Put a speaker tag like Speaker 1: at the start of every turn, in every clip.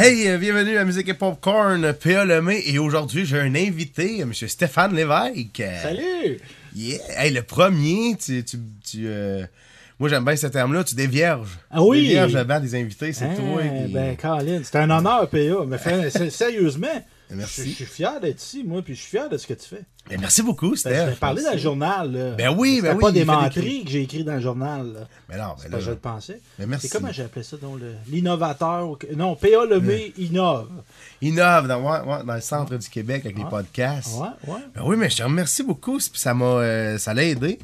Speaker 1: Hey, euh, bienvenue à Musique et Popcorn, P.A. Lemay, et aujourd'hui j'ai un invité, M. Stéphane Lévesque.
Speaker 2: Salut!
Speaker 1: Yeah! Hey, le premier, tu... tu, tu, euh, Moi j'aime bien ce terme-là, tu dévierges.
Speaker 2: Ah oui?
Speaker 1: Dévierges avant des invités, c'est
Speaker 2: Hein,
Speaker 1: toi.
Speaker 2: Ben, Colin, c'est un honneur, PA. Mais fait- sérieusement,
Speaker 1: Merci.
Speaker 2: je je suis fier d'être ici, moi, puis je suis fier de ce que tu fais.
Speaker 1: Ben, merci beaucoup,
Speaker 2: Ben,
Speaker 1: Steph.
Speaker 2: je t'ai parlé dans le journal. Là.
Speaker 1: Ben oui, ben oui,
Speaker 2: pas des menteries que j'ai écrit dans le journal. là.
Speaker 1: Ben non, ben là,
Speaker 2: je le pensais.
Speaker 1: ben merci.
Speaker 2: C'est comment j'ai appelé ça, donc, le- l'innovateur. Non, PA Lemay innove.
Speaker 1: Innove dans, ouais, ouais, dans le centre du Québec avec les podcasts.
Speaker 2: Ouais, ouais.
Speaker 1: Ben oui, mais je te remercie beaucoup. puis Ça m'a euh, ça l'a aidé.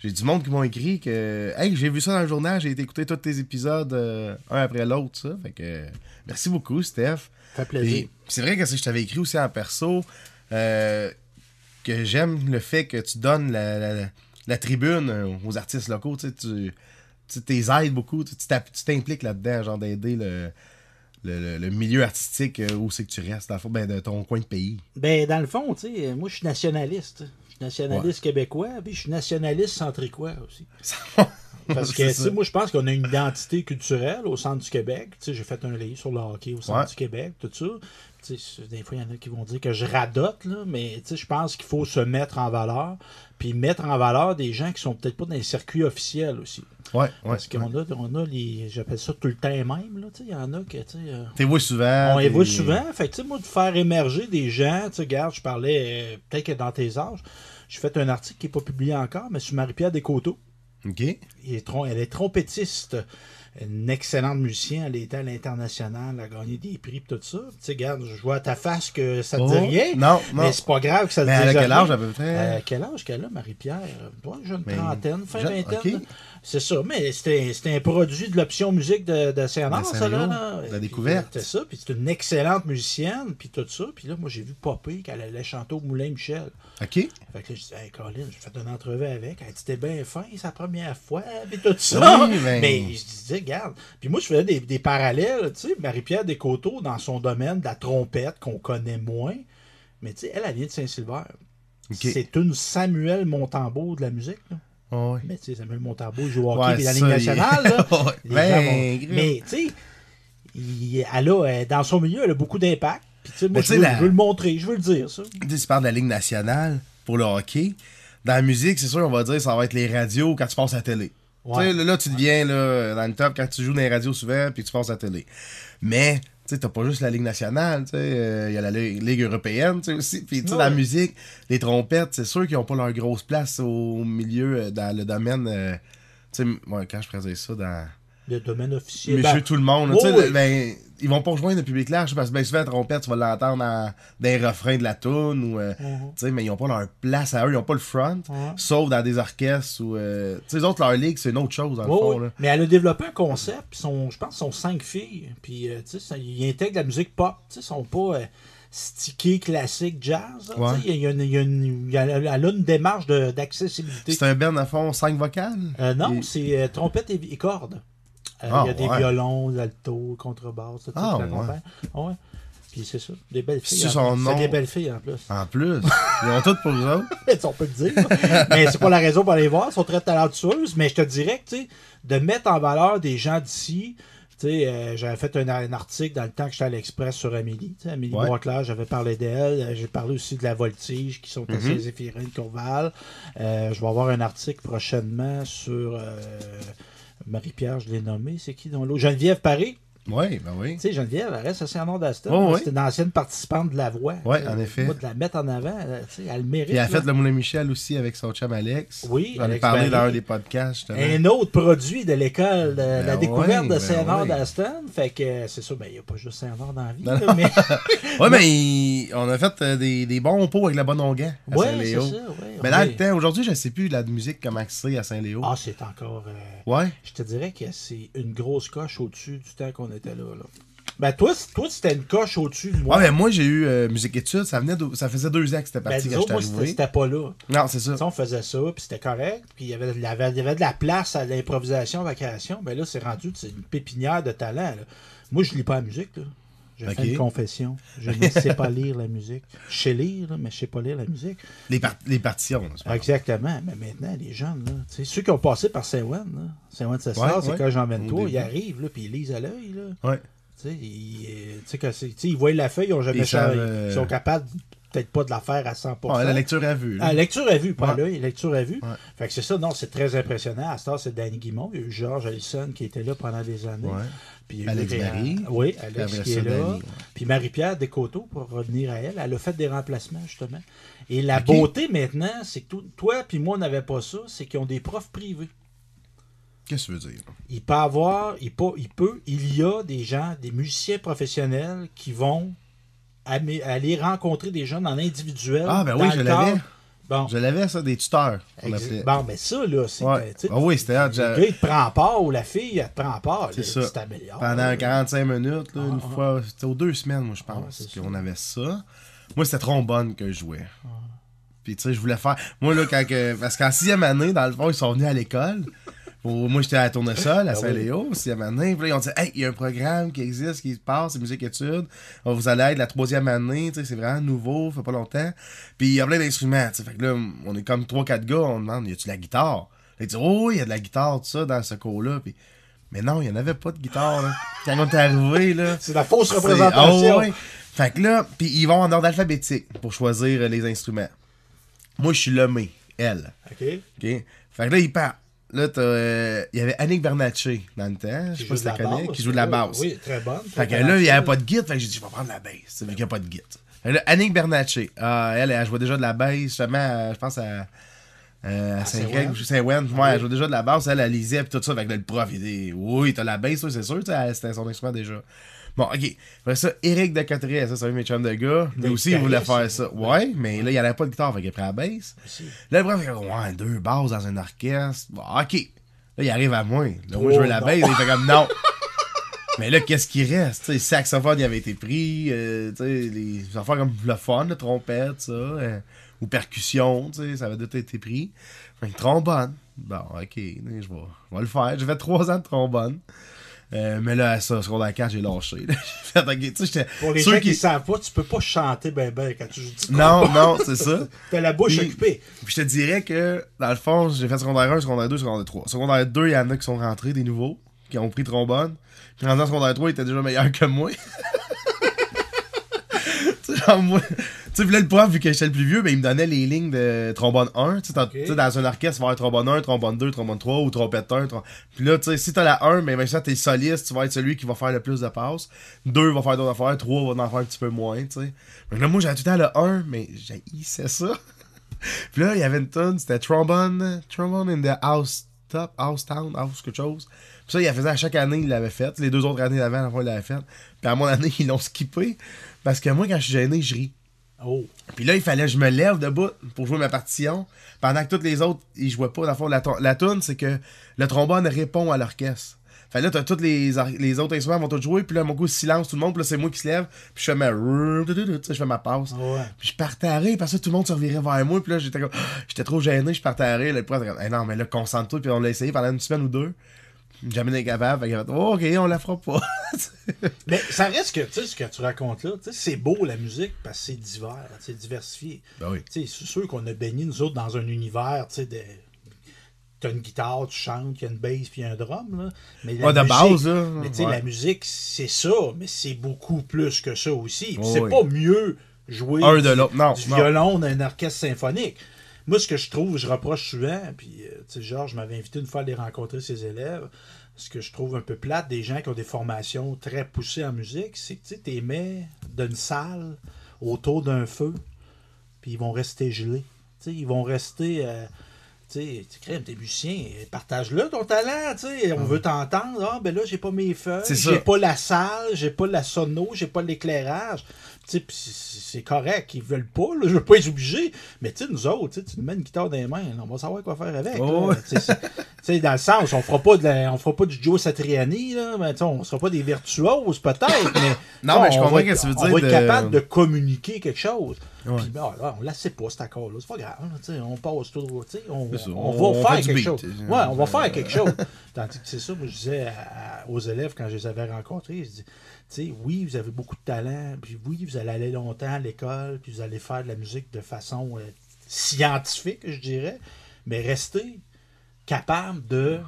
Speaker 1: J'ai du monde qui m'ont écrit que Hey, j'ai vu ça dans le journal, j'ai été écouter tous tes épisodes euh, un après l'autre, ça. Fait que merci beaucoup, Steph.
Speaker 2: Fait plaisir.
Speaker 1: C'est vrai que si je t'avais écrit aussi en perso euh, que j'aime le fait que tu donnes la, la- la tribune euh, aux artistes locaux. Tu tu tu t'es aides beaucoup, tu t'impliques là-dedans, genre d'aider le, le, milieu artistique euh, où c'est que tu restes, dans le fond, ben, de ton coin de pays.
Speaker 2: Ben, dans le fond, tu sais, moi, je suis nationaliste. Je suis nationaliste québécois, puis je suis nationaliste centricois aussi. Parce que, tu moi, je pense qu'on a une identité culturelle au centre du Québec. Tu sais, j'ai fait un livre sur le hockey au centre
Speaker 1: Ouais.
Speaker 2: du Québec, tout ça. Tu sais, des fois, il y en a qui vont dire que je radote, là, mais tu sais, je pense qu'il faut se mettre en valeur, puis mettre en valeur des gens qui sont peut-être pas dans les circuits officiels aussi.
Speaker 1: Ouais, ouais.
Speaker 2: Parce qu'on a, on a les, j'appelle ça tout le temps même, là, tu sais, il y en a que, tu sais, euh,
Speaker 1: T'es vois souvent.
Speaker 2: on
Speaker 1: t'es-
Speaker 2: évolue souvent. Fait que, tu sais, moi, de faire émerger des gens, tu sais, regarde, je parlais, euh, peut-être que dans tes âges, j'ai fait un article qui n'est pas publié encore, mais sur Marie-Pierre Descoteaux. Il est elle est trompettiste, une excellente musicienne, elle était à l'international, elle a gagné des prix et tout ça. Tu sais, regarde, je vois à ta face que ça te
Speaker 1: Oh,
Speaker 2: dit rien.
Speaker 1: Non, non.
Speaker 2: Mais c'est pas grave que ça te dise
Speaker 1: a quel
Speaker 2: rien.
Speaker 1: âge à peu près?
Speaker 2: Euh, quel âge qu'elle a, Marie-Pierre? Toi, jeune
Speaker 1: Mais-
Speaker 2: trentaine, fin
Speaker 1: jeune-
Speaker 2: vingtaine. C'est ça, mais c'était un produit de l'option musique de, de
Speaker 1: De
Speaker 2: ça, là. Là.
Speaker 1: la découverte.
Speaker 2: C'était ça, puis c'est une excellente musicienne, puis tout ça. Puis là, moi, j'ai vu popper qu'elle allait chanter au Moulin Michel.
Speaker 1: Ok.
Speaker 2: Fait que là, je dis, hey, Colin, j'ai fait une entrevue avec. Elle dit, c'était bien fin, sa première fois, puis tout ça.
Speaker 1: Oui, ben-
Speaker 2: Mais je disais, regarde. Puis moi, je faisais des, des parallèles, tu sais, Marie-Pierre Descoteaux, dans son domaine de la trompette, qu'on connaît moins. Mais tu sais, elle, elle vient de Saint-Sylvain.
Speaker 1: Ok.
Speaker 2: C'est une Samuel Montambeau de la musique, là.
Speaker 1: Oh, ouais.
Speaker 2: Mais tu sais, Samuel Montambeau il joue au hockey
Speaker 1: Ouais,
Speaker 2: la Ligue nationale, là.
Speaker 1: Ben,
Speaker 2: vont-. Mais tu sais, il- elle a, euh, dans son milieu, elle a beaucoup d'impact. Puis tu sais, moi, je veux,
Speaker 1: la-
Speaker 2: je veux le montrer, je veux le dire, ça.
Speaker 1: Tu parles de la Ligue nationale pour le hockey. Dans la musique, c'est sûr, on va dire ça va être les radios quand tu passes à la télé.
Speaker 2: Ouais.
Speaker 1: Tu sais, là, là, tu deviens là, dans le top quand tu joues dans les radios souvent puis tu passes à la télé. Mais, tu sais, t'as pas juste la Ligue nationale, tu sais, euh, il y a la Ligue, européenne, tu sais, aussi. Puis, tu sais, la musique, les trompettes, c'est sûr qu'ils ont pas leur grosse place au milieu, euh, dans le domaine, euh, tu sais, quand je présente ça, dans
Speaker 2: Le domaine officiel.
Speaker 1: Monsieur
Speaker 2: Ben,
Speaker 1: tout le monde. tu sais,
Speaker 2: oui.
Speaker 1: ben, ils vont pas rejoindre le public large parce que ben, souvent, la trompette, tu vas l'entendre dans, les refrains de la tune ou, euh,
Speaker 2: Mhm.
Speaker 1: tu sais, mais ils ont pas leur place à eux, ils ont pas le front,
Speaker 2: Ouais.
Speaker 1: sauf dans des orchestres ou, euh, tu sais, les autres, leur ligue, c'est une autre chose, dans le fond,
Speaker 2: oui.
Speaker 1: là.
Speaker 2: Mais elle a développé un concept, puis je pense sont cinq filles, puis euh, tu sais, ça- ils intègrent la musique pop, tu sais, ils sont pas euh, stickés, classiques, jazz, là, tu
Speaker 1: Ouais.
Speaker 2: sais, il y a une- il y a une- il y a- elle a une démarche d'accessibilité.
Speaker 1: C'est un band, à fond, cinq vocales?
Speaker 2: Euh, non,
Speaker 1: Et-
Speaker 2: c'est euh, trompette et, et cordes. Euh,
Speaker 1: Ah,
Speaker 2: il y a des
Speaker 1: ouais.
Speaker 2: violons, l'alto, contrebasse, tout ça.
Speaker 1: Ah,
Speaker 2: qui
Speaker 1: ouais.
Speaker 2: Ah ouais. Puis c'est ça, des belles filles.
Speaker 1: C'est son nom.
Speaker 2: Des belles filles en plus.
Speaker 1: En plus, ils ont tout pour eux autres.
Speaker 2: on peut le dire. mais c'est pas la raison pour aller voir. Elles sont très talentueuses. Mais je te dirais que, tu sais, de mettre en valeur des gens d'ici. Tu sais, euh, j'avais fait un, un article dans le temps que j'étais à l'Express sur Amélie. Amélie
Speaker 1: Ouais.
Speaker 2: Boisclair, j'avais parlé d'elle. Euh, J'ai parlé aussi de la Voltige qui sont à
Speaker 1: Mhm.
Speaker 2: Saint-Zéphirin, Courval. Euh, je vais avoir un article prochainement sur euh, Marie-Pierre, je l'ai nommé. C'est qui dans l'autre? Geneviève Paris.
Speaker 1: Oui, ben oui.
Speaker 2: Tu sais, Geneviève, elle reste assez en nom d'Aston.
Speaker 1: Oh, oui.
Speaker 2: C'était une ancienne participante de la voix. Euh,
Speaker 1: en effet.
Speaker 2: Moi, de la mettre en avant, euh, tu sais, elle le mérite.
Speaker 1: Elle a
Speaker 2: là.
Speaker 1: fait le Moulin Michel aussi avec son chum Alex.
Speaker 2: Oui,
Speaker 1: J'en ai parlé dans un des podcasts, justement.
Speaker 2: Un autre produit de l'école de la
Speaker 1: Ben
Speaker 2: découverte de
Speaker 1: ben
Speaker 2: Saint-Nord d'Aston. Fait que euh, c'est ça, ben il n'y a pas juste Saint-Nord dans la vie.
Speaker 1: Non,
Speaker 2: là, mais...
Speaker 1: Ouais, mais il- on a fait euh, des, des bons pots avec la bonne onguent à
Speaker 2: ouais, c'est
Speaker 1: Saint-Léo.
Speaker 2: ça, ouais.
Speaker 1: Mais
Speaker 2: ouais.
Speaker 1: le temps, aujourd'hui, je sais plus la musique comment c'est à Saint-Léo.
Speaker 2: Ah, c'est encore. euh,
Speaker 1: Ouais.
Speaker 2: Je te dirais que c'est une grosse coche au-dessus du temps qu'on était là. là. Ben, toi, toi c'était une coche au-dessus de moi.
Speaker 1: Ouais, mais moi, j'ai eu euh, musique études. Ça, venait de- ça faisait deux ans que c'était
Speaker 2: ben,
Speaker 1: parti
Speaker 2: disons,
Speaker 1: quand
Speaker 2: moi,
Speaker 1: j'étais
Speaker 2: c'était pas là.
Speaker 1: Non, c'est ça.
Speaker 2: On faisait ça, puis c'était correct. Puis il y avait, de la place à l'improvisation, à la création. Ben là, c'est rendu c'est une pépinière de talent. là. Moi, je lis pas la musique. Là. Je
Speaker 1: Ok.
Speaker 2: fais une confession. Je ne sais pas lire la musique. Je sais lire, là, mais je sais pas lire la musique.
Speaker 1: Les, par- les partitions. là.
Speaker 2: Exactement. Mais maintenant, les jeunes, là, ceux qui ont passé par Saint-Wen, Saint-Wen, c'est ça, quand Jean
Speaker 1: Au
Speaker 2: Ventoux,
Speaker 1: début.
Speaker 2: ils arrivent, là, puis ils lisent à l'œil. là.
Speaker 1: Ouais.
Speaker 2: Ils, euh, ils voient la feuille, ils ont jamais changé.
Speaker 1: euh,
Speaker 2: Ils sont capables peut-être pas de la faire à 100%.
Speaker 1: Ouais, la lecture à vue. là.
Speaker 2: Ah, lecture à vue, pas
Speaker 1: Ouais.
Speaker 2: l'œil, lecture à vue.
Speaker 1: Ouais.
Speaker 2: Fait que c'est ça, non, c'est très impressionnant. À ce temps, c'est Danny Guimond. Il y a eu Georges Allison qui était là pendant des années.
Speaker 1: Ouais.
Speaker 2: Puis
Speaker 1: Alex
Speaker 2: Réa-
Speaker 1: Barry.
Speaker 2: Oui, Alex qui
Speaker 1: ça,
Speaker 2: est là.
Speaker 1: Danny, ouais.
Speaker 2: Puis Marie-Pierre Descoteaux, pour revenir à elle, elle a fait des remplacements, justement. Et la beauté maintenant, c'est que tout- toi puis moi, on n'avait pas ça, c'est qu'ils ont des profs privés.
Speaker 1: Qu'est-ce que tu veux dire?
Speaker 2: Il peut avoir, il peut, il peut, il y a des gens, des musiciens professionnels qui vont aller rencontrer des jeunes en individuel.
Speaker 1: Ah, ben oui,
Speaker 2: le
Speaker 1: je l'avais.
Speaker 2: Bon,
Speaker 1: Je l'avais, ça, des tuteurs. appelait.
Speaker 2: Bon, mais ça, là, c'est.
Speaker 1: Ouais.
Speaker 2: tu sais,
Speaker 1: Ah oui, c'était hot,
Speaker 2: Le il te prend part ou la fille, elle te prend part.
Speaker 1: C'est ça.
Speaker 2: Tu t'améliores.
Speaker 1: Pendant 45 minutes, là, une
Speaker 2: Ah, ah.
Speaker 1: fois, c'était aux deux semaines, moi, je
Speaker 2: Ah,
Speaker 1: pense,
Speaker 2: c'est
Speaker 1: qu'on avait ça. Moi, c'était trombone que je jouais. Puis, tu sais, je voulais faire. Moi, là, quand. que- Parce qu'en sixième année, dans le fond, ils sont venus à l'école. Pour- Moi, j'étais à la Tournesol, à
Speaker 2: Ah
Speaker 1: Saint-Léo, sixième année. Puis là, ils ont dit, hey, il y a un programme qui existe, qui se passe, c'est musique-études. Vous allez être la troisième année, c'est vraiment nouveau, ça fait pas longtemps. Puis, il y a plein d'instruments. Fait que là, on est comme trois, quatre gars, on demande, y a-tu de la guitare? Là, ils disent, oh, il y a de la guitare, tout ça, dans ce cours-là. Puis, mais non, il n'y en avait pas de guitare, là. Quand on est arrivé, là.
Speaker 2: C'est la fausse
Speaker 1: C'est-
Speaker 2: représentation.
Speaker 1: Ah ouais. Fait que là, puis ils vont en ordre alphabétique pour choisir les instruments. Moi, je suis le mais, elle.
Speaker 2: OK.
Speaker 1: OK? Fait que là, il part. Là, t'as, euh, il y avait Annick Bernatchez dans le temps, je sais pas si tu la connais, qui joue de la basse.
Speaker 2: Oui, très bonne.
Speaker 1: Fait que là, il n'y avait pas de guide, fait que j'ai dit, je vais prendre la basse, vu qu'il n'y a pas de guide. Fait là, Annick Bernatchez, ah, elle, elle jouait déjà de la basse, justement, à- je pense à. Euh, à
Speaker 2: Saint-Wen.
Speaker 1: Saint-Wen, Saint-Wen, ouais, elle jouait déjà de la basse, elle, elle lisait pis tout ça, fait que là, le prof, il dit, oui, t'as la basse, c'est sûr, c'était son instrument déjà. Bon, ok. Après ça, Eric de Cotteret, ça, c'est un mes chums de gars. Lui aussi, il voulait faire ça. Ouais, mais là, il n'y avait pas de guitare, fait qu'il a pris la basse. Là, le prof, il ouais, deux basses dans un orchestre. Bon, ok. Là, il arrive à moi. Là, moi, je veux la basse, il fait comme non. Mais là, qu'est-ce qui reste? Le saxophone, il avait été pris. euh, tu sais, les affaires comme le fun, la trompette, ça. euh, ou percussion, ça avait tout été pris. Fait que trombone. Bon, ok, je vais, je vais le faire. J'ai fait trois ans de trombone. Euh, mais là, ça, secondaire 4, j'ai lâché. fait.
Speaker 2: Pour les
Speaker 1: ceux
Speaker 2: gens qui ne savent pas, tu peux pas chanter ben ben quand tu joues du
Speaker 1: Non, non, c'est ça.
Speaker 2: T'as la bouche
Speaker 1: Puis-
Speaker 2: occupée.
Speaker 1: Puis je te dirais que, dans le fond, j'ai fait secondaire 1, secondaire 2, secondaire 3. Secondaire 2, il y en a qui sont rentrés, des nouveaux, qui ont pris trombone. Puis en secondaire 3, ils étaient déjà meilleurs que moi. tu sais, genre, moi. Sais, là, le prof, vu que j'étais le plus vieux, ben, il me donnait les lignes de trombone 1. Tu sais, dans- un orchestre, tu vas avoir trombone 1, trombone 2, trombone 3 ou trompette 1. trom- Puis là, tu sais, si t'as la 1, ben, ben ça, t'es soliste, tu vas être celui qui va faire le plus de passes. 2 va faire d'autres affaires, 3 va en faire un petit peu moins, tu sais. Donc là, moi, j'avais tout le temps le 1, mais j'haïssais ça. Puis là, il y avait une tonne, c'était Trombone, Trombone in the House Top, House Town, House quelque chose. Puis ça, il la faisait à chaque année, il l'avait fait. Les deux autres années d'avant, à la fois, il l'avait fait. Puis à mon année, ils l'ont skippé. Parce que moi, quand je suis gêné, je ris.
Speaker 2: Oh.
Speaker 1: Puis là, il fallait que je me lève debout pour jouer ma partition. Pendant que tous les autres, ils jouaient pas. Dans le fond, la, la tune, c'est que le trombone répond à l'orchestre. Fait là, t'as tous les, les autres instruments vont tous jouer. Puis là, mon coup, silence, tout le monde. Puis là, c'est moi qui se lève. Puis je fais ma... Je fais ma passe.
Speaker 2: Ouais.
Speaker 1: Puis je partais à rire, parce que tout le monde se revirait vers moi, puis là, j'étais comme, j'étais trop gêné, je partais à rire, le prof comme, Hey, non, mais là, concentre-toi, puis on l'a essayé pendant une semaine ou deux. Jamais été capable, fait fait, oh, ok, on la fera pas.
Speaker 2: Mais ça reste que, tu sais, ce que tu racontes là, c'est beau la musique parce que c'est divers, c'est diversifié.
Speaker 1: ben oui.
Speaker 2: C'est sûr qu'on a baigné, nous autres, dans un univers, tu sais, de... T'as une guitare, tu chantes, il y a une bass puis un drum, là. Mais la
Speaker 1: Ouais, de
Speaker 2: musique-
Speaker 1: base, là.
Speaker 2: Mais tu sais,
Speaker 1: ouais.
Speaker 2: la musique, c'est ça, mais c'est beaucoup plus que ça aussi.
Speaker 1: Oh,
Speaker 2: c'est
Speaker 1: oui.
Speaker 2: pas mieux jouer
Speaker 1: Un de
Speaker 2: du-
Speaker 1: non,
Speaker 2: du
Speaker 1: non.
Speaker 2: violon d'un orchestre symphonique. Moi, ce que je trouve, je reproche souvent, puis, euh, tu sais, Georges m'avait invité une fois à aller rencontrer ses élèves. Ce que je trouve un peu plate des gens qui ont des formations très poussées en musique, c'est que tu mets d'une salle autour d'un feu, puis ils vont rester gelés. Tu sais, ils vont rester. euh, tu sais, tu crées t'es musicien, partage-le ton talent, tu sais, on veut t'entendre. Ah, ben là, j'ai pas mes feuilles, j'ai pas la salle, j'ai pas la sono, j'ai pas l'éclairage. C'est correct, ils veulent pas, là, je veux pas être obligé. Mais tu nous autres, tu nous mets une guitare dans les mains, on va savoir quoi faire avec.
Speaker 1: Oh,
Speaker 2: là. Dans le sens, on fera pas de la- on fera pas du Joe Satriani, là, mais on sera pas des virtuoses peut-être, mais
Speaker 1: Non, mais je
Speaker 2: on
Speaker 1: comprends
Speaker 2: va
Speaker 1: ce
Speaker 2: être-
Speaker 1: que tu veux
Speaker 2: On
Speaker 1: dire
Speaker 2: va être
Speaker 1: de-
Speaker 2: capable de communiquer quelque chose. Puis, ben, on la sait pas, cet accord-là. C'est pas grave. on passe tout On, on
Speaker 1: on-
Speaker 2: va
Speaker 1: on
Speaker 2: faire quelque chose. Ouais, on va faire quelque chose. Tandis que c'est ça, moi, je disais à- à- aux élèves quand je les avais rencontrés, je dis, oui, vous avez beaucoup de talent, puis oui, vous allez aller longtemps à l'école, puis vous allez faire de la musique de façon euh, scientifique, je dirais, mais restez capable de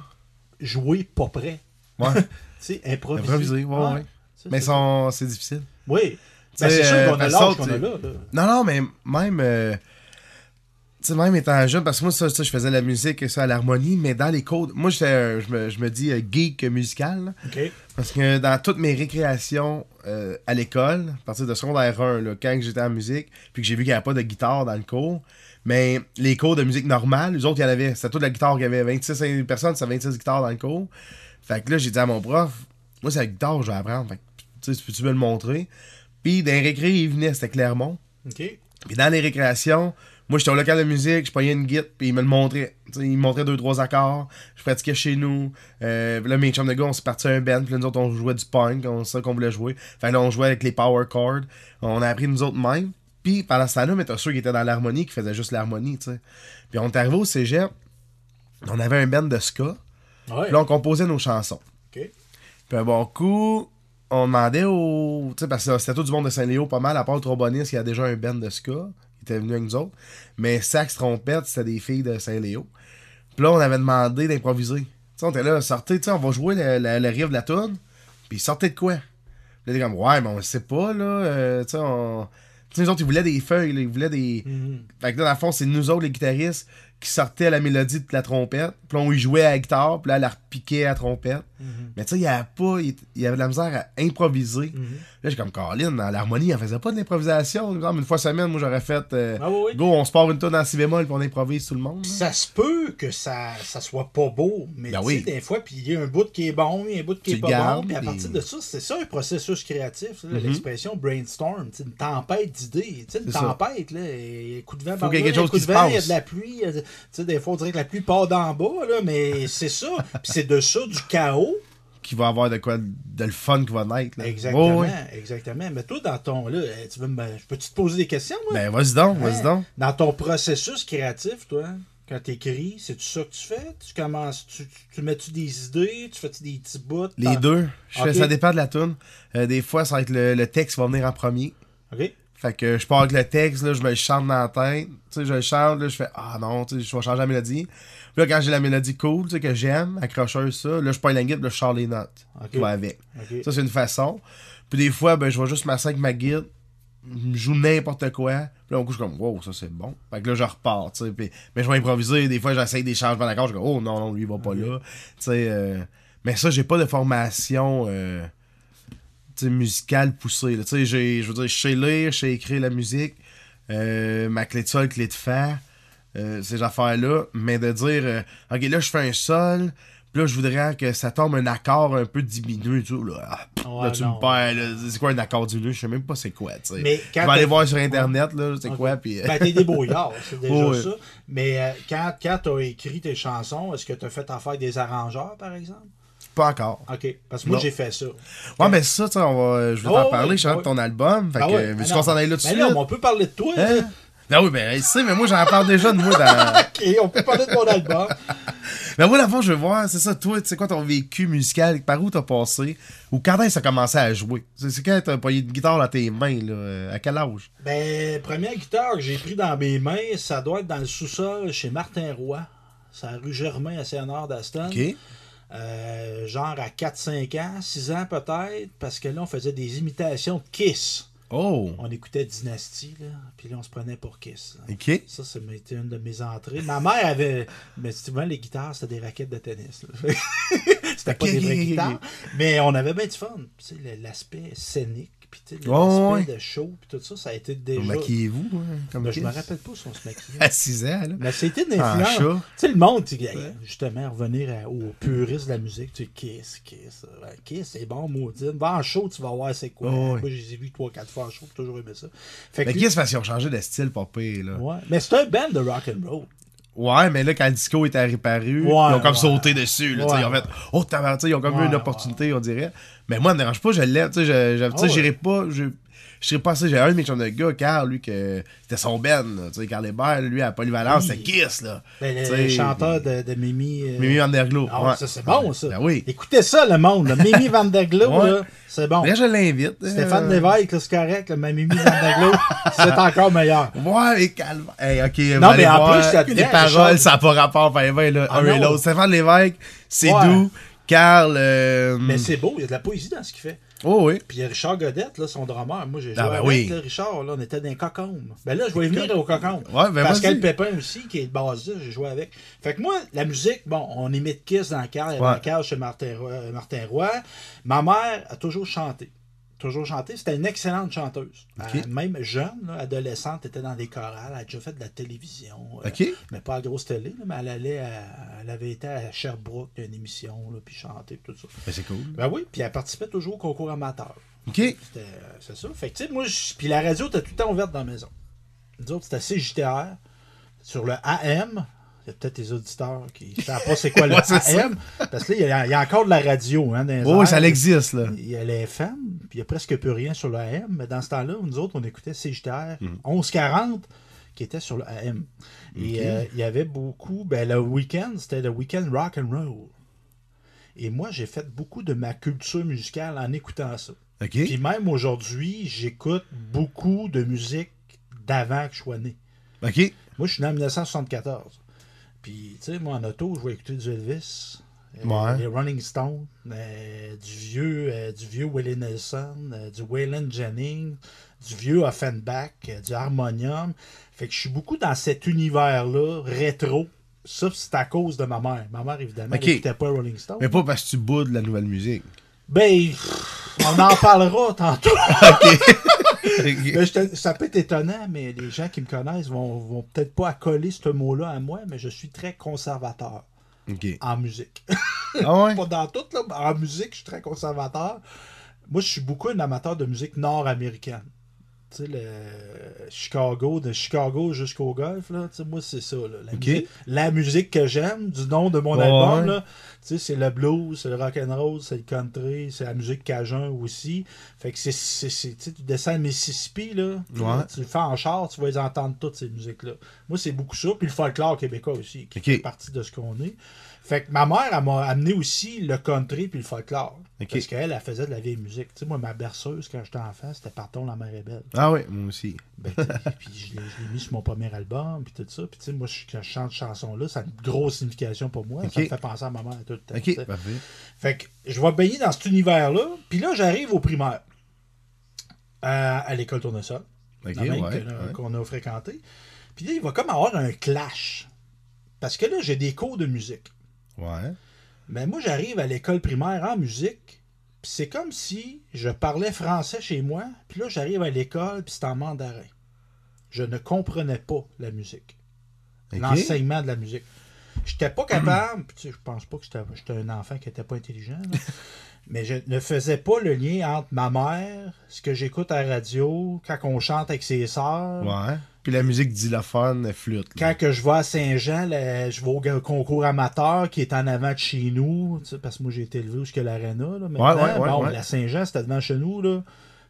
Speaker 2: jouer pas prêt.
Speaker 1: Ouais.
Speaker 2: Improviser.
Speaker 1: Improviser, ouais, ouais. Mais
Speaker 2: c'est
Speaker 1: difficile.
Speaker 2: Oui. Ben, c'est sûr
Speaker 1: euh,
Speaker 2: qu'on a
Speaker 1: parce
Speaker 2: l'âge
Speaker 1: que
Speaker 2: qu'on a là.
Speaker 1: Non, non, mais même. euh, tu sais, même étant jeune, parce que moi, ça, ça, je faisais la musique, ça, à l'harmonie, mais dans les codes. Moi, j'étais, je me, je me dis euh, geek musical. parce que dans toutes mes récréations euh, à l'école, à partir de secondaire 1, là, quand j'étais en musique, puis que j'ai vu qu'il n'y avait pas de guitare dans le cours, mais les cours de musique normale, les autres, il y en avait. C'était toute la guitare, il y avait 26 personnes, c'était 26 guitares dans le cours. Fait que là, j'ai dit à mon prof, moi, c'est la guitare, je vais apprendre. Fait que, tu sais, peux-tu me le montrer? Puis, dans les récré, il venait, c'était Clermont.
Speaker 2: OK.
Speaker 1: Puis dans les récréations, moi j'étais au local de musique, je payais une guitare, puis il me le montrait. Tu sais, il me montrait deux, trois accords. Je pratiquais chez nous. Euh, là, mes chums de gars, on s'est parti à un band, puis là, nous autres, on jouait du punk, on c'est ça qu'on voulait jouer. Fait là, on jouait avec les power chords. On a appris nous autres même. Puis pendant ce temps-là, mais t'as ceux qui étaient dans l'harmonie, qui faisaient juste l'harmonie, tu sais. Puis on est arrivé au cégep, on avait un band de ska,
Speaker 2: Ouais.
Speaker 1: puis là, on composait nos chansons.
Speaker 2: OK.
Speaker 1: Puis un bon coup, on demandait au. Tu sais, parce que c'était tout du monde de Saint-Léo, pas mal, à part le tromboniste, il y a déjà un band de ska. Il était venu avec nous autres. Mais sax, trompette, c'était des filles de Saint-Léo. Puis là, on avait demandé d'improviser. Tu sais, on était là, sortez, tu sais, on va jouer le, le, le riff de la tune. Puis sortez de quoi? Puis là, comme, ouais, mais on le sait pas, là. euh, tu sais, on. Tu sais, nous autres, ils voulaient des feuilles, là, ils voulaient des.
Speaker 2: Mhm.
Speaker 1: Fait que là, dans le fond, c'est nous autres, les guitaristes, qui sortaient la mélodie de la trompette. Puis là, on y jouait à la guitare, puis là, elle la repiquait à la trompette.
Speaker 2: Mhm.
Speaker 1: Mais tu sais, il y avait pas. Il il y avait de la misère à improviser.
Speaker 2: Mhm.
Speaker 1: Là, j'ai comme Caroline, dans l'harmonie, elle faisait pas de l'improvisation. Par exemple, Une fois semaine, moi, j'aurais fait. euh,
Speaker 2: Ah oui.
Speaker 1: Go, on se part une tonne en si bémol, puis on improvise tout le monde. Là.
Speaker 2: ça se peut que ça, ça soit pas beau, mais
Speaker 1: Ben
Speaker 2: tu
Speaker 1: oui.
Speaker 2: sais, des fois, puis il y a un bout qui est bon, il y a un bout qui
Speaker 1: Tu
Speaker 2: est pas bon, puis à partir de ça, c'est ça un processus créatif,
Speaker 1: Mhm.
Speaker 2: l'expression brainstorm, une tempête d'idées, une tempête, là, il y a coup de vent
Speaker 1: Faut
Speaker 2: par
Speaker 1: y quelque chose qui se
Speaker 2: il y a de la pluie, il y a de- tu sais, des fois, on dirait que la pluie part d'en bas, là, mais c'est ça, puis c'est de ça, du chaos,
Speaker 1: Qui va avoir de quoi de le fun qui va naître. Là.
Speaker 2: exactement, exactement, mais toi, dans ton, là, eh, tu veux me, je peux-tu te poser des questions, moi?
Speaker 1: Ben, vas-y donc,
Speaker 2: Hein?
Speaker 1: vas-y donc.
Speaker 2: Dans ton processus créatif, toi, quand tu écris, c'est tout ça que tu fais? Tu commences, tu, tu, tu mets-tu des idées? Tu fais-tu des petits bouts?
Speaker 1: Les deux. Je fais-. Ça dépend de la tune. Euh, des fois, ça va être le, le texte qui va venir en premier.
Speaker 2: OK.
Speaker 1: Fait que je pars avec le texte, là, je me le chante dans la tête. Tu sais, je le chante, là, je fais Ah non, tu sais, je vais changer la mélodie. Puis là, quand j'ai la mélodie cool, tu sais, que j'aime, accrocheuse, ça, là, je prends la puis là, je sors les notes
Speaker 2: Ok.
Speaker 1: qui vont avec. Ça, c'est une façon. Puis des fois, ben, je vais juste m'asseoir avec ma guide, je joue n'importe quoi. Puis là, au coup, je suis comme, wow, ça c'est bon. Fait que là, je repars, tu sais. Puis- mais je vais improviser. Des fois, j'essaye des changements d'accord. Je comme, oh non, non, lui, il va pas là. Tu sais, euh, mais ça, j'ai pas de formation euh, musicale poussée. Tu sais, je veux dire, je sais lire, je sais écrire la musique. euh, ma clé de sol, clé de fa. Euh, ces affaires-là. Mais de dire, euh, ok, là, je fais un sol. Puis là, je voudrais que ça tombe un accord un peu diminué. Tu vois, là, Ah,
Speaker 2: Ouais,
Speaker 1: là, tu
Speaker 2: non.
Speaker 1: me perds. là. C'est quoi un accord diminué? Je sais même pas c'est quoi, tu sais.
Speaker 2: Mais
Speaker 1: Je vais aller voir sur Internet, là, c'est
Speaker 2: Ok.
Speaker 1: quoi, puis... euh,
Speaker 2: Ben, t'es débrouillard, c'est déjà
Speaker 1: Ouais.
Speaker 2: ça. Mais euh, quand, quand t'as écrit tes chansons, est-ce que t'as fait affaire avec des arrangeurs, par exemple?
Speaker 1: pas encore.
Speaker 2: OK. Parce que moi, j'ai fait ça.
Speaker 1: Ouais, mais ça, tu sais, on va... je vais
Speaker 2: Oh,
Speaker 1: t'en parler, je chante ton album. Fait
Speaker 2: Ah
Speaker 1: que, veux-tu
Speaker 2: ben
Speaker 1: qu'on s'en aille là de
Speaker 2: Ben mais on peut parler de toi.
Speaker 1: Hein? Ben oui, ben, tu sais, mais moi, j'en parle déjà de moi dans...
Speaker 2: OK, on peut parler de mon album.
Speaker 1: ben moi, d'abord, je veux voir, c'est ça, toi, tu sais quoi ton vécu musical, par où t'as passé, ou quand est-ce que t'as commencé à jouer? C'est quand t'as pas eu de guitare dans tes mains, là, euh, à quel âge?
Speaker 2: Ben, première guitare que j'ai pris dans mes mains, ça doit être dans le sous-sol chez Martin Roy. C'est à rue Germain à Saint-Honor d'Aston.
Speaker 1: OK.
Speaker 2: Euh, genre à 4-5 ans, 6 ans peut-être, parce que là, on faisait des imitations de Kiss.
Speaker 1: Oh,
Speaker 2: On écoutait Dynasty, là, puis là, on se prenait pour Kiss. là.
Speaker 1: OK.
Speaker 2: Ça, ça m'a été une de mes entrées. Ma mère avait. Mais souvent, les guitares, c'était des raquettes de tennis. c'était pas des vraies guitares. Mais on avait bien du fun. Tu sais, l'aspect scénique, puis tu sais,
Speaker 1: Ouais,
Speaker 2: l'aspect
Speaker 1: ouais.
Speaker 2: de show, puis tout ça, ça a été déjà.
Speaker 1: Maquillez-vous, hein, comme
Speaker 2: Ben, je me rappelle pas si on se maquillait.
Speaker 1: À 6 ans, là.
Speaker 2: Mais c'était une
Speaker 1: En
Speaker 2: influence. Tu sais, le monde, tu sais, justement, revenir à- aux puristes de la musique, tu sais, Kiss, Kiss. ouais, Kiss, c'est bon, maudine. Va en show, tu vas voir c'est quoi.
Speaker 1: Oh, ouais.
Speaker 2: Moi, je les ai vus 3-4 fois en show, j'ai toujours aimé ça. Fait que
Speaker 1: Mais
Speaker 2: lui-
Speaker 1: Kiss, parce qu'ils ont changé de style, pas pire, là.
Speaker 2: Ouais. Mais c'est un band de rock and roll.
Speaker 1: Ouais, mais là, quand le disco est réparu,
Speaker 2: Ouais,
Speaker 1: ils ont comme
Speaker 2: ouais.
Speaker 1: sauté dessus. Là,
Speaker 2: Ouais,
Speaker 1: ils ont fait, oh, sais, ils ont comme eu une opportunité, on dirait. Mais moi, ça me dérange pas, je sais,
Speaker 2: ouais.
Speaker 1: j'irai pas. Je je serais pas assez. J'ai un de mes chums de gars, Carl, lui, que c'était son Ben. là, Tu sais, Carl Hébert, lui, à Polyvalence, c'était Kiss, là.
Speaker 2: Ben, le chanteur de, de Mimi. euh,
Speaker 1: Mimi Vanderglo.
Speaker 2: Ah,
Speaker 1: ouais.
Speaker 2: ça c'est bon ça.
Speaker 1: Ben oui.
Speaker 2: Écoutez ça le monde, là. Mimi Vanderglo,
Speaker 1: Ouais.
Speaker 2: là, c'est bon.
Speaker 1: Là, je l'invite.
Speaker 2: Stéphane
Speaker 1: euh,
Speaker 2: Lévesque, c'est correct, là, mais Mimi Vanderglo, c'est encore meilleur.
Speaker 1: Ouais, et calme. Hey, ok,
Speaker 2: Non, mais en
Speaker 1: voir,
Speaker 2: plus,
Speaker 1: les paroles, ça n'a pas rapport, ben, ben, là,
Speaker 2: Ah,
Speaker 1: un et l'autre. Stéphane Lévesque, c'est
Speaker 2: Ouais.
Speaker 1: doux. Carl, euh,
Speaker 2: Mais c'est beau, il y a de la poésie dans ce qu'il fait.
Speaker 1: Oh oui.
Speaker 2: Puis il y a Richard Godette, là, son drummer. Moi, j'ai joué
Speaker 1: Ah, ben
Speaker 2: avec
Speaker 1: oui.
Speaker 2: là, Richard. Là, on était dans les cocombes. Ben là, je vais venir au cocombe.
Speaker 1: Ouais, ben
Speaker 2: Pascal. Pépin aussi, qui est le bassiste, j'ai joué avec. Fait que moi, la musique, bon, on imite Kiss dans le cœur, dans le cœur chez Martin Roy, euh, Martin Roy. Ma mère a toujours chanté. Toujours chanté. C'était une excellente chanteuse. Euh, même jeune, là, adolescente, était dans des chorales. Elle a déjà fait de la télévision. euh,
Speaker 1: OK.
Speaker 2: mais pas à grosse télé, là, mais elle allait à- elle avait été à Sherbrooke, une émission, là, puis chanter, tout ça.
Speaker 1: Ben, c'est cool.
Speaker 2: Ben oui, puis elle participait toujours au concours amateur.
Speaker 1: OK.
Speaker 2: C'est ça. Fait que, moi, puis la radio était tout le temps ouverte dans la maison. Nous autres, c'était CJTR. Sur le AM, il y a peut-être des auditeurs qui ne savent pas c'est quoi le
Speaker 1: Ouais.
Speaker 2: AM. Parce que là, il y, a, il y a encore de la radio hein, dans
Speaker 1: oui,
Speaker 2: airs.
Speaker 1: ça existe, là.
Speaker 2: Il y a les FM, puis il n'y a presque plus rien sur le AM. Mais dans ce temps-là, nous autres, on écoutait CJTR
Speaker 1: Mm.
Speaker 2: 1140 qui était sur le AM. Et euh, il y avait beaucoup. Ben, le week-end, c'était le week-end rock and roll. Et moi, j'ai fait beaucoup de ma culture musicale en écoutant ça. Puis même aujourd'hui, j'écoute beaucoup de musique d'avant que je sois né. Moi, je suis né en 1974. Puis, tu sais, moi, en auto, je vais écouter du Elvis, euh,
Speaker 1: Ouais.
Speaker 2: les Rolling Stones, euh, du vieux euh, du vieux Willie Nelson, euh, du Waylon Jennings, du vieux Offenbach, du Harmonium. Fait que je suis beaucoup dans cet univers-là, rétro. Ça, c'est à cause de ma mère. Ma mère, évidemment,
Speaker 1: Ok.
Speaker 2: elle n'écoutait pas Rolling Stones.
Speaker 1: Mais pas parce que tu boudes la nouvelle musique.
Speaker 2: Ben, on en parlera tantôt. Te- ça peut être étonnant, mais les gens qui me connaissent vont, vont peut-être pas accoler ce mot-là à moi, mais je suis très conservateur en musique.
Speaker 1: Ah ouais?
Speaker 2: pas dans tout, là, mais en musique, je suis très conservateur. Moi, je suis beaucoup un amateur de musique nord-américaine. Tu sais, le Chicago, de Chicago jusqu'au Golfe, là, tu sais, moi, c'est ça. là. La, musique, la musique que j'aime, du nom de mon
Speaker 1: Ouais,
Speaker 2: album, là, tu sais, c'est le blues, c'est le rock'n'roll, c'est le country, c'est la musique cajun aussi. Fait que c'est, c'est, c'est- tu sais, tu descends le Mississippi, là, tu-
Speaker 1: Ouais.
Speaker 2: tu le fais en char, tu vas les entendre toutes ces musiques-là. Moi, c'est beaucoup ça. Puis le folklore québécois aussi, qui fait partie de ce qu'on est. Fait que ma mère, elle m'a amené aussi le country puis le folklore.
Speaker 1: Ok.
Speaker 2: Parce qu'elle, elle faisait de la vieille musique. Tu sais, moi, ma berceuse, quand j'étais enfant, c'était Partons, la mer est belle.
Speaker 1: Ah ouais, moi aussi.
Speaker 2: Ben, puis je l'ai, mis sur mon premier album, puis tout ça. Puis, tu sais, moi, je- quand je chante cette chanson-là, ça a une grosse signification pour moi. Ça me fait penser à ma mère tout le temps.
Speaker 1: OK, parfait.
Speaker 2: Fait que je vais baigner dans cet univers-là. Puis là, j'arrive au primaire. À, à l'école Tournesol.
Speaker 1: OK,
Speaker 2: la même
Speaker 1: ouais.
Speaker 2: que-
Speaker 1: ouais.
Speaker 2: qu'on a fréquenté. Puis là, il va comme avoir un clash. Parce que là, j'ai des cours de musique.
Speaker 1: Ouais.
Speaker 2: Mais moi, j'arrive à l'école primaire en musique, puis c'est comme si je parlais français chez moi, puis là, j'arrive à l'école, puis c'est en mandarin. Je ne comprenais pas la musique. L'enseignement de la musique. J'étais pas capable, puis tu sais, je pense pas que j'étais un enfant qui était pas intelligent, là. mais je ne faisais pas le lien entre ma mère, ce que j'écoute à la radio, quand on chante avec ses sœurs,
Speaker 1: Ouais. Puis la musique xylophone, elle flûte. là.
Speaker 2: quand que je vais à Saint-Jean, je vais au concours amateur qui est en avant de chez nous, parce que moi j'ai été élevé jusqu'à l'Arena. là, maintenant.
Speaker 1: ouais, ouais,
Speaker 2: bon, la Saint-Jean, c'était devant chez nous. Là.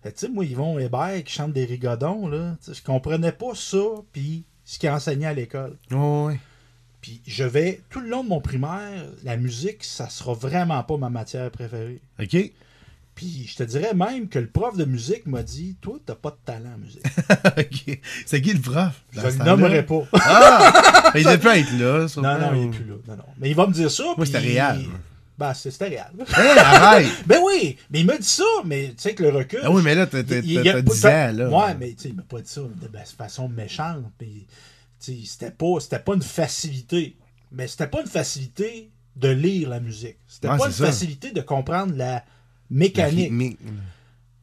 Speaker 2: Que, Tu sais, moi, Yvon Hébert qui chante des rigodons, là, je comprenais pas ça, puis ce qu'il enseignait à l'école.
Speaker 1: Oh, ouais.
Speaker 2: Puis je vais, tout le long de mon primaire, la musique, ça sera vraiment pas ma matière préférée.
Speaker 1: OK.
Speaker 2: Puis je te dirais même que le prof de musique m'a dit Toi, t'as pas de talent en musique.
Speaker 1: C'est qui le prof?
Speaker 2: Je le nommerai pas.
Speaker 1: Ah! il devait pas être là.
Speaker 2: Non, non, il
Speaker 1: ou-
Speaker 2: est plus là. Non, non. Mais il va me dire ça.
Speaker 1: Moi, c'était réel.
Speaker 2: Ben, c'était réel.
Speaker 1: Hey, arrête!
Speaker 2: ben oui, mais il m'a dit ça, mais tu sais que le recul.
Speaker 1: Ah oui, mais là, t'as t'as-
Speaker 2: il- il y a
Speaker 1: t'as
Speaker 2: pas-
Speaker 1: 10 ans, là.
Speaker 2: Ouais, mais tu sais, il m'a pas dit ça de ben, façon méchante. Puis, tu sais, c'était pas, c'était pas une facilité. Mais c'était pas une facilité de lire la musique. C'était
Speaker 1: Ouais,
Speaker 2: pas une
Speaker 1: ça.
Speaker 2: facilité de comprendre La mécanique.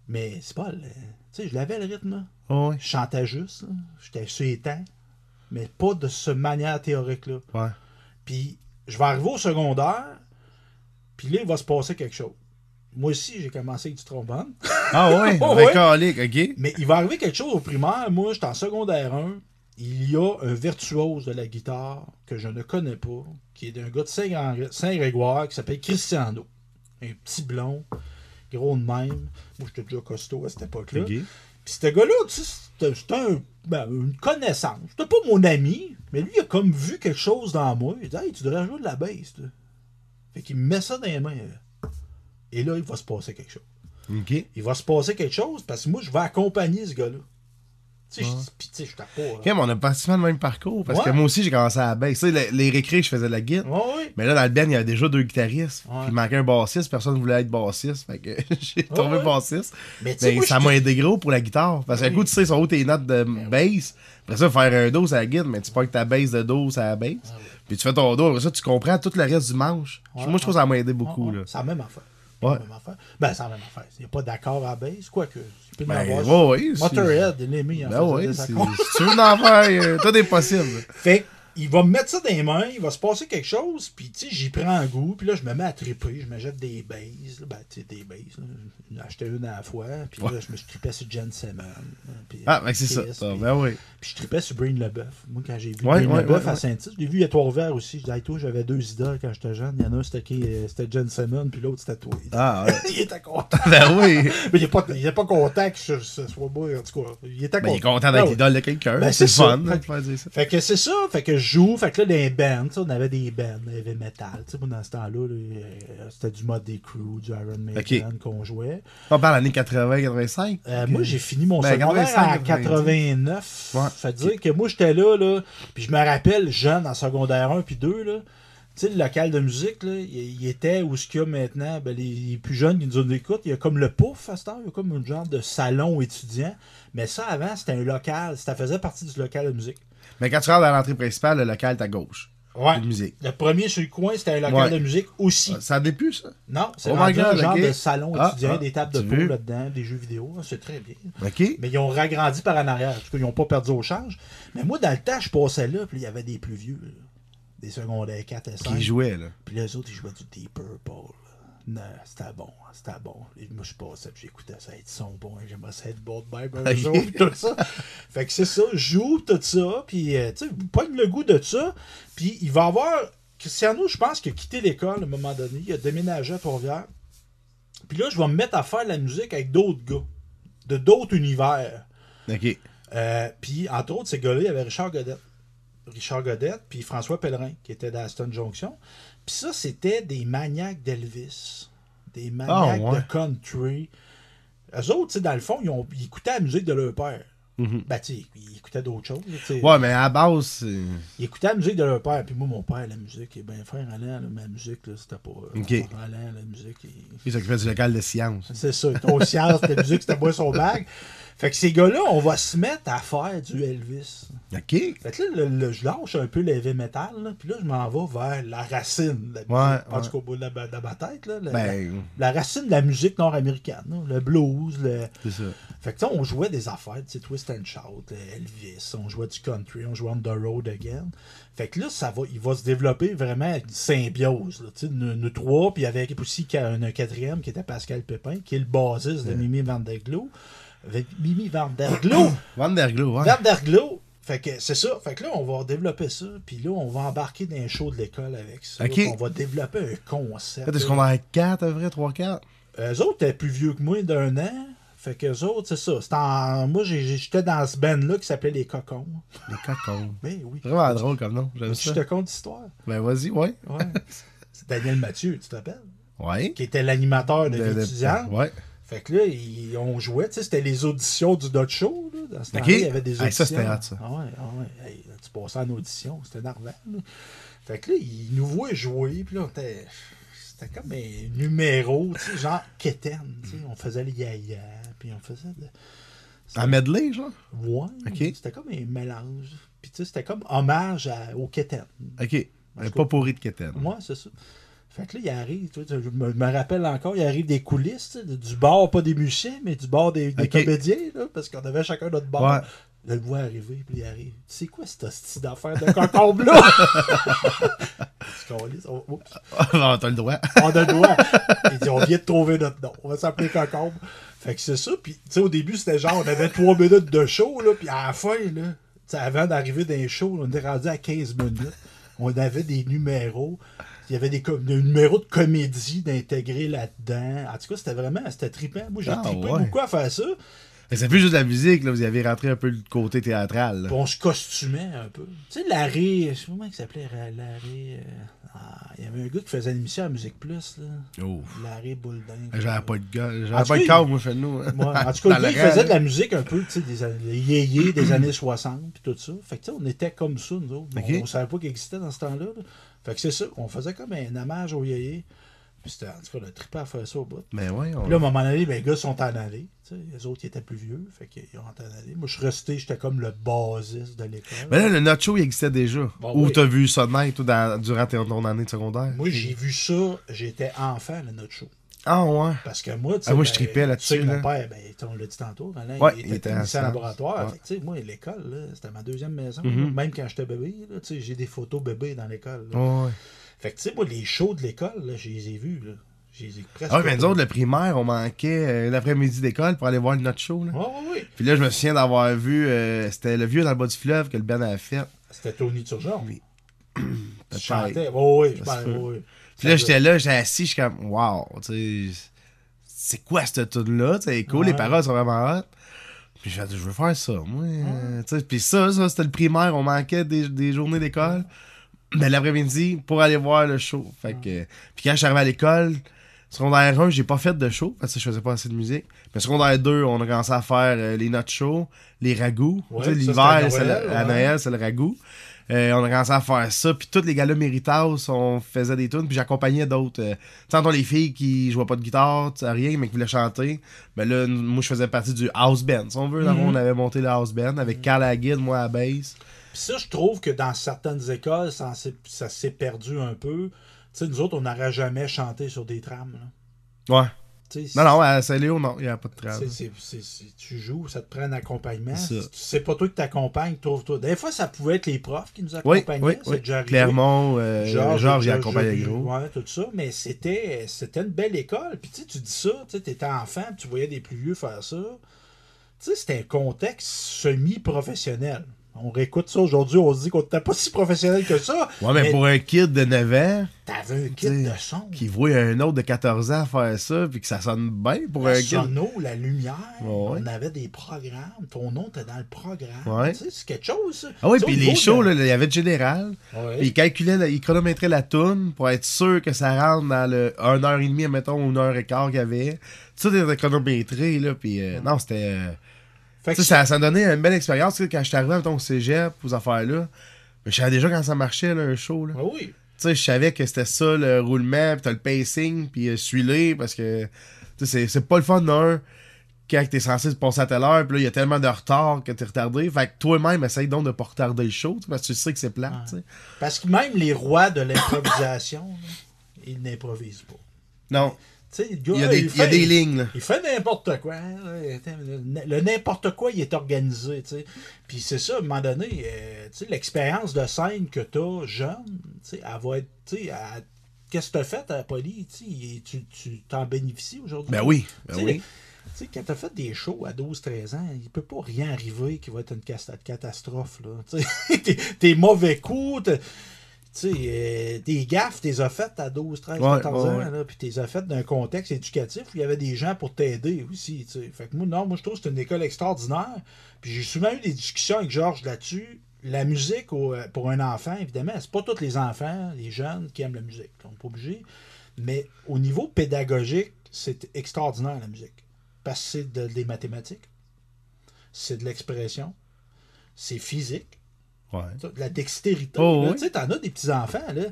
Speaker 2: Mais c'est pas le. Tu sais, je l'avais le rythme.
Speaker 1: Oh, ouais.
Speaker 2: Je chantais juste. J'étais sur les temps. Mais pas de ce manière théorique-là.
Speaker 1: Ouais.
Speaker 2: Puis je vais arriver au secondaire, puis là, il va se passer quelque chose. Moi aussi, j'ai commencé avec du trombone.
Speaker 1: Ah ouais?
Speaker 2: Oh, ouais.
Speaker 1: OK.
Speaker 2: Mais il va arriver quelque chose au primaire. Moi, j'étais en secondaire 1. Il y a un virtuose de la guitare que je ne connais pas, qui est d'un gars de Saint- Saint-Grégoire qui s'appelle Cristiano. Un petit blond, gros de même. Moi, j'étais déjà costaud à cette époque-là. Puis ce gars-là, tu sais, c'était un- ben, une connaissance. C'était pas mon ami, mais lui, il a comme vu quelque chose dans moi. Il dit Hey, tu devrais jouer de la toi. Fait qu'il me met ça dans les mains. là. Et là, il va se passer quelque chose.
Speaker 1: OK.
Speaker 2: Il va se passer quelque chose parce que moi, je vais accompagner ce gars-là. Tu sais, je- t'ai pas.
Speaker 1: Mais on a pratiquement le même parcours. Parce que moi aussi, j'ai commencé à la. Tu sais, les, récrés, je faisais de la.
Speaker 2: Ouais, ouais.
Speaker 1: Mais là, dans le band, il y avait déjà deux guitaristes. Il manquait un bassiste. Personne ne voulait être bassiste. Fait que j'ai tombé bassiste.
Speaker 2: Mais moi,
Speaker 1: ça m'a aidé gros pour la guitare. Parce que
Speaker 2: Oui. Ben
Speaker 1: coup, tu sais, sont où tes notes de bass. Après ça, faire un do, c'est la guitare. Mais tu pognes ta bass de do, c'est la bass. Puis tu fais ton do. Après ça, tu comprends tout le reste du manche. Moi, je trouve que ça m'a aidé beaucoup. Là.
Speaker 2: La même affaire.
Speaker 1: Ouais.
Speaker 2: La même affaire. Ben, c'est la même affaire. Il n'y a pas d'accord à la base, quoique. Tu peux
Speaker 1: Ben,
Speaker 2: avoir.
Speaker 1: ouais,
Speaker 2: Motorhead, mis en
Speaker 1: Ben
Speaker 2: faisant
Speaker 1: ouais, si tu veux en faire, euh, tout est possible.
Speaker 2: Fait il va me mettre ça dans les mains, il va se passer quelque chose, puis tu sais, j'y prends un goût, puis là, je me mets à triper, je me jette des bases, là, ben, tu sais, des bases. J'en ai acheté une à la fois, puis là, je me tripais sur Jen puis
Speaker 1: Ah, ben c'est ça.
Speaker 2: Puis-
Speaker 1: Ben oui.
Speaker 2: Puis je tripais sur Brain Leboeuf. Moi, quand j'ai vu
Speaker 1: Ouais,
Speaker 2: Brain
Speaker 1: ouais,
Speaker 2: Leboeuf à. Saint-Tite, je l'ai vu à Trois-Rivières aussi. Je disais, hey, toi, j'avais deux idoles quand j'étais jeune. Il y en a un, c'était euh, Jen Simmons, puis l'autre, c'était toi.
Speaker 1: Ah, ouais.
Speaker 2: il était content.
Speaker 1: ben oui.
Speaker 2: Mais il n'est pas, content que je, ce soit moi, en tout cas. Il était
Speaker 1: Ben, il est
Speaker 2: content.
Speaker 1: content d'être
Speaker 2: Ah
Speaker 1: l'idole de quelqu'un.
Speaker 2: Ben,
Speaker 1: c'est fun
Speaker 2: ça. Fait que c'est ça, fait que je joue, fait que là, des bands, on avait des bands, heavy metal, tu sais, moi, dans ce temps-là, là, euh, c'était du mode des crew, du Iron Maiden qu'on jouait.
Speaker 1: On parle l'année 80-85.
Speaker 2: Euh, Moi, j'ai fini mon
Speaker 1: Ben,
Speaker 2: secondaire
Speaker 1: 85,
Speaker 2: en 89.
Speaker 1: Ouais.
Speaker 2: Dire que moi, j'étais là, là, puis je me rappelle, jeune, en secondaire 1 puis 2, là, tu sais, le local de musique, là, il, il était où ce qu'il y a maintenant, ben, les, les plus jeunes qui nous écoutent, il y a comme le pouf à cette heure, il y a comme un genre de salon étudiant. Mais ça, avant, c'était un local, ça faisait partie du local de musique.
Speaker 1: Mais quand tu rentres dans l'entrée principale, le local est à gauche.
Speaker 2: Ouais.
Speaker 1: De musique.
Speaker 2: Le premier sur le coin, c'était un local
Speaker 1: Ouais.
Speaker 2: de musique aussi.
Speaker 1: Ça débute, ça?
Speaker 2: Non, c'est
Speaker 1: Oh
Speaker 2: un genre de salon
Speaker 1: Ah,
Speaker 2: étudiant,
Speaker 1: ah,
Speaker 2: des tables de
Speaker 1: veux?
Speaker 2: là-dedans, des jeux vidéo. C'est très bien.
Speaker 1: OK.
Speaker 2: Mais ils ont ragrandi par en arrière. En tout cas, ils n'ont pas perdu au change. Mais moi, dans le temps, je passais là, puis il y avait des plus vieux. là. Des secondaires 4 et 5.
Speaker 1: Qui jouait, là.
Speaker 2: Puis les autres, ils jouaient du Deep Purple. Non, c'était bon, c'était bon. Et moi, je passais, puis j'écoutais ça, ils sont bons, et j'aimerais ça être bon de même un jour, puis tout ça. Fait que c'est ça, joue tout ça, puis euh, tu sais, pogne le goût de ça, puis il va avoir. Cristiano, je pense qu'il a quitté l'école à un moment donné, il a déménagé à Trois-Rivières. Puis là, je vais me mettre à faire de la musique avec d'autres gars, de d'autres univers.
Speaker 1: OK.
Speaker 2: Euh, puis, entre autres, ces gars-là, il y avait Richard Godette. Richard Godette, puis François Pellerin, qui était d'Aston Junction. Puis ça, c'était des maniaques d'Elvis. Des maniaques
Speaker 1: Ah, ouais.
Speaker 2: de country. Eux autres, tu sais, dans le fond, ils, ont, ils écoutaient la musique de leur père.
Speaker 1: Mhm.
Speaker 2: Ben, tu sais, ils écoutaient d'autres choses.
Speaker 1: Ouais, mais à la base, c'est.
Speaker 2: Ils écoutaient la musique de leur père. Puis moi, mon père, la musique, est bien frère Alain, là, ma musique, là, c'était pas. euh,
Speaker 1: Ok.
Speaker 2: Alain, la musique. il-
Speaker 1: Il s'occupait du local de science.
Speaker 2: c'est ça, ton science, la musique, c'était moi son bag. Fait que ces gars-là, on va se mettre à faire du Elvis.
Speaker 1: OK.
Speaker 2: Fait que là, le- le- je lâche un peu l'heavy metal, là, puis là, je m'en vais vers la racine la.
Speaker 1: Ouais,
Speaker 2: en tout
Speaker 1: ouais.
Speaker 2: bout de, la, de ma tête, là, la,
Speaker 1: Ben,
Speaker 2: la racine de la musique nord-américaine, là, le blues, le...
Speaker 1: c'est ça.
Speaker 2: Fait que tu sais, on jouait des affaires, tu sais, Twist and Shout, Elvis, on jouait du country, on jouait On the Road Again. Fait que là, ça va, il va se développer vraiment une symbiose, là, tu sais, nous, nous trois, puis avec aussi un, un quatrième qui était Pascal Pépin, qui est le bassiste de Mimi. Avec Mimi Vanderglo,
Speaker 1: Vanderglo, ouais.
Speaker 2: Vanderglo. Fait que c'est ça. Fait que là, on va développer ça. Puis là, on va embarquer dans les shows de l'école avec ça. On va développer un concept.
Speaker 1: Peut-être qu'on a 4, à vrai, 3-4.
Speaker 2: Eux autres étaient plus vieux que moi d'un an. Fait que eux autres, c'est ça. C'était en- Moi, j'étais dans ce band-là qui s'appelait Les Cocons.
Speaker 1: Les cocons.
Speaker 2: Ben oui.
Speaker 1: Vraiment drôle comme nom. J'aime
Speaker 2: Je
Speaker 1: ça.
Speaker 2: te conte l'histoire?
Speaker 1: Ben, vas-y, ouais.
Speaker 2: Ouais. c'est Daniel Mathieu, tu t'appelles?
Speaker 1: Ouais.
Speaker 2: Qui était l'animateur de,
Speaker 1: De- de-
Speaker 2: l'étudiant.
Speaker 1: Ouais.
Speaker 2: Fait que là, ils, on jouait, tu sais, c'était les auditions du Dot Show. Là. Dans ce
Speaker 1: Ok.
Speaker 2: temps-là, il y avait des auditions.
Speaker 1: Hey, ça, c'était hot, ça.
Speaker 2: Ah ouais, ah ouais. Hey, là, tu passais en audition, c'était là. Fait que là, ils nous voient jouer, puis là, on était... C'était comme un numéro, tu sais, genre Keten, tu sais. On faisait les yaya, puis on faisait de...
Speaker 1: Un medley, genre?
Speaker 2: Ouais,
Speaker 1: Ok.
Speaker 2: c'était comme un mélange. Puis tu sais, c'était comme hommage à- au Keten.
Speaker 1: OK. Un pas pourri de Keten.
Speaker 2: Ouais, c'est ça. Fait que là, il arrive, tu sais, je me, rappelle encore, il arrive des coulisses, tu sais, du bar, pas des musiciens, mais du bar des, des comédiens, là, parce qu'on avait chacun notre bar.
Speaker 1: Ouais.
Speaker 2: Je le vois arriver, puis il arrive. Tu sais quoi, cette hostie d'affaires de concombre-là? Tu câlisses, on- oups,
Speaker 1: non, t'as le droit.
Speaker 2: on a le droit. Il dit, on vient de trouver notre nom. On va s'appeler concombre. Fait que c'est ça. Puis, tu sais, au début, c'était genre, on avait trois minutes de show, là, puis à la fin, là, avant d'arriver dans les shows, on était rendu à 15 minutes. On avait des numéros. Il y avait des, numéros de comédie d'intégrer là-dedans. En tout cas, c'était vraiment, c'était trippant. Moi, j'ai
Speaker 1: Ah,
Speaker 2: trippé
Speaker 1: ouais.
Speaker 2: beaucoup à faire ça?
Speaker 1: Mais c'est plus juste de la musique, là. Vous y avez rentré un peu le côté théâtral.
Speaker 2: Puis on se costumait un peu. Tu sais, Larry, je sais pas comment il s'appelait, Larry. euh, ah, il y avait un gars qui faisait une émission à Musique Plus, là.
Speaker 1: Oh.
Speaker 2: Larry Bouldin.
Speaker 1: J'avais pas de gars. J'avais pas de corps, moi, chez nous. hein.
Speaker 2: Ouais, en tout cas, le gars, il faisait de la musique un peu, tu sais, des yéyés des années 60 puis tout ça. Fait que, tu sais, on était comme ça, nous autres. On-. On, savait pas qu'il existait dans ce temps-là. là. Fait que c'est ça, on faisait comme un hommage aux yéyés. Puis c'était, en tout cas, le trippé à faire ça au bout.
Speaker 1: Mais ouais, on...
Speaker 2: Puis là, à un moment donné, ben, les gars sont en allée. Les autres, ils étaient plus vieux. Fait qu'ils ont en allée. Moi, je suis resté, j'étais comme le basiste de l'école.
Speaker 1: Mais là, le Nacho, il existait déjà.
Speaker 2: Bon,
Speaker 1: Ou
Speaker 2: oui.
Speaker 1: t'as vu ça de même, dans- durant ton, année de secondaire?
Speaker 2: Moi, j'ai vu ça, j'étais enfant, le show.
Speaker 1: Ah, ouais.
Speaker 2: Parce que moi, tu sais,
Speaker 1: Ah, moi, je
Speaker 2: ben,
Speaker 1: tripais là-dessus,
Speaker 2: Tu sais,
Speaker 1: là.
Speaker 2: mon père, ben, on l'a dit tantôt, Alain,
Speaker 1: Ouais,
Speaker 2: il
Speaker 1: il
Speaker 2: était
Speaker 1: était
Speaker 2: technicien
Speaker 1: en
Speaker 2: laboratoire.
Speaker 1: Ouais.
Speaker 2: Fait moi, l'école, c'était ma deuxième maison.
Speaker 1: Mhm.
Speaker 2: Même quand j'étais bébé, j'ai des photos bébé dans l'école.
Speaker 1: Ouais.
Speaker 2: Fait que, tu sais, moi, les shows de l'école, je les ai vus. Là.
Speaker 1: Ah, mais nous autres, le primaire, on manquait euh, l'après-midi d'école pour aller voir le Notre Show. Là.
Speaker 2: Ouais, ouais.
Speaker 1: Puis là, je me souviens d'avoir vu, euh, c'était le vieux dans le bas du fleuve que le Ben avait fait.
Speaker 2: C'était Tony Turgeon.
Speaker 1: Oui.
Speaker 2: Tu chantais. Je pense,
Speaker 1: peut.
Speaker 2: Ouais, ouais.
Speaker 1: Puis là, j'étais là, j'étais assis, je suis comme, wow, tu sais, c'est quoi cette tune-là? C'est cool, les
Speaker 2: Ouais.
Speaker 1: paroles sont vraiment hot. Puis j'ai dit, je veux faire ça, moi. euh, tu sais. Puis ça, ça, c'était le primaire, on manquait des, des journées d'école. Mais l'après-midi, pour aller voir le show. Fait que, puis quand je suis arrivé à l'école, secondaire 1, j'ai pas fait de show, parce que je faisais pas assez de musique. Mais secondaire 2, on a commencé à faire euh, les notes shows, les ragoûts.
Speaker 2: Ouais, ça,
Speaker 1: l'hiver,
Speaker 2: à ouais.
Speaker 1: Noël, c'est le ragoût. Euh, on a commencé à faire ça, puis tous les gars-là Méritas, on faisait des tunes, puis j'accompagnais d'autres. Euh, mettons, les filles qui jouaient pas de guitare, rien, mais qui voulaient chanter. Mais là, n- moi, je faisais partie du house band. Si on veut, là,
Speaker 2: Mhm.
Speaker 1: on avait monté le house band avec Carl à guide, moi à la bass.
Speaker 2: Puis ça, je trouve que dans certaines écoles, ça, s'est- ça s'est perdu un peu. Tu sais, nous autres, on n'aurait jamais chanté sur des trams. là.
Speaker 1: Ouais. Non, non, à Saint-Léo, non, il n'y a pas de trame.
Speaker 2: C'est- c'est- c'est- c'est- tu joues, ça te prend un accompagnement.
Speaker 1: C'est
Speaker 2: pas toi qui t'accompagnes, trouve-toi. Des fois, ça pouvait être les profs qui nous
Speaker 1: Oui,
Speaker 2: accompagnaient.
Speaker 1: oui, oui.
Speaker 2: arrivé.
Speaker 1: Clermont, euh, Georges, il
Speaker 2: Georges,
Speaker 1: accompagnait
Speaker 2: Georges,
Speaker 1: gros.
Speaker 2: Ouais, tout ça. Mais c'était c'était une belle école. Puis tu dis ça, tu étais enfant, puis tu voyais des plus vieux faire ça. Tu sais, c'était un contexte semi-professionnel. On réécoute ça aujourd'hui, on se dit qu'on n'était pas si professionnel que ça.
Speaker 1: Ouais, mais, pour un kid de 9 ans
Speaker 2: T'avais un
Speaker 1: T'sais,
Speaker 2: de son.
Speaker 1: qui voit un autre de 14 ans faire ça, puis que ça sonne bien pour un kid.
Speaker 2: sono, la lumière,
Speaker 1: Ouais.
Speaker 2: on avait des programmes. Ton nom était dans le programme.
Speaker 1: Ouais.
Speaker 2: Tu sais, C'est quelque chose, ça.
Speaker 1: Ah oui, puis les shows,
Speaker 2: de-
Speaker 1: là, il y avait de général.
Speaker 2: Ouais.
Speaker 1: Il calculait, la- il chronométrait la toune pour être sûr que ça rentre dans le 1h30, mettons, ou 1h15 qu'il y avait. Tout ça était chronométré, là, puis euh, non, c'était... euh,
Speaker 2: Fait que
Speaker 1: ça, ça donnait une belle expérience, quand je suis arrivé, mettons, au cégep, aux affaires-là. Mais je savais déjà quand ça marchait, là, un show, là.
Speaker 2: Ah oui.
Speaker 1: Tu sais, je savais que c'était ça, le roulement, puis t'as le pacing, puis euh, suis-les, parce que, tu sais, c'est- pas le fun d'un quand t'es censé te passer à telle heure, puis là, il y a tellement de retard que t'es retardé. Fait que toi-même, essaye donc de pas retarder le show, parce que tu sais que c'est plat, sais.
Speaker 2: Parce que même les rois de l'improvisation, là, ils n'improvisent pas.
Speaker 1: Non,
Speaker 2: Tu sais, le gars,
Speaker 1: il y a des, il y a
Speaker 2: fait-
Speaker 1: des lignes, là.
Speaker 2: Il fait n'importe quoi. hein. Le n'importe quoi, il est organisé. tu. Puis c'est ça, à un moment donné, euh, tu l'expérience de scène que tu as jeune, tu elle va être. tu elle- Qu'est-ce que tu as fait à Poly? tu Tu tu t'en bénéficies aujourd'hui?
Speaker 1: Ben oui, ben
Speaker 2: Tu
Speaker 1: oui.
Speaker 2: Tu quand t'as fait des shows à 12-13 ans, il peut pas rien arriver qui va être une catastrophe. Tu mauvais coups, t'as- tu sais, euh, tes gaffes, t'es as faites à 12, 13,
Speaker 1: Ouais,
Speaker 2: 14
Speaker 1: ouais,
Speaker 2: ans, là, puis t'es as faites d'un contexte éducatif où il y avait des gens pour t'aider aussi. tu sais. Fait que moi, non, moi je trouve que c'est une école extraordinaire. Puis j'ai souvent eu des discussions avec Georges là-dessus. La musique euh, pour un enfant, évidemment, c'est pas tous les enfants, les jeunes qui aiment la musique. On n'est pas obligé. Mais au niveau pédagogique, c'est extraordinaire la musique. Parce que c'est de- des mathématiques, c'est de l'expression, c'est physique,
Speaker 1: Ouais.
Speaker 2: de la dextérité.
Speaker 1: Oh, oui.
Speaker 2: Tu sais, t'en as des petits-enfants, là.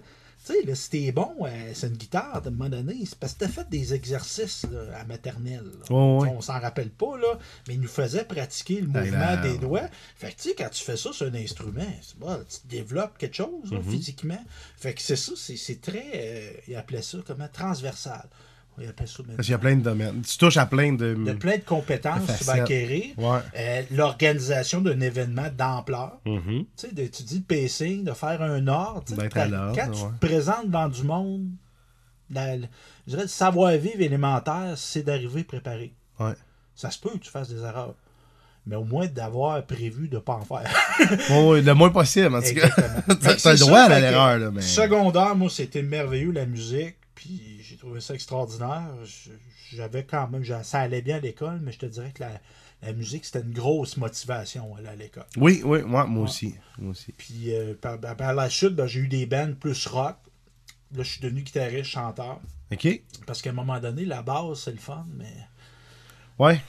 Speaker 2: Tu sais, là, si t'es bon, euh, c'est une guitare, à un moment donné, c'est parce que t'as fait des exercices là, à maternelle.
Speaker 1: Oh, oui.
Speaker 2: On s'en rappelle pas, là, mais ils nous faisaient pratiquer le mouvement
Speaker 1: là,
Speaker 2: des doigts. Fait que, tu sais, quand tu fais ça sur un instrument, bon, tu développes quelque chose,
Speaker 1: Mhm.
Speaker 2: là, physiquement. Fait que c'est ça, c'est c'est très, euh, ils appelaient ça comment, transversal. Ça maintenant.
Speaker 1: Parce qu'il y a plein de domaines. Tu touches à plein de...
Speaker 2: de plein de compétences
Speaker 1: De
Speaker 2: que tu vas acquérir.
Speaker 1: Ouais.
Speaker 2: Euh, L'organisation d'un événement d'ampleur.
Speaker 1: Mhm.
Speaker 2: Tu sais, de- tu dis le pacing, de faire un ordre. tu sais,
Speaker 1: D'être à
Speaker 2: quand-
Speaker 1: l'ordre,
Speaker 2: Quand tu te présentes dans du monde, je dirais, le savoir-vivre élémentaire, c'est d'arriver préparé.
Speaker 1: Ouais.
Speaker 2: Ça se peut que tu fasses des erreurs. Mais au moins d'avoir prévu de ne pas en faire.
Speaker 1: Ouais, le moins possible, en tout cas. T'as
Speaker 2: c'est
Speaker 1: le droit à l'erreur, mais-
Speaker 2: Secondaire, moi, c'était merveilleux, la musique. Puis j'ai trouvé ça extraordinaire. J'avais quand même, ça allait bien à l'école, mais je te dirais que la, la musique, c'était une grosse motivation à l'école.
Speaker 1: Oui, oui, moi, moi aussi. Moi aussi.
Speaker 2: Puis euh, par, par- la suite, ben, j'ai eu des bands plus rock. Là, je suis devenu guitariste, chanteur.
Speaker 1: OK?
Speaker 2: Parce qu'à un moment donné, la basse, c'est le fun, mais
Speaker 1: Ouais.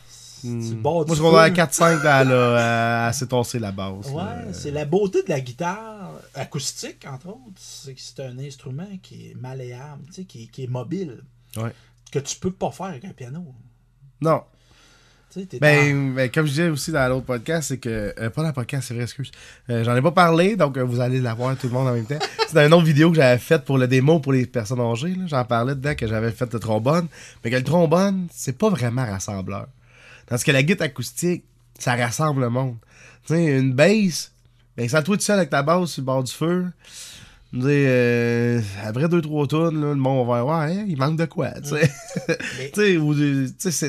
Speaker 1: Hmm. Moi, je vais à
Speaker 2: feu.
Speaker 1: 4-5, elle a assez tossé la base.
Speaker 2: Ouais, c'est la beauté de la guitare acoustique, entre autres. C'est que c'est un instrument qui est malléable, tu sais, qui, est- qui est mobile.
Speaker 1: Ouais.
Speaker 2: Que tu peux pas faire avec un piano.
Speaker 1: Non.
Speaker 2: Tu sais, t'es
Speaker 1: Ben, ben, comme je disais aussi dans l'autre podcast, c'est que. euh, pas dans le podcast, c'est vrai, excuse. Euh, J'en ai pas parlé, donc euh, vous allez la voir tout le monde en même temps. C'est dans une autre vidéo que j'avais faite pour le démo pour les personnes âgées. là. J'en parlais dedans que j'avais fait le trombone. Mais que le trombone, c'est pas vraiment rassembleur. Tandis que la guitare acoustique, ça rassemble le monde. Tu sais, une bass, ben, sans toi tout seul avec ta basse sur le bord du feu. euh, après deux, trois tonnes, le monde va voir, ouais, hein, il manque de quoi, tu sais.
Speaker 2: Mais-
Speaker 1: Tu sais, ou,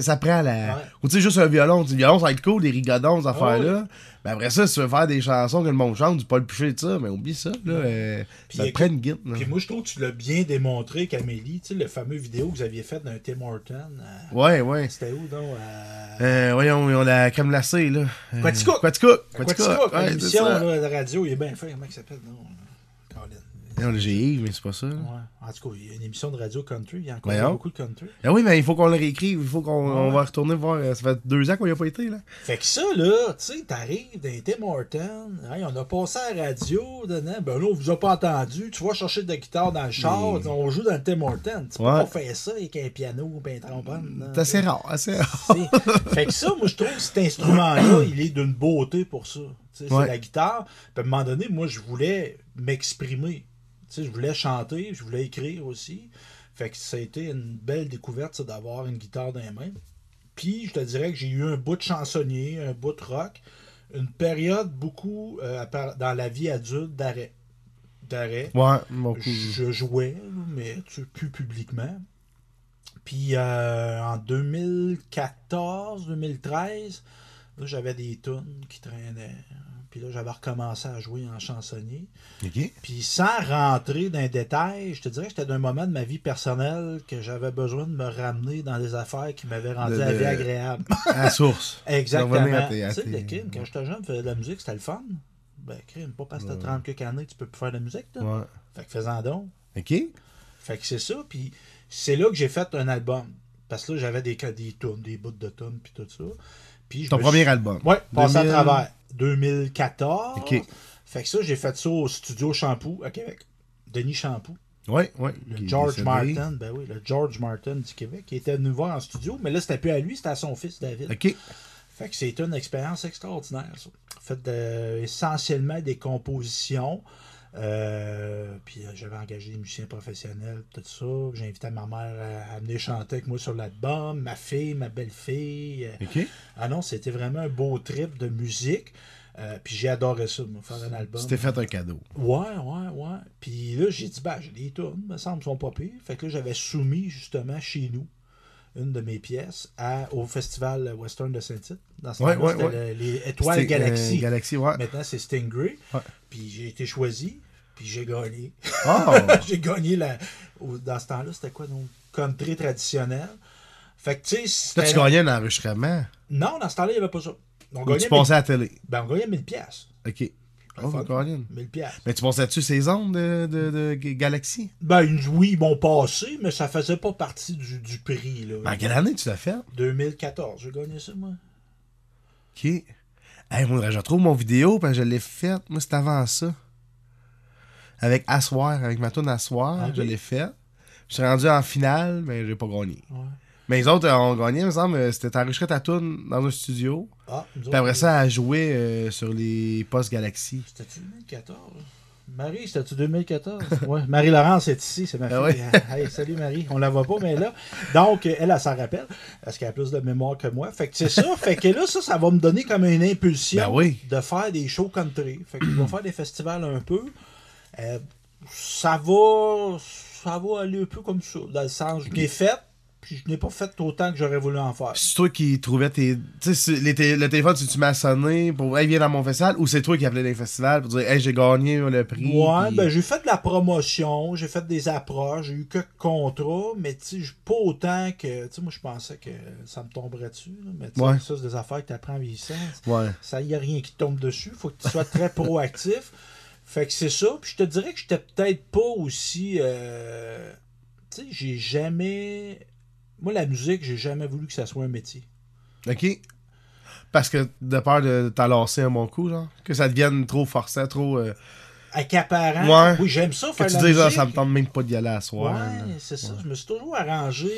Speaker 1: ça prend la.
Speaker 2: Ouais.
Speaker 1: Ou tu sais, juste un violon. Le violon, ça va être cool, des rigodons, ces
Speaker 2: Ah
Speaker 1: affaires-là. Mais après ça, si tu veux faire des chansons que le monde chante, du Paul Piché de ça, mais oublie ça, là. euh,
Speaker 2: Puis
Speaker 1: ça te prend une guide, là.
Speaker 2: Puis moi, je trouve que tu l'as bien démontré, Camélie. Tu sais, le fameux vidéo que vous aviez fait d'un Tim Horton. euh,
Speaker 1: Ouais, ouais.
Speaker 2: C'était où, donc?
Speaker 1: Euh, voyons, ont la crème là.
Speaker 2: Quaticook.
Speaker 1: Ouais, c'est
Speaker 2: l'émission là, de radio, il est bien fait. Comment il s'appelle, non?
Speaker 1: Non, le GI, mais c'est pas ça.
Speaker 2: Ouais. En tout cas, il y a une émission de radio country. Il y a encore
Speaker 1: Voyons.
Speaker 2: beaucoup de country.
Speaker 1: Ah oui, mais il faut qu'on le réécrive. Il faut qu'on
Speaker 2: Ouais.
Speaker 1: on va retourner voir. euh, Ça fait deux ans qu'on y a pas été, là.
Speaker 2: Fait que ça, là, tu sais, t'arrives dans Tim Horton, hey, on a passé à la radio, dedans, ben là, on vous a pas entendu, tu vas chercher de la guitare dans le char,
Speaker 1: Mais-
Speaker 2: on joue dans le Tim Horton. Tu peux
Speaker 1: Ouais.
Speaker 2: pas faire ça avec un piano ou un trombone. là.
Speaker 1: C'est assez rare, assez rare.
Speaker 2: Fait que ça, moi, je trouve que cet instrument-là, il est d'une beauté pour ça. C'est la guitare. Puis à un moment donné, moi, je voulais m'exprimer. Sais, je voulais chanter, je voulais écrire aussi. Fait que ça a été une belle découverte, d'avoir une guitare dans les mains. Puis, je te dirais que j'ai eu un bout de chansonnier, un bout de rock, une période beaucoup euh, dans la vie adulte d'arrêt. D'arrêt.
Speaker 1: Ouais, beaucoup.
Speaker 2: Je jouais, mais tu plus publiquement. Puis euh, en 2014-2013, là, j'avais des tunes qui traînaient. Puis là, j'avais recommencé à jouer en chansonnier.
Speaker 1: OK.
Speaker 2: Puis sans rentrer dans les détails, je te dirais que j'étais d'un moment de ma vie personnelle que j'avais besoin de me ramener dans des affaires qui m'avaient rendu
Speaker 1: De-
Speaker 2: la vie agréable.
Speaker 1: À la source.
Speaker 2: Exactement.
Speaker 1: revenir à tes- à
Speaker 2: Tu sais, le crime, quand j'étais jeune, je faisais de la musique, c'était le fun. Ben, crime, pas parce que t'as 30 quelques années que tu peux plus faire de la musique. là.
Speaker 1: Ouais.
Speaker 2: Fait que fais-en donc.
Speaker 1: OK.
Speaker 2: Fait que c'est ça. Puis c'est là que j'ai fait un album. Parce que là, j'avais des, des tunes, des bouts de tunes, puis tout ça. Puis
Speaker 1: Ton premier
Speaker 2: suis-
Speaker 1: album.
Speaker 2: Ouais, passé
Speaker 1: 2000.
Speaker 2: à travers. 2014.
Speaker 1: OK.
Speaker 2: Fait que ça, j'ai fait ça au studio Shampoo à Québec. Denis Shampoo.
Speaker 1: Ouais, ouais.
Speaker 2: Le George. Martin, ben oui, le George Martin du Québec, qui était venu voir en studio, mais là, c'était plus à lui, c'était à son fils David.
Speaker 1: OK.
Speaker 2: Fait que c'était une expérience extraordinaire, ça. Fait de- essentiellement des compositions. Euh, puis euh, j'avais engagé des musiciens professionnels, tout ça. J'ai invité ma mère à, à venir chanter avec moi sur l'album, ma fille, ma belle-fille. Euh. Ah non, c'était vraiment un beau trip de musique. Euh, puis j'ai adoré ça, moi, faire un album.
Speaker 1: T'es fait un cadeau.
Speaker 2: Ouais, ouais, ouais. Puis là, j'ai dit, bah, j'ai des tunes, me semble, sont pas pires. Fait que là, j'avais soumis justement chez nous une de mes pièces à, au festival Western de Saint-Tite. Dans ce
Speaker 1: Ouais, ouais,
Speaker 2: c'était
Speaker 1: ouais.
Speaker 2: le- les Étoiles
Speaker 1: C'était, euh,
Speaker 2: Galaxy.
Speaker 1: Galaxy, ouais.
Speaker 2: Maintenant, c'est Stingray.
Speaker 1: Ouais.
Speaker 2: Puis j'ai été choisi, puis j'ai gagné.
Speaker 1: Oh!
Speaker 2: j'ai gagné la. Dans ce temps-là, c'était quoi, donc country traditionnel. Fait que, tu sais,
Speaker 1: tu gagnais un enregistrement.
Speaker 2: Non, dans ce temps-là, il n'y avait pas ça. On
Speaker 1: Ou
Speaker 2: gagnait,
Speaker 1: tu
Speaker 2: 1000
Speaker 1: passais à la télé.
Speaker 2: ben, on gagnait 1000 pièces.
Speaker 1: OK. Oh. Colin.
Speaker 2: 1000 pièces.
Speaker 1: Mais tu passais-tu ces ondes de, de, Galaxy?
Speaker 2: Ben, oui, ils m'ont passé, mais ça faisait pas partie du, du prix, là.
Speaker 1: En quelle année tu l'as fait?
Speaker 2: 2014, j'ai gagné ça, moi.
Speaker 1: OK. Hey, moi, je retrouve mon vidéo, parce que je l'ai faite. Moi, c'était avant ça. Avec Assoir, avec ma tune Assoir, je l'ai faite. Je suis rendu en finale, mais j'ai pas gagné.
Speaker 2: Ouais.
Speaker 1: Mais les autres ont gagné, il me semble. euh, C'était enregistré ta tune dans un studio.
Speaker 2: Ah,
Speaker 1: Puis après ça, à jouer euh, sur les postes Galaxy.
Speaker 2: C'était-tu 2014? Marie, c'était-tu 2014? Ouais, Marie-Laurence est ici, c'est ma fille.
Speaker 1: Ah ouais.
Speaker 2: Hey, salut Marie, on la voit pas, mais là. Donc, elle, elle s'en rappelle, parce qu'elle a plus de mémoire que moi. Fait que c'est ça. fait que là, ça, ça va me donner comme une impulsion
Speaker 1: Ben oui.
Speaker 2: de faire des shows country. Fait que je vais faire des festivals un peu. Euh, ça va. Ça va aller un peu comme ça. Dans le sens, je l'ai fait, puis je n'ai pas fait autant que j'aurais voulu en faire.
Speaker 1: C'est toi qui trouvais tes. Tu sais, le téléphone, si tu m'as sonné pour Hey, viens dans mon festival, ou c'est toi qui appelais les festivals pour dire Hey, j'ai gagné le prix.
Speaker 2: Ouais,
Speaker 1: puis-
Speaker 2: ben j'ai fait de la promotion, j'ai fait des approches, j'ai eu quelques contrats, mais tu sais, pas autant que. Tu sais, moi je pensais que ça me tomberait dessus. mais tu sais,
Speaker 1: Ouais.
Speaker 2: ça, c'est des affaires que tu apprends en vieillissant.
Speaker 1: Ouais.
Speaker 2: Ça y a rien qui te tombe dessus. Faut que tu sois très proactif. Fait que c'est ça. Puis je te dirais que j'étais peut-être pas aussi. euh, Tu sais, j'ai jamais. Moi, la musique, j'ai jamais voulu que ça soit un métier.
Speaker 1: Ok. Parce que de peur de t'alasser un bon coup, genre. Que ça devienne trop forçant, trop. euh,
Speaker 2: Accaparant.
Speaker 1: Ouais.
Speaker 2: Oui, j'aime ça
Speaker 1: que
Speaker 2: faire
Speaker 1: tu
Speaker 2: de la
Speaker 1: ça me tente même pas d'y aller à soir.
Speaker 2: Ouais, c'est ça. Je me suis toujours arrangé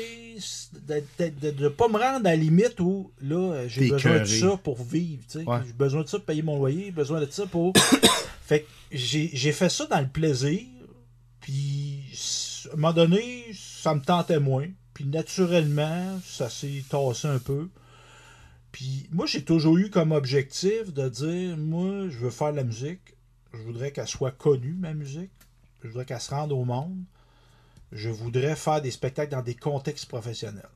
Speaker 2: de ne pas me rendre à la limite où là, j'ai besoin de ça pour vivre. tu sais.
Speaker 1: Ouais.
Speaker 2: J'ai besoin de ça pour payer mon loyer, besoin de ça pour. fait que j'ai fait ça dans le plaisir. Puis à un moment donné, ça me tentait moins. Puis naturellement, ça s'est tassé un peu. Puis moi, j'ai toujours eu comme objectif de dire moi, je veux faire de la musique. Je voudrais qu'elle soit connue, ma musique. Je voudrais qu'elle se rende au monde. Je voudrais faire des spectacles dans des contextes professionnels.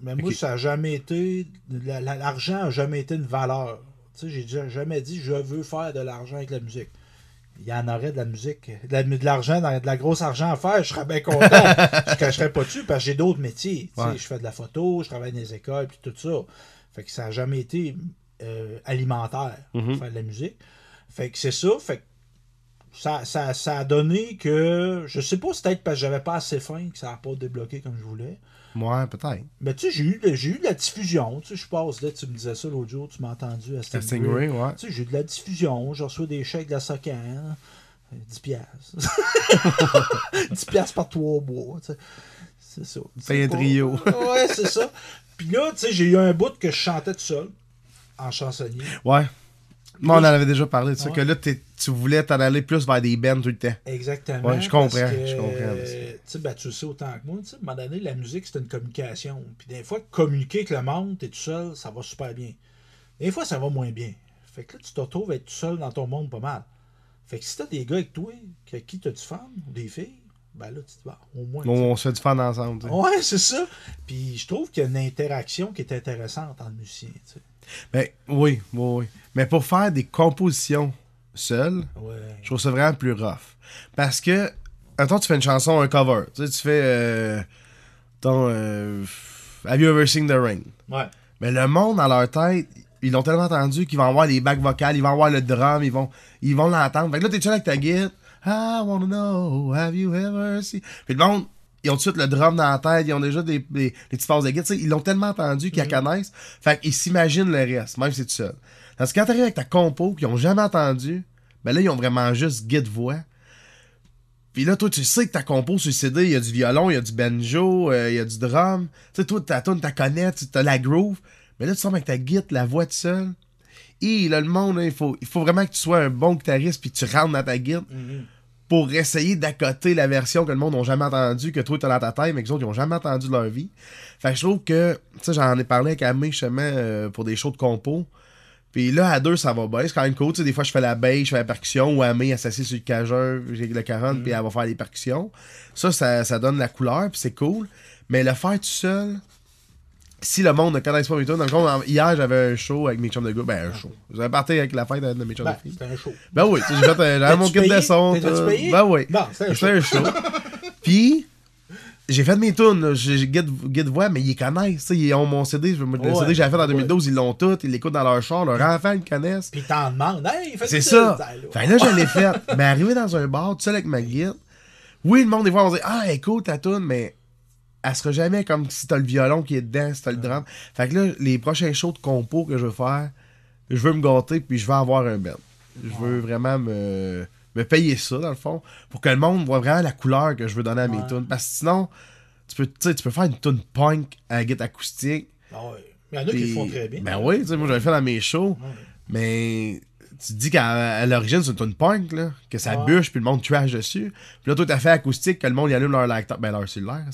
Speaker 2: Mais moi, ça n'a jamais été. la- la- L'argent n'a jamais été une valeur. Tu sais, j'ai jamais dit je veux faire de l'argent avec la musique. Il y en aurait de la musique, de la- de l'argent, de la grosse argent à faire, je serais bien content. je ne cacherais pas dessus parce que j'ai d'autres métiers. Tu sais,
Speaker 1: Ouais.
Speaker 2: Je fais de la photo, je travaille dans les écoles, puis tout ça. Fait que ça n'a jamais été euh, alimentaire,
Speaker 1: Mhm.
Speaker 2: faire de la musique. Fait que c'est ça. Fait que ça, ça, ça a donné que. Je sais pas, c'est peut-être parce que j'avais pas assez faim que ça n'a pas débloqué comme je voulais.
Speaker 1: Ouais, peut-être.
Speaker 2: Mais tu sais, j'ai eu, de- j'ai eu de la diffusion. Tu sais, je passe là, tu me disais ça l'autre jour, tu m'as entendu à
Speaker 1: Stingray, ouais.
Speaker 2: Tu sais, j'ai eu de la diffusion, je reçois des chèques de la SOCAN. euh, 10 piastres. 10 piastres par trois mois. tu sais. C'est ça.
Speaker 1: Un
Speaker 2: C'est pas-
Speaker 1: trio.
Speaker 2: Ouais, c'est ça. Puis là, tu sais, j'ai eu un bout que je chantais tout seul, en chansonnier.
Speaker 1: Ouais. Moi, on en avait déjà parlé de ça,
Speaker 2: Ouais.
Speaker 1: que là, tu voulais t'en aller plus vers des bands tout le temps.
Speaker 2: Exactement.
Speaker 1: Ouais, je comprends,
Speaker 2: que,
Speaker 1: je comprends,
Speaker 2: euh, Tu ben, le sais autant que moi. Tu sais, à un moment donné, la musique, c'est une communication. Puis des fois, communiquer avec le monde, t'es tout seul, ça va super bien. Des fois, ça va moins bien. Fait que là, tu te retrouves à être tout seul dans ton monde pas mal. Fait que si t'as des gars avec toi, que- qui t'as du fun, ou des filles, ben là, tu te vas au moins.
Speaker 1: On, on se fait du fun ensemble.
Speaker 2: Ouais, c'est ça. Puis je trouve qu'il y a une interaction qui est intéressante entre musiciens. Tu sais.
Speaker 1: Ben, oui, oui, oui. Mais pour faire des compositions seules,
Speaker 2: Ouais.
Speaker 1: je trouve ça vraiment plus rough. Parce que, attends, tu fais une chanson, un cover. Tu sais, tu fais euh, ton. euh, Have you ever seen the rain?
Speaker 2: Ouais.
Speaker 1: Mais le monde, dans leur tête, ils l'ont tellement entendu qu'ils vont avoir les bacs vocales, ils vont avoir le drum, ils vont ils vont l'entendre. Fait que là, t'es seul avec ta guitare? I wanna know, have you ever seen? Puis le monde, ils ont tout de suite le drum dans la tête, ils ont déjà des, des, des petites phases de sais, Ils l'ont tellement entendu qu'ils la connaissent. Fait qu'ils s'imaginent le reste, même si c'est tout seul. Parce que quand t'arrives avec ta compo qu'ils ont jamais entendu, ben là, ils ont vraiment juste guide-voix. Puis là, toi, tu sais que ta compo sur le CD, il y a du violon, il y a du banjo, euh, il y a du drum. Tu sais, toi, ta tune, ta connais, tu as la groove. Mais là, tu sens avec ta guitare, la voix tout seul. Et là, le monde, il, faut, il faut vraiment que tu sois un bon guitariste puis que tu rentres dans ta guitare
Speaker 2: Mhm.
Speaker 1: Pour essayer d'accoter la version que le monde n'a jamais entendue, que toi, tu as dans ta tête, mais que les autres, ils n'ont jamais entendu de leur vie. Fait que je trouve que, tu sais, j'en ai parlé avec Amé, justement, euh, pour des shows de compo. Puis là, à deux, ça va bien. C'est quand même cool. Tu sais, des fois, je fais la bass, je fais la percussion, ou Amé, elle s'assied sur le cageur, j'ai le 40, puis elle va faire les percussions. Ça, ça, ça donne la couleur, puis c'est cool. Mais le faire tout seul, si le monde ne connaisse pas mes tunes, dans le fond, hier, j'avais un show avec mes chums de gars. Ben, un show. J'avais parti avec la fête de mes chums
Speaker 2: Ben,
Speaker 1: de filles.
Speaker 2: c'était un show.
Speaker 1: Ben oui, euh, j'avais mon kit de son.
Speaker 2: Payé?
Speaker 1: Ben oui.
Speaker 2: Bon, c'était un
Speaker 1: show. Puis, j'ai fait mes tunes. J'ai guide, voix, mais ils connaissent. Ils ont mon CD. je- Le
Speaker 2: Ouais,
Speaker 1: CD que j'avais fait en
Speaker 2: ouais.
Speaker 1: 2012, ils l'ont tout. Ils l'écoutent dans leur char. Leurs enfants, ils connaissent.
Speaker 2: Puis t'en demandes, hey,
Speaker 1: C'est ça?
Speaker 2: Ben, là.
Speaker 1: Fait là, je l'ai fait. Mais arrivé dans un bar, tout seul avec ma guide, oui, le monde, des fois, on dit Ah, écoute ta tune, mais elle sera jamais comme si t'as le violon qui est dedans, si t'as le drum. Fait que là, les prochains shows de compo que je veux faire, je veux me gâter, puis je veux avoir un band. Je veux vraiment me, me payer ça, dans le fond, pour que le monde voit vraiment la couleur que je veux donner à mes
Speaker 2: Ouais.
Speaker 1: tunes. Parce que sinon, tu peux, tu peux faire une tune punk à la guitare acoustique.
Speaker 2: Ah ouais. Il y en a qui le font très bien.
Speaker 1: Ben oui, tu sais, moi j'avais fait dans mes shows.
Speaker 2: Ouais.
Speaker 1: Mais tu te dis qu'à l'origine, c'est une punk, là, que ça
Speaker 2: Ouais.
Speaker 1: bûche, puis le monde trash dessus. Puis là, toi, t'as fait acoustique, que le monde y allume leur lecteur. Ben, leur cellulaire,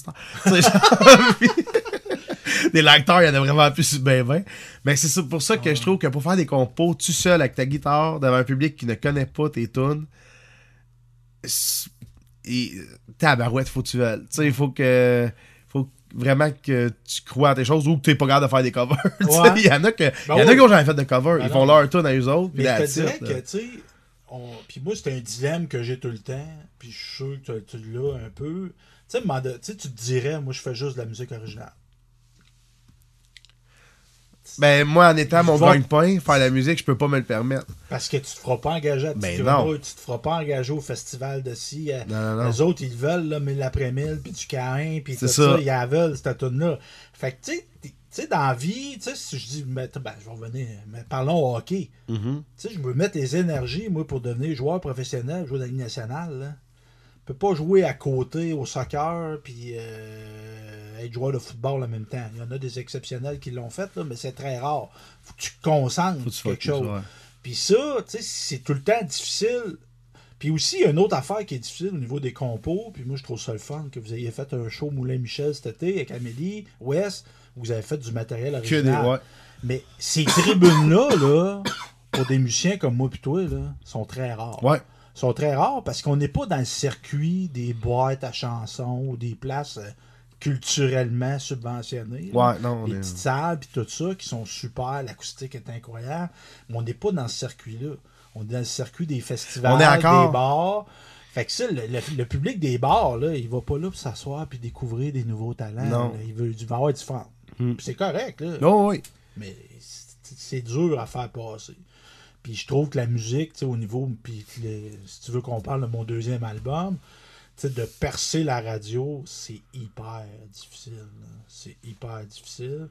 Speaker 1: c'est ça. Des lecteurs, il y en a vraiment plus ben ben. Mais c'est ça- pour ça que je trouve que pour faire des compos tout seul avec ta guitare devant un public qui ne connaît pas tes tunes, et- tabarouette, faut que tu. Tu sais, il faut que. Vraiment que tu crois à tes choses ou que tu n'es pas capable de faire des covers.
Speaker 2: Ouais.
Speaker 1: Il y en a, que,
Speaker 2: Ben
Speaker 1: il y en a
Speaker 2: oui.
Speaker 1: qui ont jamais fait de covers.
Speaker 2: Ben
Speaker 1: Ils font leur tune à eux autres.
Speaker 2: Mais je te dirais que, tu sais, on... puis moi, c'est un dilemme que j'ai tout le temps, puis je suis sûr que tu l'as un peu. Tu sais, tu te dirais, moi, je fais juste de la musique originale.
Speaker 1: Ben, moi, en étant mon
Speaker 2: Je vais-
Speaker 1: gagne-pain, faire la musique, je peux pas me le permettre.
Speaker 2: Parce que tu te feras pas engager à
Speaker 1: Ben non.
Speaker 2: Tu te feras pas engager au festival de ci. euh,
Speaker 1: Non, non, non.
Speaker 2: Les autres, ils veulent, là, mais l'après-midi, puis du Cain, puis tout
Speaker 1: ça.
Speaker 2: ça. ils la veulent, cette tune-là. Fait que, tu sais, tu sais, dans la vie, tu sais, si je dis, mais, ben, je vais revenir, mais parlons hockey.
Speaker 1: Mhm.
Speaker 2: Tu sais, je me mettre des énergies, moi, pour devenir joueur professionnel, jouer dans la Ligue nationale. Là. Je peux pas jouer à côté au soccer puis euh, être joueur de football en même temps. Il y en a des exceptionnels qui l'ont fait, là, mais c'est très rare. Faut que tu te concentres
Speaker 1: Faut
Speaker 2: sur quelque chose.
Speaker 1: ouais.
Speaker 2: Puis ça, tu sais, c'est tout le temps difficile. Puis aussi, il y a une autre affaire qui est difficile au niveau des compos. Puis moi, je trouve ça le fun que vous ayez fait un show Moulin-Michel cet été avec Amélie, Wes, où vous avez fait du matériel
Speaker 1: des.
Speaker 2: original.
Speaker 1: Ouais.
Speaker 2: Mais ces tribunes-là, là, pour des musiciens comme moi et toi, là, sont très rares.
Speaker 1: Ouais.
Speaker 2: Sont très rares parce qu'on n'est pas dans le circuit des boîtes à chansons ou des places euh, culturellement subventionnées.
Speaker 1: Ouais, non,
Speaker 2: Les
Speaker 1: est-
Speaker 2: petites salles puis tout ça qui sont super, l'acoustique est incroyable. Mais on n'est pas dans ce circuit-là. On est dans le circuit des festivals,
Speaker 1: On est encore-
Speaker 2: des bars. Fait que ça, le, le- le public des bars, là, il va pas là pour s'asseoir puis découvrir des nouveaux talents.
Speaker 1: Non.
Speaker 2: Il veut va avoir du fun.
Speaker 1: Hmm.
Speaker 2: C'est correct, là.
Speaker 1: Oh, oui.
Speaker 2: Mais c'est dur à faire passer. Puis je trouve que la musique, tu sais, au niveau. Puis si tu veux qu'on parle de mon deuxième album, tu sais, de percer la radio, c'est hyper difficile. C'est hyper difficile.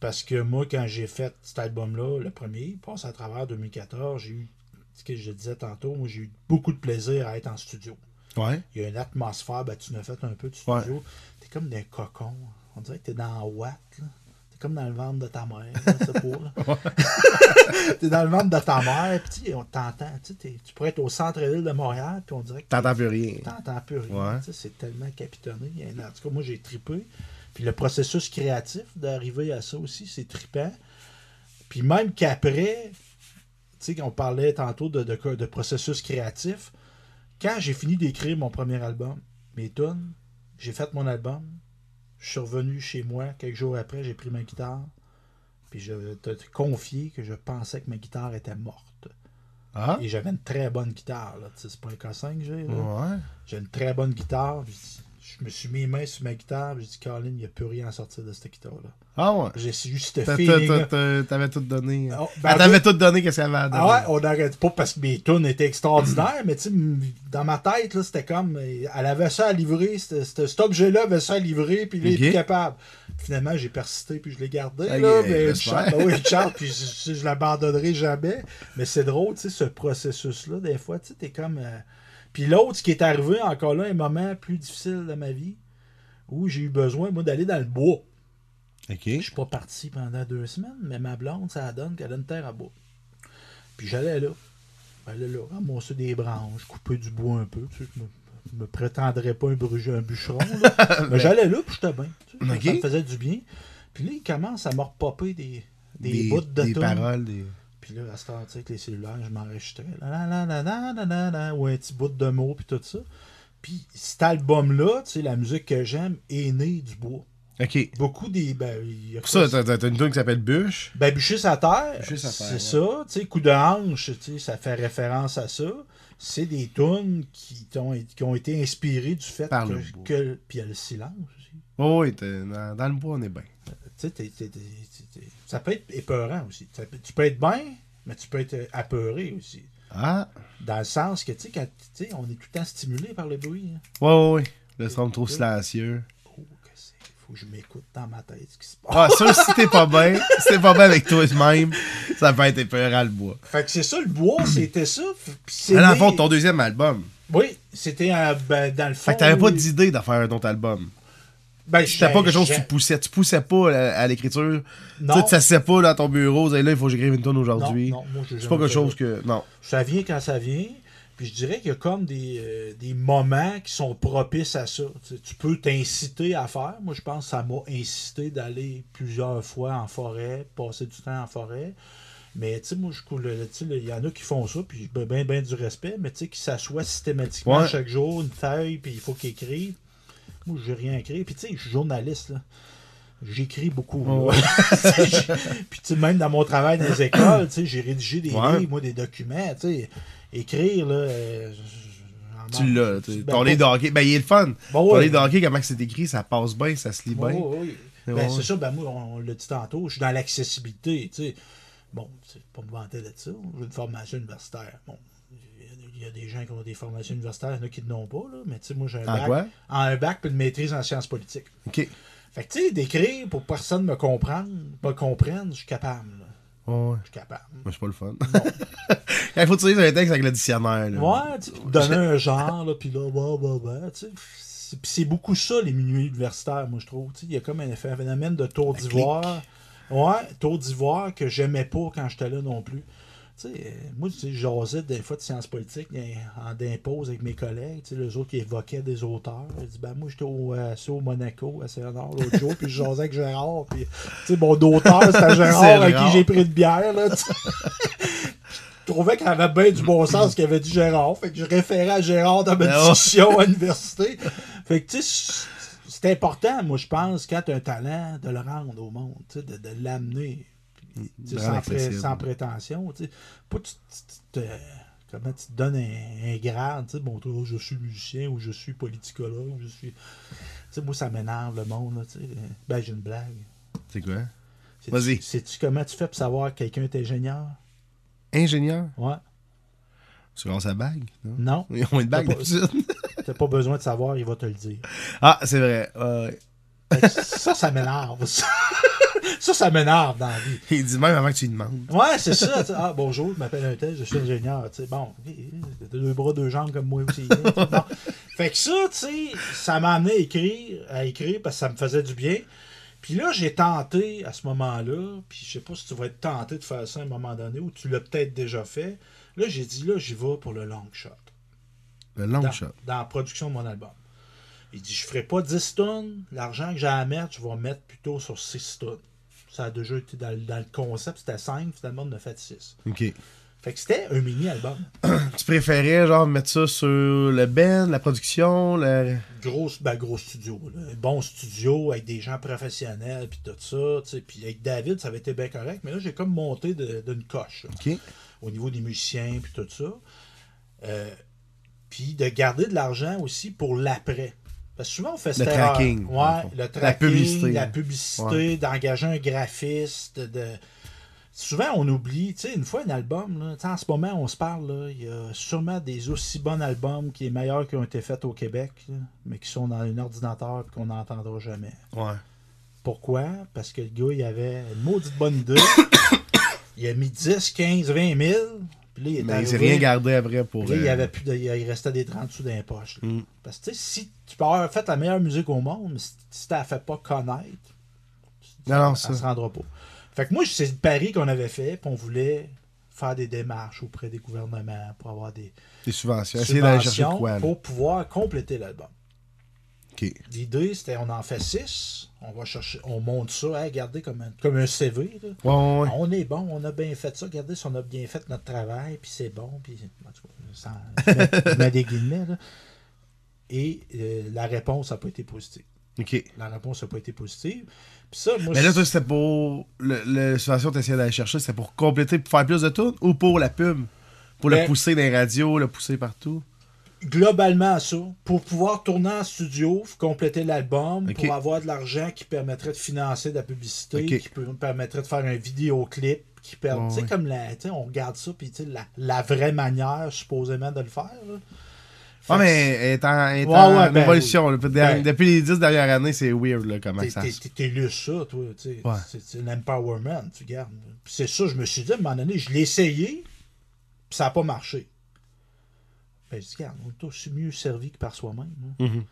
Speaker 2: Parce que moi, quand j'ai fait cet album-là, le premier, passe à travers 2014, j'ai eu, ce que je disais tantôt, moi j'ai eu beaucoup de plaisir à être en studio.
Speaker 1: Ouais.
Speaker 2: Il y a une atmosphère, ben, tu nous as fait un peu de
Speaker 1: Ouais.
Speaker 2: studio. T'es comme des cocons. On dirait que t'es dans Watt. là. Comme dans le ventre de ta mère. c'est là. t'es dans le ventre de ta mère, puis on t'entend. Tu pourrais être au centre-ville de Montréal, puis on dirait que
Speaker 1: T'entends plus rien.
Speaker 2: t'entends plus rien.
Speaker 1: Ouais.
Speaker 2: C'est tellement capitonné. En tout cas, moi, j'ai trippé. Puis le processus créatif d'arriver à ça aussi, c'est trippant. Puis même qu'après, tu sais, on parlait tantôt de, de, de processus créatif, quand j'ai fini d'écrire mon premier album, mes tunes, j'ai fait mon album, je suis revenu chez moi, quelques jours après, j'ai pris ma guitare, puis je te te confier que je pensais que ma guitare était morte.
Speaker 1: Ah?
Speaker 2: Et j'avais une très bonne guitare, c'est pas un K5 que j'ai.
Speaker 1: Ouais.
Speaker 2: J'ai une très bonne guitare. puis Je me suis mis les mains sur ma guitare. J'ai dit, Colin, il n'y a plus rien à sortir de cette guitare-là.
Speaker 1: Ah ouais?
Speaker 2: J'ai eu ce
Speaker 1: T'as-
Speaker 2: feeling.
Speaker 1: t'as- t'as- T'avais tout donné.
Speaker 2: Oh, ben,
Speaker 1: Elle t'avait tout donné qu'est-ce qu'elle avait à donner.
Speaker 2: Ah ouais, on n'arrête pas parce que mes tunes étaient extraordinaires, mais tu sais, dans ma tête, là, c'était comme. euh, Elle avait ça à livrer, cet objet-là avait ça à livrer, puis il plus capable. Finalement, j'ai persisté, puis je l'ai gardé, là, mais
Speaker 1: ben,
Speaker 2: chante,
Speaker 1: super.
Speaker 2: ben oui, chante, puis je, je, je l'abandonnerai jamais. Mais c'est drôle, tu sais, ce processus-là, des fois, tu sais, t'es comme. euh, Puis l'autre, ce qui est arrivé, encore là, un moment plus difficile de ma vie, où j'ai eu besoin, moi, d'aller dans le bois.
Speaker 1: Ok.
Speaker 2: Je suis pas parti pendant deux semaines, mais ma blonde, ça donne qu'elle a une terre à bois. Puis j'allais là. J'allais là, ramasser des branches, couper du bois un peu. Tu sais, je me, je me prétendrais pas un, un bûcheron. là. mais j'allais là, puis j'étais bien. tu sais. Ça me faisait du bien. Puis là, il commence à me repopper des, des, bouts de
Speaker 1: des paroles. Des...
Speaker 2: Puis là, à ce temps, tu sais, avec les cellulaires, je m'enregistrais. La, la, la, la, la, la, la, la, ou un petit bout de mots, puis tout ça. Puis cet album-là, tu sais, la musique que j'aime est née du bois.
Speaker 1: Ok.
Speaker 2: Beaucoup des. Ben, y a
Speaker 1: Pour ça, t'as t'as une tune qui s'appelle Bûche.
Speaker 2: ben, bûcher sa terre,
Speaker 1: Bûcher sa terre,
Speaker 2: c'est
Speaker 1: ouais.
Speaker 2: ça. Tu sais, coup de hanche, tu sais, ça fait référence à ça. C'est des tunes qui, t'ont- qui ont été inspirées du fait
Speaker 1: Par
Speaker 2: que,
Speaker 1: le bois.
Speaker 2: que- Puis il y a le silence aussi.
Speaker 1: Oh oui, dans, dans le bois, on est bien.
Speaker 2: Tu sais, t'es- ça peut être épeurant aussi. Ça peut- tu peux être bien, mais tu peux être apeuré aussi.
Speaker 1: Ah.
Speaker 2: Dans le sens que, tu sais, quand on est tout le temps stimulé par le bruit. hein.
Speaker 1: Ouais, ouais, ouais. Le son trop silencieux.
Speaker 2: Oh, que c'est. Faut que je m'écoute dans ma tête ce qui se passe.
Speaker 1: Ah, ça, si t'es pas bien, si t'es pas bien avec toi-même, ça peut être épeurant le bois.
Speaker 2: Fait que c'est ça, le bois, c'était ça. C'est
Speaker 1: dans le fond, ton deuxième album.
Speaker 2: Oui, c'était euh, ben, dans le fond.
Speaker 1: Fait que t'avais pas d'idée de faire un autre album.
Speaker 2: Ben,
Speaker 1: C'était pas quelque chose que tu poussais. Tu poussais pas à, à l'écriture.
Speaker 2: Non.
Speaker 1: Tu sais, tu t'assisais pas à ton bureau, là, il faut que j'écrive une tonne aujourd'hui.
Speaker 2: Non, non, moi,
Speaker 1: C'est pas quelque chose que. Non.
Speaker 2: Ça vient quand ça vient. Puis je dirais qu'il y a comme des, euh, des moments qui sont propices à ça. Tu, sais, tu peux t'inciter à faire. Moi, je pense que ça m'a incité d'aller plusieurs fois en forêt, passer du temps en forêt. Mais tu sais, moi, je coule. tu sais, Il y en a qui font ça, puis j'ai bien, bien du respect, mais tu sais, qui s'assoient systématiquement
Speaker 1: Ouais.
Speaker 2: chaque jour, une feuille, puis il faut qu'ils écrivent. Moi, j'ai rien écrit. Puis, tu sais, je suis journaliste, là. J'écris beaucoup. Puis, tu sais, même dans mon travail dans les écoles, tu sais, j'ai rédigé des
Speaker 1: Ouais.
Speaker 2: livres, moi, des documents. Tu sais, écrire, là. euh,
Speaker 1: Tu l'as. tu sais.
Speaker 2: Ben,
Speaker 1: Ton livre de hockey, ben il est le fun.
Speaker 2: Bon,
Speaker 1: Ton livre de hockey, comment c'est écrit, ça passe bien, ça se lit bien.
Speaker 2: ouais, Ben, c'est ça, ben moi, on, on l'a dit tantôt, je suis dans l'accessibilité, tu sais. Bon, c'est pas me vanter de ça, j'ai une formation universitaire. Bon, y a- il y, a des gens qui ont des formations universitaires, il y en a qui ne l'ont pas, là, mais tu sais, moi, j'ai un
Speaker 1: En
Speaker 2: bac.
Speaker 1: quoi?
Speaker 2: En un bac puis une maîtrise en sciences politiques.
Speaker 1: Ok.
Speaker 2: Fait que, tu sais, d'écrire pour que personne me comprenne, me comprenne, je suis capable, là.
Speaker 1: Ouais.
Speaker 2: Je suis capable.
Speaker 1: Moi, c'est pas le fun. Il faut utiliser un texte avec le dictionnaire. Là.
Speaker 2: Ouais, tu donner un genre, là, puis là, bah, bah, bah, tu sais. c'est- Puis c'est beaucoup ça, les minuits universitaires, moi, je trouve. Tu sais, Il y a comme un, un phénomène de tour d'ivoire. Ouais, tour d'ivoire que j'aimais pas quand j'étais là non plus. Euh, moi, tu sais, je jasais des fois de sciences politiques en d'impose avec mes collègues, les autres qui évoquaient des auteurs. Je dis, ben moi, j'étais au, euh, Monaco, à Saint-Honor l'autre jour, puis je jasais avec Gérard, puis, mon auteur, c'était Gérard avec
Speaker 1: Gérard.
Speaker 2: qui j'ai pris une bière, là. Je trouvais qu'il avait bien du bon sens ce qu'avait dit Gérard. Fait que je référais à Gérard dans ma
Speaker 1: ouais.
Speaker 2: discussion à l'université. Fait que, tu sais, c'est important, moi, je pense, quand tu as un talent, de le rendre au monde, de, de l'amener. Sans, pré- prétention. tu sais. Pas tu, tu- comment tu te donnes un, un grade, tu sais, bon, toi, je suis musicien ou je suis politicologue, je suis. Tu sais, moi, ça m'énerve le monde, là, tu sais. Ben, j'ai une blague.
Speaker 1: C'est quoi? Vas-y.
Speaker 2: Sais-tu comment tu fais pour savoir que quelqu'un est ingénieur?
Speaker 1: Ingénieur?
Speaker 2: Ouais.
Speaker 1: Tu lances sa bague? Non?
Speaker 2: Non.
Speaker 1: Ils ont une bague d'habitude.
Speaker 2: T'as pas besoin de savoir, il va te le dire.
Speaker 1: Ah, c'est vrai.
Speaker 2: Ça, ça m'énerve. Ça, ça, m'énerve dans la vie.
Speaker 1: Il dit même avant que tu lui demandes.
Speaker 2: Ouais, c'est ça. Ah, bonjour, je m'appelle un tel, je suis ingénieur. Tu sais, bon, deux bras, deux jambes comme moi aussi. bon. Fait que ça, tu sais, ça m'a amené à écrire, à écrire parce que ça me faisait du bien. Puis là, j'ai tenté à ce moment-là, puis je sais pas si tu vas être tenté de faire ça à un moment donné ou tu l'as peut-être déjà fait. Là, j'ai dit, là, j'y vais pour le long shot.
Speaker 1: Le long
Speaker 2: dans,
Speaker 1: shot.
Speaker 2: dans la production de mon album. Il dit Je ferai pas 10 tonnes, l'argent que j'ai à mettre, je vais mettre plutôt sur 6 tonnes. Ça a déjà été dans, le- dans le concept, c'était 5, finalement, on a fait 6.
Speaker 1: Ok.
Speaker 2: Fait que c'était un mini-album.
Speaker 1: Tu préférais, genre, mettre ça sur le band, la production, le.
Speaker 2: Gros, ben, gros studio. Là. Bon studio avec des gens professionnels, puis tout ça. Puis avec David, ça avait été bien correct, mais là, j'ai comme monté d'une coche. là.
Speaker 1: Ok.
Speaker 2: au niveau des musiciens puis tout ça. Euh, puis de garder de l'argent aussi pour l'après. Parce que souvent on fait cette
Speaker 1: Le
Speaker 2: erreur.
Speaker 1: tracking, le
Speaker 2: Ouais, le
Speaker 1: La
Speaker 2: tracking,
Speaker 1: publicité.
Speaker 2: la publicité,
Speaker 1: Ouais.
Speaker 2: d'engager un graphiste, de souvent on oublie, tu sais, une fois un album, là, tu sais, en ce moment on se parle, il y a sûrement des aussi bons albums qui est meilleurs qui ont été faits au Québec, là, mais qui sont dans un ordinateur et qu'on n'entendra jamais.
Speaker 1: Ouais.
Speaker 2: Pourquoi? Parce que le gars, il avait une maudite bonne idée. il a mis 10, 15, 20 000. Puis là, il
Speaker 1: Mais il
Speaker 2: arrivé,
Speaker 1: rien gardé après pour.
Speaker 2: là, il,
Speaker 1: euh,
Speaker 2: avait plus de- il restait des 30 sous dans les poches.
Speaker 1: Mm.
Speaker 2: Parce que tu sais, si tu peux avoir fait la meilleure musique au monde, mais si, tu la fait pas connaître,
Speaker 1: Non, non,
Speaker 2: ça
Speaker 1: ça.
Speaker 2: se rendra pas. Fait que moi, c'est le pari qu'on avait fait, puis on voulait faire des démarches auprès des gouvernements pour avoir des
Speaker 1: Des subventions. Essayer d'aller chercher
Speaker 2: subventions
Speaker 1: de quoi, là.
Speaker 2: pour pouvoir compléter l'album. L'idée, c'était on en fait 6, on va chercher, on monte ça, hey, regardez comme un, comme un CV. là.
Speaker 1: Ouais, ouais, ouais.
Speaker 2: On est bon, on a bien fait ça. Regardez si on a bien fait notre travail, puis c'est bon. Puis, en tout cas, sans- je, mets, je mets des guillemets. là. Et euh, la réponse n'a pas été positive.
Speaker 1: Ok.
Speaker 2: La réponse n'a pas été positive. Puis ça, moi,
Speaker 1: Mais là, toi, c'était pour. Le, le subvention que tu essayais d'aller chercher, c'était pour compléter, pour faire plus de tout ou pour la pub? Pour le
Speaker 2: Ben-
Speaker 1: pousser dans les radios, le pousser partout?
Speaker 2: Globalement ça, pour pouvoir tourner en studio, compléter l'album, pour avoir de l'argent qui permettrait de financer de la publicité, qui peut- permettrait de faire un vidéoclip, qui permet,
Speaker 1: Ouais,
Speaker 2: tu sais,
Speaker 1: ouais.
Speaker 2: comme la, on regarde ça, puis tu sais, la, la vraie manière supposément de le faire. là. Fait
Speaker 1: Ah, mais
Speaker 2: Ouais,
Speaker 1: en
Speaker 2: ouais, ben
Speaker 1: évolution.
Speaker 2: Ben-
Speaker 1: depuis les dix dernières années, c'est weird là, comment ça
Speaker 2: t'es-
Speaker 1: se
Speaker 2: t'es- T'es lu ça, toi. tu sais.
Speaker 1: Ouais.
Speaker 2: C'est l'empowerment, tu gardes. C'est ça, je me suis dit, à un moment donné, je l'ai essayé, puis ça n'a pas marché. Ben, je dis, regarde, on est aussi mieux servi que par soi-même. hein.
Speaker 1: Mhm.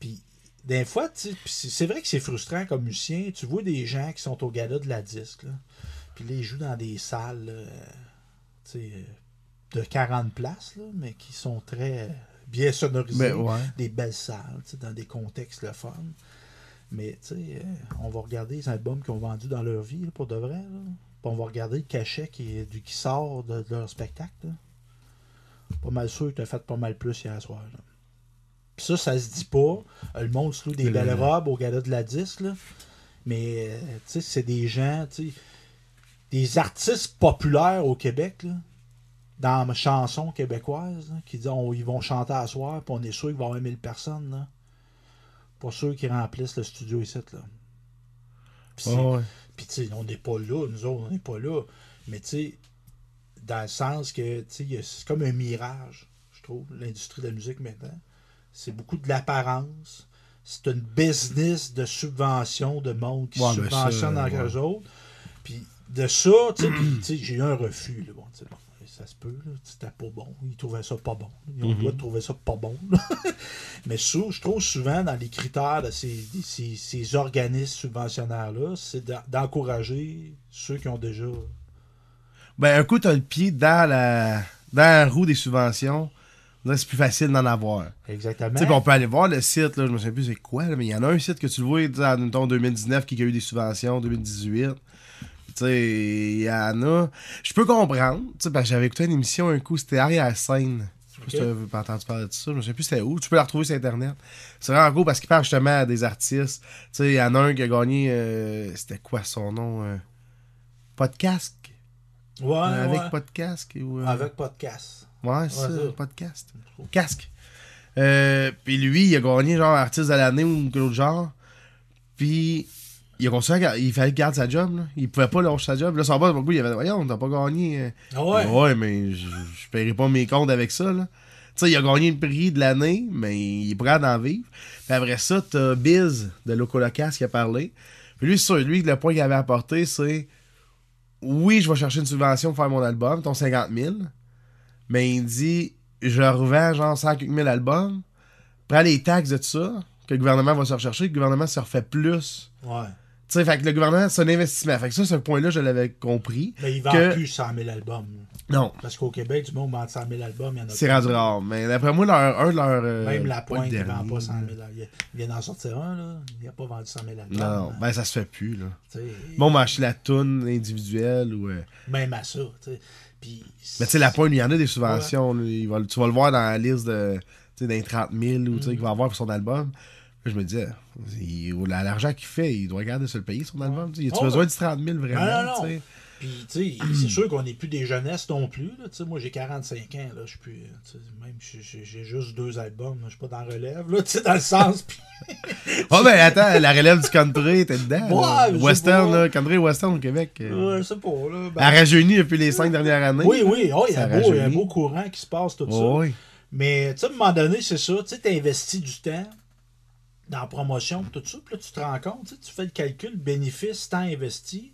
Speaker 2: Puis, des fois, c'est vrai que c'est frustrant comme musicien. Tu vois des gens qui sont au gala de la disque, puis là, ils jouent dans des salles, là, euh, euh, de 40 places, là, mais qui sont très bien sonorisées
Speaker 1: Ben, ouais.
Speaker 2: des belles salles, dans des contextes le fun. Mais tu sais, euh, on va regarder les albums qu'ils ont vendus dans leur vie, là, pour de vrai. là. Puis on va regarder le cachet qui, sort de, de leur spectacle. là. Pas mal sûr que tu as fait pas mal plus hier soir. là. Puis ça, ça se dit pas. Euh, Le monde se loue des
Speaker 1: Le-
Speaker 2: belles robes au gala de la disque, là. Mais, euh, tu sais, c'est des gens, tu sais, des artistes populaires au Québec, là, dans ma chanson québécoise, là, qui disent on- ils vont chanter à soir, puis on est sûr qu'il va y avoir 1000 personnes, là. Pas sûr qu'ils remplissent le studio ici, là. Puis
Speaker 1: Ouais,
Speaker 2: sais, on n'est pas là, nous autres, on n'est pas là. Mais, tu sais, dans le sens que, c'est comme un mirage, je trouve, l'industrie de la musique maintenant. C'est beaucoup de l'apparence. C'est une business de subvention de monde qui
Speaker 1: Ouais, ben ça,
Speaker 2: subventionne dans
Speaker 1: ouais.
Speaker 2: eux autres. Puis, de ça, j'ai eu un refus, là. Bon, bon, ça se peut. C'était pas bon. Ils trouvaient ça pas bon. Ils ont le
Speaker 1: Mhm.
Speaker 2: droit de trouver ça pas bon. Mais je trouve souvent dans les critères de ces, ces, ces organismes subventionnaires-là, c'est d'en- d'encourager ceux qui ont déjà.
Speaker 1: Ben, un coup, t'as le pied dans la, dans la roue des subventions. Là, c'est plus facile d'en avoir.
Speaker 2: Exactement.
Speaker 1: Tu sais, on peut aller voir le site, là, je me souviens plus c'est quoi, là, mais il y en a un site que tu le vois, tu sais, en mettons, 2019 qui a eu des subventions, 2018. Tu sais, il y en a. Je peux comprendre, tu sais, parce que j'avais écouté une émission un coup, c'était Arrière Scène. Je sais pas si tu pas entendu parler de ça, je me souviens plus c'était où. Tu peux la retrouver sur Internet. C'est vraiment cool parce qu'il parle justement à des artistes. Tu sais, il y en a un qui a gagné, euh, c'était quoi son nom euh, Podcast?
Speaker 2: Ouais,
Speaker 1: Avec
Speaker 2: ouais.
Speaker 1: Podcast ou, euh,
Speaker 2: Avec podcast.
Speaker 1: Ouais, c'est ça,
Speaker 2: ça.
Speaker 1: podcast. Casque. Euh, puis lui, il a gagné genre artiste de l'année ou quelque genre. Puis il a considéré qu'il fallait qu'il garde sa job. Là. Il pouvait pas lâcher sa job. Là, son boss, beaucoup, il avait Voyons, t'as pas gagné. euh.
Speaker 2: Ah ouais?
Speaker 1: Ouais, mais je, je paierai pas mes comptes avec ça. Là. Tu sais, il a gagné le prix de l'année, mais il est prêt d'en vivre. Puis après ça, t'as Biz de Loco Locas qui a parlé. Puis lui, sur lui, le point qu'il avait apporté, c'est Oui, je vais chercher une subvention pour faire mon album, ton 50 000. Mais il dit Je revends genre 100 quelques mille albums. Prends les taxes de tout ça, que le gouvernement va se rechercher, que le gouvernement se refait plus.
Speaker 2: Ouais.
Speaker 1: Tu sais, fait que le gouvernement, c'est un investissement. Fait que ça, ce point-là, je l'avais compris.
Speaker 2: Mais vendent
Speaker 1: Que-
Speaker 2: plus 100 000 albums.
Speaker 1: Non,
Speaker 2: Parce qu'au Québec, du monde vend 100 000 albums, il y en a
Speaker 1: c'est rendu rare. Mais d'après moi, leur, un de leurs. euh,
Speaker 2: Même la pointe, il vend pas 100
Speaker 1: là.
Speaker 2: 000 albums. Il vient d'en sortir un, là. Il n'a pas vendu 100 000 albums.
Speaker 1: Non,
Speaker 2: hein.
Speaker 1: ben ça se fait plus, là.
Speaker 2: Tu sais,
Speaker 1: Bon, on va acheter la toune individuelle ou. euh,
Speaker 2: Même à ça, tu sais. Puis,
Speaker 1: Mais tu sais, la pointe, il y en a des subventions. Il va- tu vas le voir dans la liste de. D'un 30 000 ou qu'il va avoir pour son album. Je me disais, il- la- l'argent qu'il fait, il doit regarder se le payer, son album. Y a-tu
Speaker 2: Oh,
Speaker 1: besoin de 30 000 vraiment?
Speaker 2: Non, non, non. Puis, tu sais, c'est sûr qu'on n'est plus des jeunesses non plus. Là. Moi, j'ai 45 ans. Là. Je suis plus, même j'ai- juste deux albums. Je suis pas dans relève, là, tu sais, dans le sens. Puis,
Speaker 1: Oh, ben attends, la relève du country, t'es dedans.
Speaker 2: Ouais,
Speaker 1: western,
Speaker 2: pas.
Speaker 1: là, country western au Québec. euh,
Speaker 2: ouais, je sais pas. Là, ben-
Speaker 1: Elle rajeunit depuis les cinq dernières années.
Speaker 2: oui, oui, oh, il y a
Speaker 1: Ça
Speaker 2: un beau- il y a un beau courant qui se passe, tout ça.
Speaker 1: Oh, oui.
Speaker 2: Mais tu sais, à un moment donné, c'est ça. Tu sais, tu investis du temps dans la promotion, tout ça. Puis là, tu te rends compte, tu fais le calcul, bénéfice, temps investi.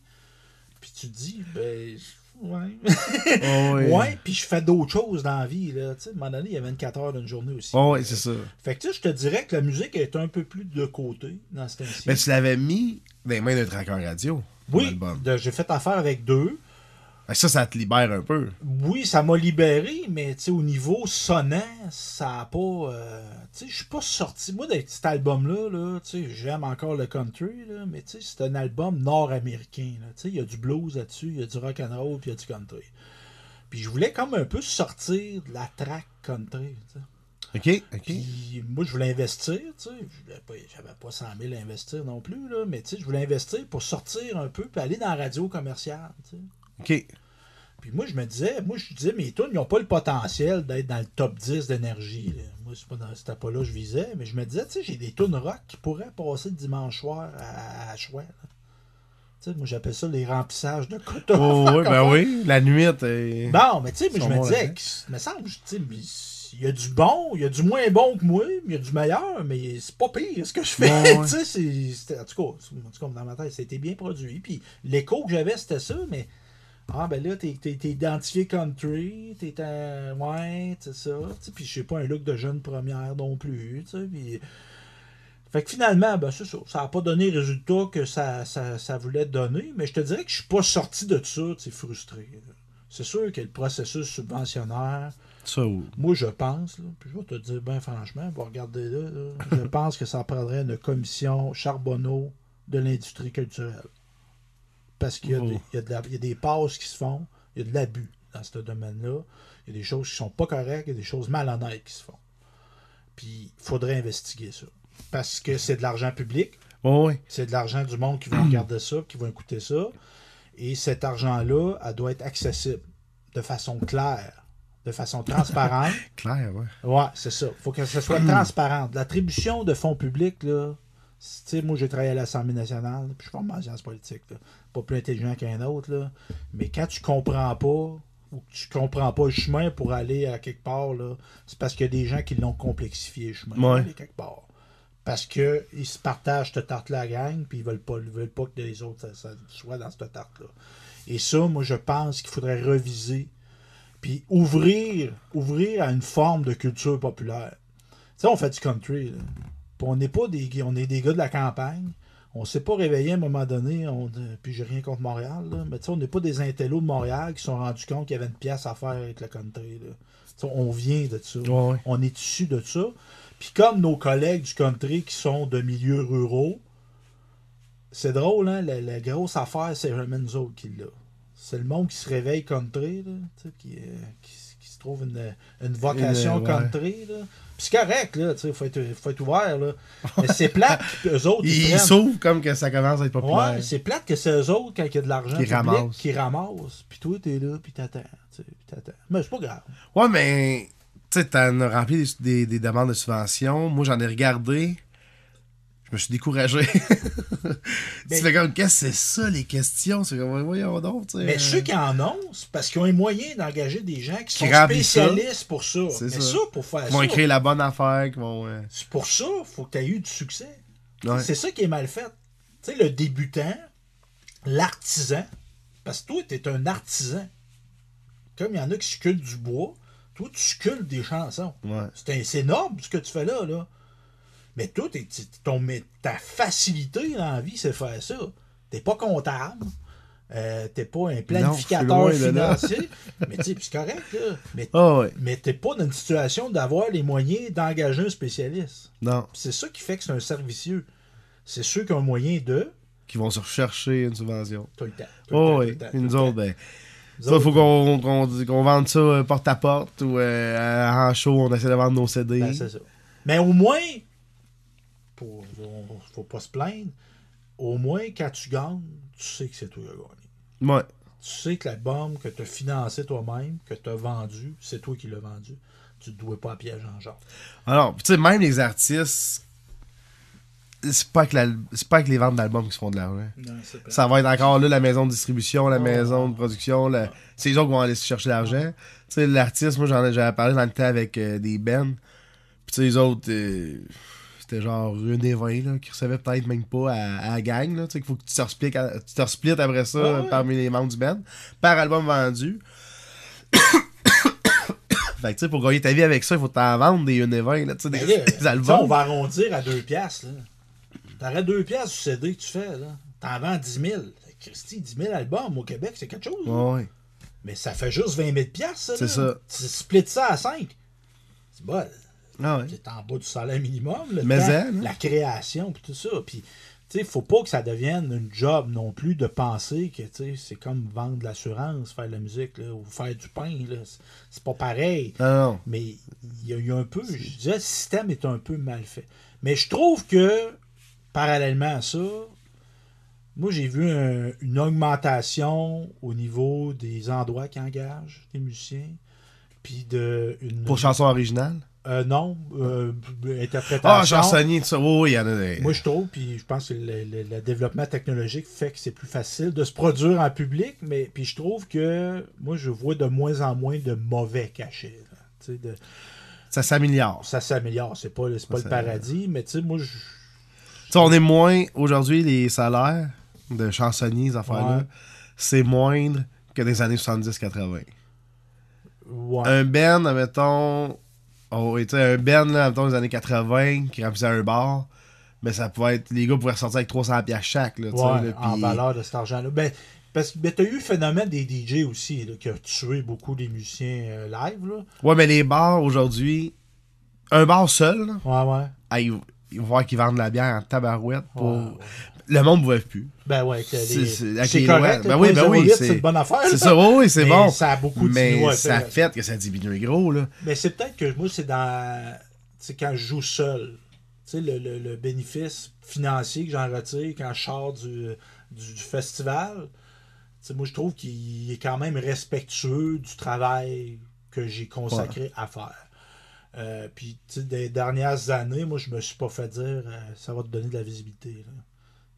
Speaker 2: Puis tu te dis, ben, ouais.
Speaker 1: Oh, oui.
Speaker 2: ouais, puis je fais d'autres choses dans la vie. Là. Tu sais, à un moment donné, il y a 24 heures d'une journée aussi.
Speaker 1: Oh, oui, c'est ça.
Speaker 2: Fait que tu sais, je te dirais que la musique est un peu plus de côté dans ce temps-ci.
Speaker 1: Mais tu l'avais mis dans les mains d'un traqueur radio.
Speaker 2: oui, j'ai fait affaire avec deux.
Speaker 1: Ça, ça te libère un peu.
Speaker 2: Oui, ça m'a libéré, mais au niveau sonnant, ça a pas. euh, tu sais, je suis pas sorti. Moi, de cet album-là, là, j'aime encore le country, là, mais c'est un album nord-américain. il y a du blues là-dessus, il y a du rock and roll, puis il y a du country. Puis je voulais comme un peu sortir de la track country.
Speaker 1: OK, OK.
Speaker 2: Puis moi, je voulais investir, tu sais. Je voulais pas- J'avais pas 100 000 à investir non plus, là, mais tu sais, je voulais investir pour sortir un peu, puis aller dans la radio commerciale, tu sais.
Speaker 1: OK.
Speaker 2: Puis moi, je me disais, moi, je disais, mes tunes, ils n'ont pas le potentiel d'être dans le top 10 d'énergie. Moi, c'est pas dans c'était pas là que je visais, mais je me disais, tu sais, j'ai des tunes rock qui pourraient passer le dimanche soir à, à Chouin. là. Tu sais, moi, j'appelle ça les remplissages de coton.
Speaker 1: Oh, oui, ben oui. La nuit, t'es.
Speaker 2: Bon, mais tu sais, mais je me disais, que- me semble, tu sais, mais il y a du bon, il y a du moins bon que moi, mais il y a du meilleur, mais c'est pas pire ce que je fais.
Speaker 1: Ouais, ouais.
Speaker 2: tu sais, c'est- c'était- en tout cas, c'est- en tout cas, dans ma tête, c'était bien produit. Puis l'écho que j'avais, c'était ça, mais ah ben là, t'es t'es- t'es identifié country, t'es un. Ouais, c'est ça. Puis je sais pas un look de jeune première non plus. Puis. Fait que finalement, ben c'est ça. Ça n'a pas donné le résultat que ça, ça, ça voulait donner, mais je te dirais que je suis pas sorti de ça, tu frustré. C'est sûr que le processus subventionnaire,
Speaker 1: Ça, oui.
Speaker 2: moi je pense, là, puis je vais te dire bien franchement, on va regarder là, là, je pense que ça prendrait une commission Charbonneau de l'industrie culturelle. Parce qu'il y, a
Speaker 1: Oh.
Speaker 2: des- il y a de la- il y a des passes qui se font, il y a de l'abus dans ce domaine-là, il y a des choses qui sont pas correctes, il y a des choses malhonnêtes qui se font. Puis il faudrait investiguer ça. Parce que c'est de l'argent public.
Speaker 1: Ouais.
Speaker 2: C'est de l'argent du monde qui vont regarder ça, qui vont écouter ça. Et cet argent-là, elle doit être accessible de façon claire, de façon transparente.
Speaker 1: Clair, ouais.
Speaker 2: Ouais, c'est ça. faut que ce soit transparent. L'attribution de fonds publics, là, tu sais, moi j'ai travaillé à l'Assemblée nationale, puis je suis pas en sciences politiques, là. Pas plus intelligent qu'un autre, là. mais quand tu comprends pas ou que tu comprends pas le chemin pour aller à quelque part, là, c'est parce qu'il y a des gens qui l'ont complexifié le chemin pour
Speaker 1: Ouais.
Speaker 2: aller quelque part. Parce que ils se partagent cette tarte-là gang, puis ils veulent pas, ils veulent pas que les autres ça, ça soient dans cette tarte-là. Et ça, moi, je pense qu'il faudrait reviser, puis ouvrir, ouvrir à une forme de culture populaire. Tu sais, on fait du country, là. Puis on n'est pas des on est des gars de la campagne. On s'est pas réveillé à un moment donné, on, puis j'ai rien contre Montréal, là, mais tu sais, on n'est pas des intellos de Montréal qui se sont rendus compte qu'il y avait une pièce à faire avec le country. Là. On vient de ça.
Speaker 1: Ouais.
Speaker 2: On est issu de ça. Puis comme nos collègues du country qui sont de milieux ruraux, c'est drôle, hein? La, la grosse affaire, c'est autres qui l'a. C'est le monde qui se réveille country, là, qui, euh, qui, qui se trouve une, une vocation
Speaker 1: Une, ouais.
Speaker 2: country. Là. Puis c'est correct, là, tu sais, faut être, faut être ouvert, là. Mais c'est plate qu'eux autres, ils,
Speaker 1: Ils s'ouvrent comme que ça commence à être populaire.
Speaker 2: Ouais, c'est plate que c'est eux autres, quand il y a de l'argent
Speaker 1: Qui ramassent.
Speaker 2: qui ramassent. Puis toi, t'es là, puis t'attends, tu sais, t'attends. Mais c'est pas grave.
Speaker 1: Ouais, mais tu sais, t'en as rempli des, des- des demandes de subvention. Moi, j'en ai regardé. Je me suis découragé. tu fais comme, qu'est-ce que c'est ça, les questions? C'est comme, voyons donc.
Speaker 2: Mais
Speaker 1: euh,
Speaker 2: ceux qui en ont, c'est parce qu'ils ont les moyens d'engager des gens qui,
Speaker 1: Qui
Speaker 2: sont
Speaker 1: ça.
Speaker 2: spécialistes pour ça.
Speaker 1: C'est ça.
Speaker 2: ça, pour faire
Speaker 1: Qui vont
Speaker 2: ça,
Speaker 1: écrire la bonne affaire, vont. euh,
Speaker 2: c'est pour ça, faut que tu aies eu du succès.
Speaker 1: Ouais.
Speaker 2: C'est ça qui est mal fait. Tu sais, le débutant, l'artisan, parce que toi, tu es un artisan. Comme il y en a qui sculptent du bois, toi, tu sculptes des chansons.
Speaker 1: Ouais.
Speaker 2: C'est un- C'est noble ce que tu fais là, là. Mais t'es- ton, ta facilité dans la vie, c'est faire ça. T'es pas comptable. euh, t'es pas un planificateur financier. mais tu sais, c'est correct, là. Mais,
Speaker 1: Ah ouais.
Speaker 2: mais t'es pas dans une situation d'avoir les moyens d'engager un spécialiste.
Speaker 1: Non.
Speaker 2: C'est ça qui fait que c'est un servicieux. C'est ceux qui ont un moyen de.
Speaker 1: Qui vont se rechercher une subvention.
Speaker 2: T'as le temps. le
Speaker 1: Oh,
Speaker 2: temps,
Speaker 1: oui.
Speaker 2: le temps, t'as
Speaker 1: nous
Speaker 2: le temps.
Speaker 1: autres, ben. Ça,
Speaker 2: autres,
Speaker 1: faut qu'on qu'on qu'on vende ça euh, porte à porte ou euh, en show, on essaie de vendre nos CD.
Speaker 2: Ben, c'est ça. Mais au moins, pour, on- faut pas se plaindre, au moins quand tu gagnes, tu sais que c'est toi qui as gagné.
Speaker 1: ouais.
Speaker 2: Tu sais que l'album que tu as financé toi-même, que tu as vendu, c'est toi qui l'as vendu. Tu ne te dois pas à piège en genre.
Speaker 1: Alors, tu sais, même les artistes, c'est pas, avec la- c'est pas avec les ventes d'albums qui se font de l'argent.
Speaker 2: Non, c'est pas.
Speaker 1: Ça va être encore là la maison de distribution, la
Speaker 2: Oh.
Speaker 1: maison de production. la- C'est eux autres qui vont aller chercher l'argent. Tu sais, l'artiste, moi j'en ai j'avais parlé dans le temps avec euh, des bands. Puis tu sais, les autres, euh, c'était genre une et 20 là, qui recevaient peut-être même pas à, à la gang. là. Tu sais, qu'il faut que tu te resplits, tu te resplits après ça
Speaker 2: ouais.
Speaker 1: parmi les membres du band. Par album vendu. fait que tu sais, pour gagner ta vie avec ça, il faut t'en vendre des 1 et 20 là, tu sais, des,
Speaker 2: là,
Speaker 1: des albums.
Speaker 2: on va arrondir à 2 piastres. là. T'aurais 2 piastres du CD que tu fais. là. T'en vends 10 000. Christy, 10 000 albums au Québec, c'est quelque chose.
Speaker 1: Ouais.
Speaker 2: Mais ça fait juste 20 000 piastres, ça.
Speaker 1: C'est ça.
Speaker 2: Tu splits ça à 5. C'est bon.
Speaker 1: Ah ouais.
Speaker 2: C'est en bas du salaire minimum. Le
Speaker 1: Mais
Speaker 2: temps,
Speaker 1: hein,
Speaker 2: la création, puis tout ça. Puis, tu sais, faut pas que ça devienne une job non plus de penser que, tu sais, c'est comme vendre de l'assurance, faire de la musique, là, ou faire du pain, là. C'est- pas pareil.
Speaker 1: Non.
Speaker 2: Mais il y, a- il un peu, je dirais, le système est un peu mal fait. Mais je trouve que, parallèlement à ça, moi, j'ai vu un- une augmentation au niveau des endroits qui engagent des musiciens. Puis de une.
Speaker 1: Pour chanson originale?
Speaker 2: Euh, non, euh, interprétation.
Speaker 1: Ah, chansonnier, tout ça. Oui, oui, il y en a des.
Speaker 2: Moi, je trouve, puis je pense que le, le- le développement technologique fait que c'est plus facile de se produire en public, mais puis je trouve que moi, je vois de moins en moins de mauvais cachets. là. De-
Speaker 1: Ça s'améliore.
Speaker 2: ça s'améliore, c'est pas, c'est pas
Speaker 1: Ça
Speaker 2: le paradis, mais tu sais, moi, je.
Speaker 1: Tu sais, on est moins. Aujourd'hui, les salaires de chansonniers, ces affaires-là,
Speaker 2: Ouais.
Speaker 1: c'est moindre que des années 70-80.
Speaker 2: Ouais.
Speaker 1: Un band, admettons. Oh, et tu sais, un band, là, admettons, des années 80, qui remplissait un bar, mais ça pouvait être. Les gars pourraient ressortir avec 300$ piastres chaque, là, tu sais,
Speaker 2: Ouais, en valeur de cet argent-là. Ben, parce que tu as eu le phénomène des DJ aussi, là, qui a tué beaucoup des musiciens euh, live. Là.
Speaker 1: Ouais, mais les bars, aujourd'hui, un bar seul, là,
Speaker 2: Ouais, ouais.
Speaker 1: ils, ils vont voir qu'ils vendent de la bière en tabarouette pour.
Speaker 2: Ouais, ouais.
Speaker 1: Le monde ne boive plus.
Speaker 2: Ben ouais, que les-
Speaker 1: C'est-
Speaker 2: correct.
Speaker 1: Ben oui, ben
Speaker 2: 0,8,
Speaker 1: oui,
Speaker 2: c'est
Speaker 1: c'est-
Speaker 2: une bonne affaire.
Speaker 1: C'est ça, oui, oui, c'est bon.
Speaker 2: Ça a beaucoup
Speaker 1: Mais ça
Speaker 2: fait-
Speaker 1: fait que ça diminue gros, là.
Speaker 2: Mais c'est peut-être que moi, c'est dans. c'est quand je joue seul. Tu sais, le, le- le bénéfice financier que j'en retire quand je sors du, du, du festival, tu sais, moi, je trouve qu'il est quand même respectueux du travail que j'ai consacré à faire. Euh, puis, tu sais, des dernières années, moi, je me suis pas fait dire euh, ça va te donner de la visibilité. là.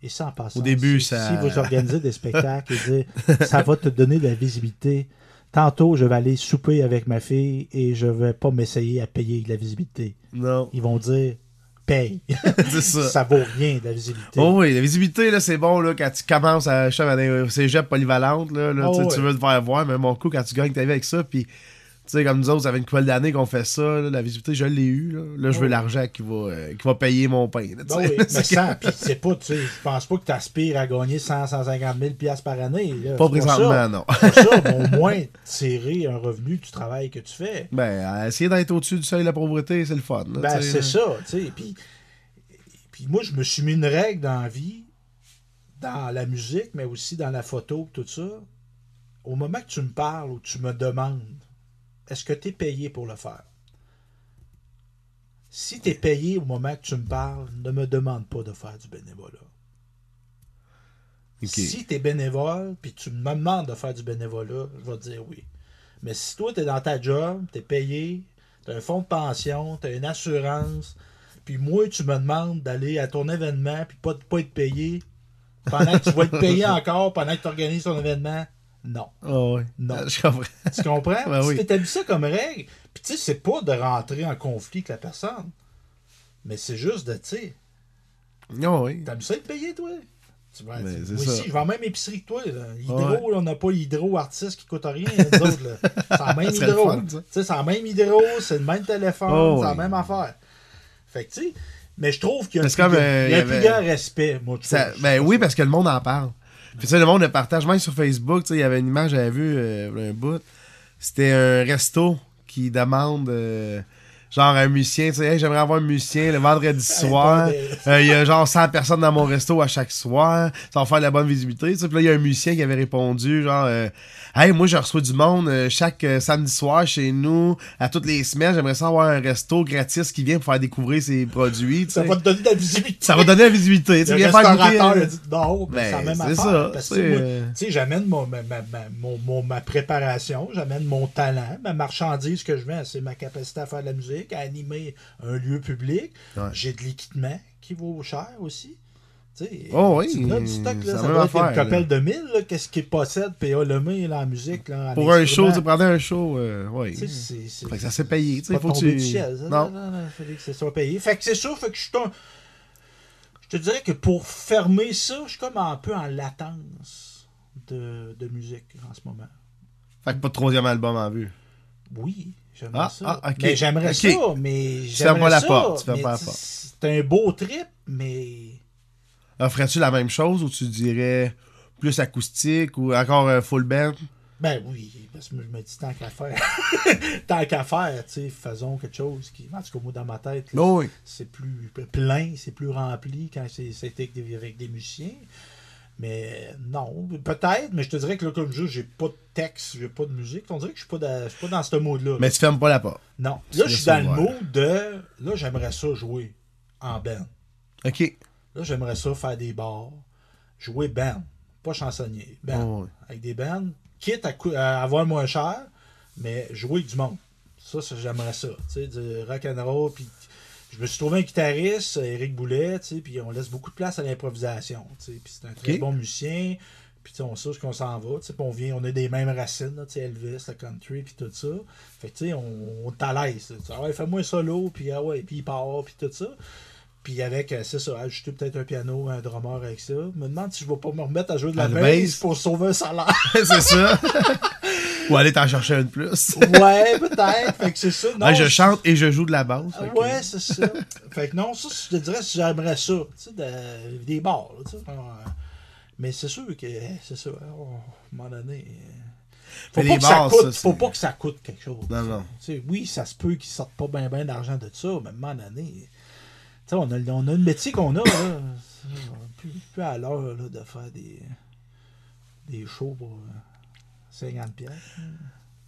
Speaker 2: Et ça, en passant,
Speaker 1: Au début,
Speaker 2: si,
Speaker 1: ça-
Speaker 2: si vous organisez des spectacles et dire ça va te donner de la visibilité, tantôt, je vais aller souper avec ma fille et je vais pas m'essayer à payer de la visibilité.
Speaker 1: Non.
Speaker 2: Ils vont dire paye.
Speaker 1: c'est ça.
Speaker 2: ça vaut rien de la visibilité.
Speaker 1: Oh oui, la visibilité, là, c'est bon là, quand tu commences à je sais, à des cégep polyvalente, là, là,
Speaker 2: Oh
Speaker 1: tu veux te faire voir, mais mon coup, quand tu gagnes ta vie avec ça, puis sais, comme nous autres, ça fait une couple d'années qu'on fait ça, là, la visibilité, je l'ai eu. Là, Là, je veux
Speaker 2: ouais.
Speaker 1: l'argent qui va, euh, qui va payer mon pain. là,
Speaker 2: oui, mais sans, pis c'est pas, tu sais, je pense pas que tu aspires à gagner 100, 150 000 piastres par année. là.
Speaker 1: Pas présentement,
Speaker 2: ça.
Speaker 1: non.
Speaker 2: Pas ça, mais au moins tirer un revenu du travail que tu fais.
Speaker 1: Ben, essayer d'être au-dessus du seuil de la pauvreté, c'est le fun.
Speaker 2: Ben, c'est ça, tu sais. Puis, puis moi, je me suis mis une règle dans la vie, dans la musique, mais aussi dans la photo, tout ça. Au moment que tu me parles ou tu me demandes, est-ce que tu es payé pour le faire? Si tu es payé au moment que tu me parles, ne me demande pas de faire du bénévolat. Si tu es bénévole, puis tu me demandes de faire du bénévolat, je vais te dire oui. Mais si toi, tu es dans ta job, tu es payé, tu as un fonds de pension, tu as une assurance, puis moi, tu me demandes d'aller à ton événement, puis pas, pas être payé, pendant que tu vas être payé encore, pendant que tu organises ton événement, non.
Speaker 1: Ah ouais.
Speaker 2: Non.
Speaker 1: Ah, Je comprends.
Speaker 2: Tu comprends?
Speaker 1: Ben
Speaker 2: tu
Speaker 1: oui.
Speaker 2: t'établis ça comme règle. Puis tu sais, c'est pas de rentrer en conflit avec la personne, mais c'est juste de, tu sais,
Speaker 1: Ah oui.
Speaker 2: T'aimes ça être payé, toi? Tu
Speaker 1: Ben,
Speaker 2: tu-
Speaker 1: c'est
Speaker 2: moi
Speaker 1: ça.
Speaker 2: aussi, je vais en même épicerie que toi. Là. Hydro,
Speaker 1: Ouais.
Speaker 2: là, on n'a pas Hydro artiste qui coûte rien, nous autres. là. C'est la même Hydro. Tu c'est la même Hydro, c'est le même téléphone, c'est la
Speaker 1: oui.
Speaker 2: même affaire. Fait que, tu sais, mais je trouve qu'il y a un, plus,
Speaker 1: euh, avait-
Speaker 2: grand respect, moi,
Speaker 1: Ça- ben oui, parce que le monde en parle. Puis tu sais, le monde le partage. Même sur Facebook, tu sais, il y avait une image, j'avais vu euh, un bout. C'était un resto qui demande, euh, genre, un musicien. Tu sais, Hey, j'aimerais avoir un musicien le vendredi soir.
Speaker 2: de-
Speaker 1: Euh, Il y a genre 100 personnes dans mon resto à chaque soir. Ça va faire de la bonne visibilité. Tu sais, Puis là, il y a un musicien qui avait répondu, genre, euh, Hey, moi, je reçois du monde euh, chaque euh, samedi soir chez nous, à toutes les semaines. J'aimerais ça avoir un resto gratis qui vient pour faire découvrir ses produits. tu
Speaker 2: Ça
Speaker 1: sais.
Speaker 2: va te donner de la visibilité.
Speaker 1: Ça va donner la visibilité. Tu viens faire goûter,
Speaker 2: a dit non, mais
Speaker 1: Ben,
Speaker 2: c'est même affaire.
Speaker 1: ça,
Speaker 2: Parce que
Speaker 1: euh,
Speaker 2: tu sais, j'amène mon, ma, ma- préparation, j'amène mon talent, ma marchandise que je vends, c'est ma capacité à faire de la musique, à animer un lieu public.
Speaker 1: Ouais.
Speaker 2: J'ai de l'équipement qui vaut cher aussi.
Speaker 1: Oh oui,
Speaker 2: tu du stock, là, ça doit être une copelle de mille, qu'est-ce qu'il possède, P.A. Lemay, là, en musique, là, en
Speaker 1: Pour un show, tu prenais un show, euh, oui. Fait que ça s'est payé, tu sais, faut que tu... Non.
Speaker 2: Non, non, non, fallait que ça soit payé. Fait que c'est ça, fait que je suis un- Je te dirais que pour fermer ça, je suis comme un peu en latence de, de musique en ce moment.
Speaker 1: Fait que pas de troisième album en vue.
Speaker 2: Oui, j'aimerais
Speaker 1: Ah,
Speaker 2: ça.
Speaker 1: ah,
Speaker 2: j'aimerais ça, mais j'aimerais ça,
Speaker 1: porte, tu fermes pas la porte.
Speaker 2: C'est un beau trip, mais
Speaker 1: Ferais-tu la même chose ou tu dirais plus acoustique ou encore euh, full band?
Speaker 2: ben oui, parce que je me dis tant qu'à faire. tant qu'à faire, tu sais, faisons quelque chose qui. En tout cas, moi, dans ma tête,
Speaker 1: Oh, oui.
Speaker 2: c'est plus plein, c'est plus rempli quand c'est c'est avec des, avec des musiciens. Mais non, peut-être, mais je te dirais que là, comme je j'ai pas de texte, j'ai pas de musique. On dirait que je suis pas je suis pas dans ce mode-là.
Speaker 1: Mais tu fermes pas la porte.
Speaker 2: Non. Là, je suis dans le mode de. Là, j'aimerais ça jouer en band.
Speaker 1: OK.
Speaker 2: Là, j'aimerais ça faire des bars, jouer band, pas chansonnier, band.
Speaker 1: Oh.
Speaker 2: Avec des bands, quitte à, à avoir moins cher, mais jouer avec du monde. Ça, ça, j'aimerais ça. Tu sais, du rock and roll, puis je me suis trouvé un guitariste, Eric Boulet, tu sais, puis on laisse beaucoup de place à l'improvisation, tu sais, puis c'est un très bon musicien, puis tu sais, on sait qu'on s'en va, tu sais, puis on vient, on a des mêmes racines, là, tu sais, Elvis, le country, puis tout ça. Fait que, tu sais, on, on à l'aise, Ah ouais, fais-moi un solo, puis ah ouais, puis il part, puis tout ça. Puis avec, euh, c'est ça, ajouter peut-être un piano, un drummer avec ça. Je me demande si je vais pas me remettre à jouer de la
Speaker 1: la bass.
Speaker 2: pour sauver un salaire.
Speaker 1: c'est ça. ou aller t'en chercher un de plus.
Speaker 2: ouais, peut-être. Fait que c'est ça. Non,
Speaker 1: Ouais, je chante et je joue de la basse.
Speaker 2: Ah
Speaker 1: que-
Speaker 2: Ouais, c'est ça. fait que non, ça, je te dirais si j'aimerais ça. Tu sais, de- des bars, tu sais. Euh, Mais c'est sûr que, c'est ça, oh, à un moment donné. euh, Faut, pas que, ça coûte,
Speaker 1: ça,
Speaker 2: faut pas que ça coûte quelque chose.
Speaker 1: Non, non.
Speaker 2: Oui, ça se peut qu'ils sortent pas bien ben d'argent de ça, mais à un moment donné. Tu sais, on a, on a le métier qu'on a, là. Plus, plus à l'heure de faire des, des shows pour euh, 50 pièces.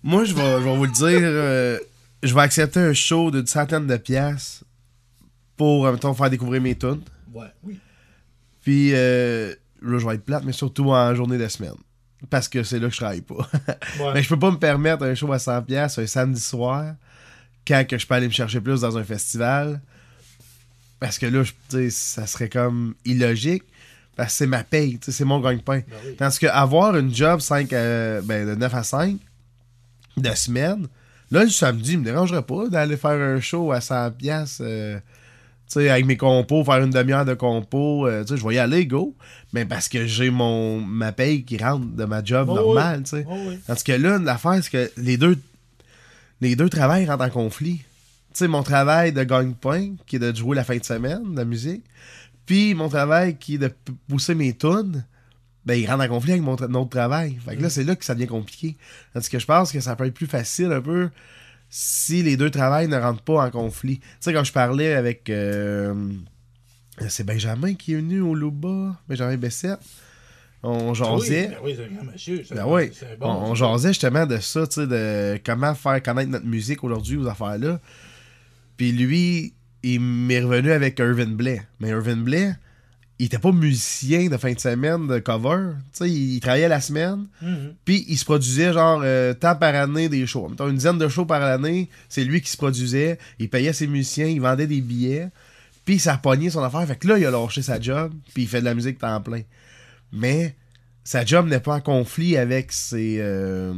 Speaker 1: Moi, je vais, je vais vous le dire. euh, je vais accepter un show d'une centaine de pièces pour, mettons, faire découvrir mes tunes.
Speaker 2: Ouais, oui.
Speaker 1: Puis euh, là, je vais être plate, mais surtout en journée de semaine. Parce que c'est là que je travaille pas.
Speaker 2: Ouais.
Speaker 1: mais je peux pas me permettre un show à 100$ pièces un samedi soir quand que je peux aller me chercher plus dans un festival. Parce que là, je- ça serait comme illogique. Que c'est ma paye, c'est mon gagne-pain.
Speaker 2: Ben oui.
Speaker 1: Tandis que avoir une job 5 à- ben, de 9 à 5 de semaine, là, le samedi, il me dérangerait pas d'aller faire un show à 100$. piastres, euh, avec mes compos, faire une demi-heure de compos, euh, je vais y aller, go. Mais parce que j'ai mon ma paye qui rentre de ma job
Speaker 2: Oh,
Speaker 1: normale.
Speaker 2: Oh, oui.
Speaker 1: Tandis que là, l'affaire, c'est que les deux, les deux travails rentrent en conflit. Sais, mon travail de gagne-pain, qui est de jouer la fin de semaine, de la musique, puis mon travail qui est de pousser mes tunes, ben, il rentre en conflit avec mon tra- autre travail. Fait que là, c'est là que ça devient compliqué. Tandis que je pense que ça peut être plus facile un peu si les deux travails ne rentrent pas en conflit. Tu sais, quand je parlais avec... euh, c'est Benjamin qui est venu au Louba, Benjamin Bessette. On jasait.
Speaker 2: Oui, ben oui, c'est un grand monsieur.
Speaker 1: Ben oui,
Speaker 2: C'est
Speaker 1: on,
Speaker 2: bon.
Speaker 1: on jasait justement de ça, tu sais, de comment faire connaître notre musique aujourd'hui aux affaires-là. Puis lui, il m'est revenu avec Irvin Blais. Mais Irvin Blais, il était pas musicien de fin de semaine de cover. Tu sais, il, il travaillait la semaine,
Speaker 2: Mhm.
Speaker 1: puis il se produisait genre euh, tant par année des shows. Mettons, une dizaine de shows par année, c'est lui qui se produisait. Il payait ses musiciens, il vendait des billets. Puis ça a pogné son affaire. Fait que là, il a lâché sa job, puis il fait de la musique temps plein. Mais sa job n'est pas en conflit avec ses, euh,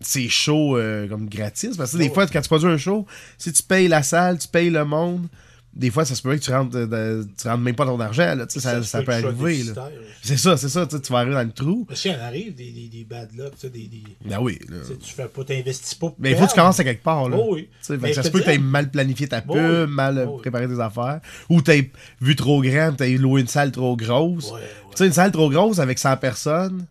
Speaker 1: ses shows euh, comme gratis. Parce que des
Speaker 2: Oh.
Speaker 1: fois, quand tu produis un show, si tu payes la salle, tu payes le monde, des fois, ça se peut que tu rentres, euh, de- tu rentres même pas ton argent. Là, ça, ça
Speaker 2: peut
Speaker 1: arriver. C'est ça, c'est ça. tu vas arriver dans le trou.
Speaker 2: Parce qu'il en arrive des, des, des bad luck, des, des,
Speaker 1: Ben oui. là.
Speaker 2: tu fais pas, t'investis pas.
Speaker 1: Mais il faut que tu commences à quelque part. Là.
Speaker 2: Oh oui.
Speaker 1: Ça se peut que tu aies mal planifié ta pub,
Speaker 2: Oh oui.
Speaker 1: mal
Speaker 2: Oh oui.
Speaker 1: préparé tes affaires, ou tu vu trop grand, tu loué une salle trop grosse.
Speaker 2: Ouais, ouais.
Speaker 1: Tu sais, une salle trop grosse avec 100 personnes,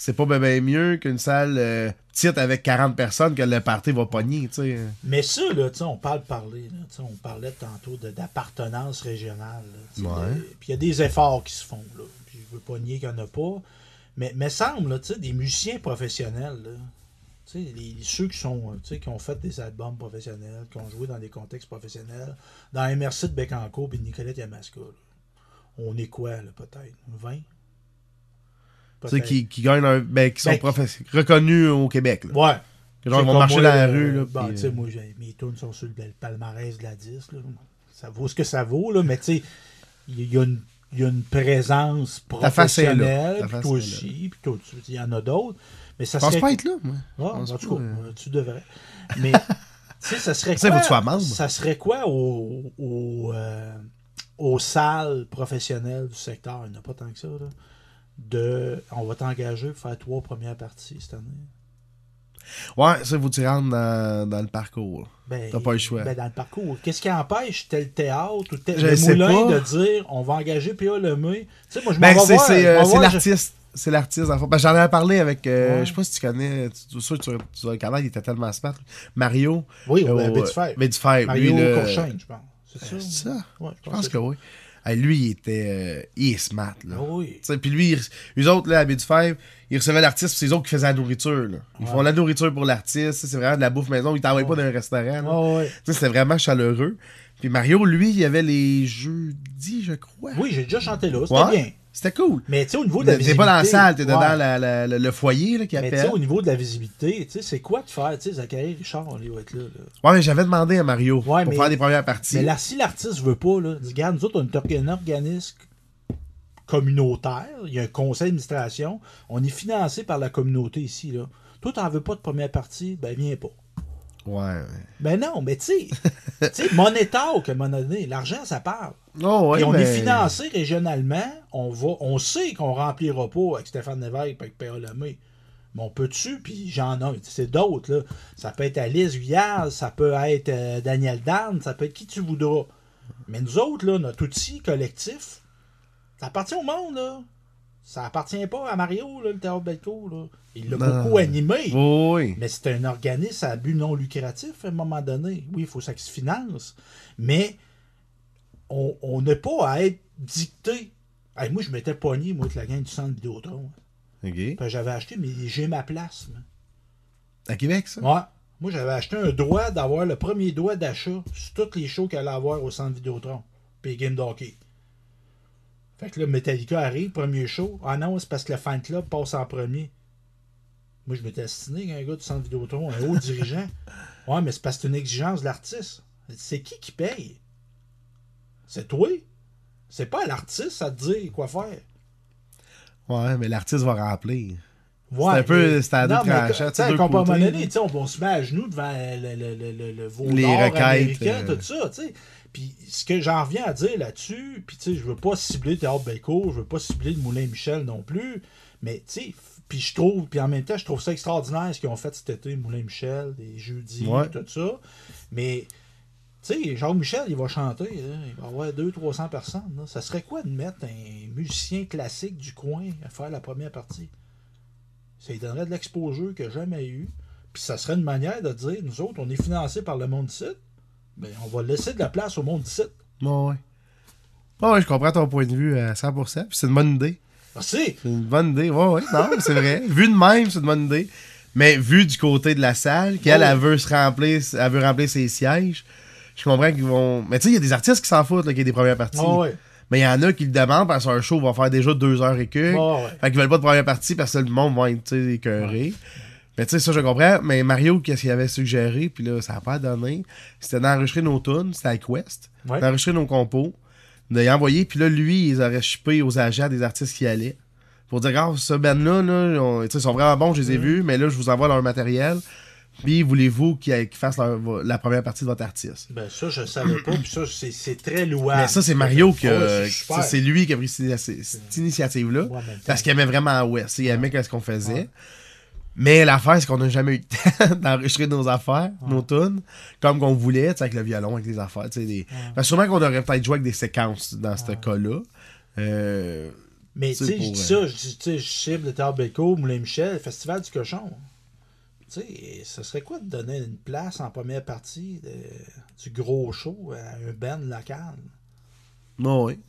Speaker 1: c'est pas bien ben mieux qu'une salle euh, petite avec 40 personnes que le party va pogner, tu sais.
Speaker 2: Mais ça, là, tu sais, on parle parler. Là, on parlait tantôt d'appartenance régionale. Puis il y a des efforts qui se font. Là. Puis je veux pas nier qu'il n'y en a pas. Mais me semble, là, tu sais, des musiciens professionnels, là, tu sais, les, ceux qui, sont, euh, tu sais, qui ont fait des albums professionnels, qui ont joué dans des contextes professionnels, dans MRC de Bécancourt et de Nicolette Yamaska, on est quoi, là, peut-être? 20
Speaker 1: Tu sais,
Speaker 2: Peut-être.
Speaker 1: Qui, qui gagnent un. Ben, qui sont
Speaker 2: Ben,
Speaker 1: reconnus au Québec. Là.
Speaker 2: Ouais.
Speaker 1: Que genre, ils vont marcher
Speaker 2: moi,
Speaker 1: dans la
Speaker 2: euh,
Speaker 1: rue. Là, puis,
Speaker 2: tu sais,
Speaker 1: euh,
Speaker 2: moi, mes tunes sont sur le, palmarès de la 10. Là. Ça vaut ce que ça vaut, là, mais tu sais, il y, a une- il y a une présence
Speaker 1: Ta face est là.
Speaker 2: professionnelle,
Speaker 1: Ta
Speaker 2: puis
Speaker 1: face
Speaker 2: toi aussi, puis il y en a d'autres. Mais ça
Speaker 1: Je pense
Speaker 2: serait.
Speaker 1: pas être là, moi.
Speaker 2: Ah, en tout cas,
Speaker 1: euh.
Speaker 2: euh, tu devrais. Mais, tu sais, ça serait
Speaker 1: Ça,
Speaker 2: quoi?
Speaker 1: tu sois membre.
Speaker 2: Ça serait quoi au- au, euh, aux salles professionnelles du secteur? Il n'y en a pas tant que ça, là. De, on va t'engager pour faire trois premières parties cette année.
Speaker 1: Ouais, ça, que tu rentres dans, dans le parcours.
Speaker 2: Ben,
Speaker 1: T'as pas le choix.
Speaker 2: ben, dans le parcours. Qu'est-ce qui empêche tel théâtre ou tel
Speaker 1: Je
Speaker 2: le moulin
Speaker 1: pas.
Speaker 2: de dire on va engager P.A. Lemay? Tu sais, moi, je m'en
Speaker 1: Ben,
Speaker 2: vais
Speaker 1: c'est
Speaker 2: voir.
Speaker 1: c'est,
Speaker 2: je
Speaker 1: euh,
Speaker 2: m'en vais, je-
Speaker 1: l'artiste. C'est l'artiste, le que j'en avais parlé avec. euh,
Speaker 2: Ouais.
Speaker 1: Je sais pas si tu connais. Tu, sûr que tu, tu le connaître, il était tellement smart. Mario.
Speaker 2: Oui,
Speaker 1: euh.
Speaker 2: Bédifère, Mario
Speaker 1: lui,
Speaker 2: Courchaine, je pense. C'est ça?
Speaker 1: C'est ça?
Speaker 2: Ouais,
Speaker 1: Je pense que oui. Hey, lui, il était. euh, il est smart, là.
Speaker 2: Ah oui.
Speaker 1: Puis lui, ils- eux autres, là, à Bédifère, ils recevaient l'artiste, puis c'est eux autres qui faisaient la nourriture. Là. Ils
Speaker 2: Ouais.
Speaker 1: font la nourriture pour l'artiste, c'est vraiment de la bouffe maison. Ils t'envoient pas
Speaker 2: Ouais.
Speaker 1: d'un restaurant.
Speaker 2: ouais.
Speaker 1: C'était vraiment chaleureux. Puis Mario, lui, il y avait les jeudis, je crois.
Speaker 2: Oui, j'ai déjà chanté là. C'était bien.
Speaker 1: C'était cool.
Speaker 2: Mais tu sais, au niveau de la
Speaker 1: T'es
Speaker 2: visibilité.
Speaker 1: pas dans la salle, t'es
Speaker 2: ouais.
Speaker 1: dans la- la- la- le foyer là, qui
Speaker 2: Mais tu
Speaker 1: appelle.
Speaker 2: sais, au niveau de la visibilité, tu sais, c'est quoi de faire? Tu sais, Zachary Richard, lui, va être là. là.
Speaker 1: Ouais, mais j'avais demandé à Mario
Speaker 2: Ouais,
Speaker 1: pour
Speaker 2: mais-
Speaker 1: faire des premières parties.
Speaker 2: Mais là, si l'artiste veut pas, là, dis, regarde, nous autres, on est un organisme communautaire, il y a un conseil d'administration, on est financé par la communauté ici. Là. Toi, t'en veux pas de première partie, ben viens pas.
Speaker 1: Ouais.
Speaker 2: Ben non, mais tu sais, un moment donné, l'argent, ça parle.
Speaker 1: Oh, ouais,
Speaker 2: Et on est financé régionalement, on va, on sait qu'on remplira pas avec Stéphane Lévesque et avec P.A. Lemay. Mais on peut-tu, puis j'en ai, c'est d'autres, là. Ça peut être Alice Guyard, ça peut être euh, Daniel Dan, ça peut être qui tu voudras. Mais nous autres, là, notre outil collectif, ça appartient au monde, là. Ça appartient pas à Mario, là, le Théâtre Belcourt, là. Il l'a beaucoup animé.
Speaker 1: Oh, oui.
Speaker 2: Mais c'est un organisme à but non lucratif à un moment donné. Oui, il faut que ça se finance. Mais on on n'a pas à être dicté. Hey, moi, je m'étais pogné, moi, avec la gang du centre Vidéotron.
Speaker 1: OK.
Speaker 2: Puis J'avais acheté, mais j'ai ma place. moi.
Speaker 1: À Québec, ça?
Speaker 2: Ouais. Moi, j'avais acheté un droit d'avoir le premier droit d'achat sur tous les shows qu'il allait avoir au centre Vidéotron. Puis les games d'hockey. Fait que là, Metallica arrive, premier show. Ah non, c'est parce que le fan club passe en premier. Moi, je m'étais assassiné avec un gars du centre Vidéotron, un haut dirigeant. Ouais, mais c'est parce que c'est une exigence de l'artiste. C'est qui qui paye? C'est toi. C'est pas l'artiste à te dire quoi faire.
Speaker 1: Ouais, mais l'artiste va remplir.
Speaker 2: Ouais,
Speaker 1: c'est un peu standard
Speaker 2: non, mais
Speaker 1: tranchant,
Speaker 2: tu
Speaker 1: tu sais,
Speaker 2: sais,
Speaker 1: deux
Speaker 2: à un moment
Speaker 1: côtés,
Speaker 2: donné, on, on se met à genoux devant le, le, le, le, le
Speaker 1: Les requêtes, euh.
Speaker 2: tout ça, tu sais. Puis ce que j'en reviens à dire là-dessus, puis tu sais, je veux pas cibler Théâtre Belco, je veux pas cibler le Moulin Michel non plus, mais tu sais, puis je trouve, puis en même temps, je trouve ça extraordinaire ce qu'ils ont fait cet été, Moulin Michel, des jeudis,
Speaker 1: Ouais.
Speaker 2: tout ça. Mais, tu sais, Jean-Michel, il va chanter, là, il va avoir 200-300 personnes. là. Ça serait quoi de mettre un musicien classique du coin à faire la première partie? Ça lui donnerait de l'exposure qu'il n'a jamais eu. Puis ça serait une manière de dire, nous autres, on est financés par le monde d'ici. Ben, on va laisser de la place au monde d'ici.
Speaker 1: Ouais, ouais. Ouais, ouais, je comprends ton point de vue à 100%. puis c'est une bonne idée.
Speaker 2: Merci!
Speaker 1: C'est une bonne idée. Ouais, ouais. Non, c'est vrai. Vu de même, c'est une bonne idée. Mais vu du côté de la salle, qu'elle
Speaker 2: Ouais.
Speaker 1: elle veut se remplir, elle veut remplir ses sièges, je comprends qu'ils vont. Mais tu sais, il y a des artistes qui s'en foutent, qu'il y ait des premières parties.
Speaker 2: Ouais, ouais.
Speaker 1: Mais il y en a qui le demandent parce qu'un show va faire déjà deux heures et quelques.
Speaker 2: Ouais.
Speaker 1: Fait qu'ils veulent pas de première partie parce que le monde va être écœuré. Mais tu sais, ça, je comprends. Mais Mario, qu'est-ce qu'il avait suggéré, puis là, ça n'a pas donné, c'était d'enregistrer nos tunes, c'était avec West,
Speaker 2: Ouais.
Speaker 1: d'enregistrer nos compos, de les envoyer, puis là, lui, ils auraient shippé aux agents des artistes qui allaient. Pour dire, ah, ce band-là, là, on- ils sont vraiment bons, je les ai vus, mais là, je vous envoie leur matériel. Puis, voulez-vous qu'ils fassent leur- la première partie de votre artiste?
Speaker 2: Ben ça, je savais pas, puis ça, c'est très louable.
Speaker 1: Mais ça, c'est Mario qui a-
Speaker 2: Ouais, c'est
Speaker 1: lui qui a pris cette, cette initiative-là.
Speaker 2: Ouais,
Speaker 1: parce qu'il aimait vraiment West. Il aimait ce qu'on faisait. Mais l'affaire, c'est qu'on n'a jamais eu le temps d'enregistrer nos affaires, nos tunes, comme qu'on voulait, avec le violon, avec les affaires. Des... Parce que sûrement qu'on aurait peut-être joué avec des séquences dans ce cas-là. Euh,
Speaker 2: Mais tu sais, je dis ça, je dis, tu sais, je cible le Théâtre Belco, Moulin Michel, Festival du Cochon. Tu sais, ce serait quoi de donner une place en première partie de- du gros show à un band local?
Speaker 1: bon, oui.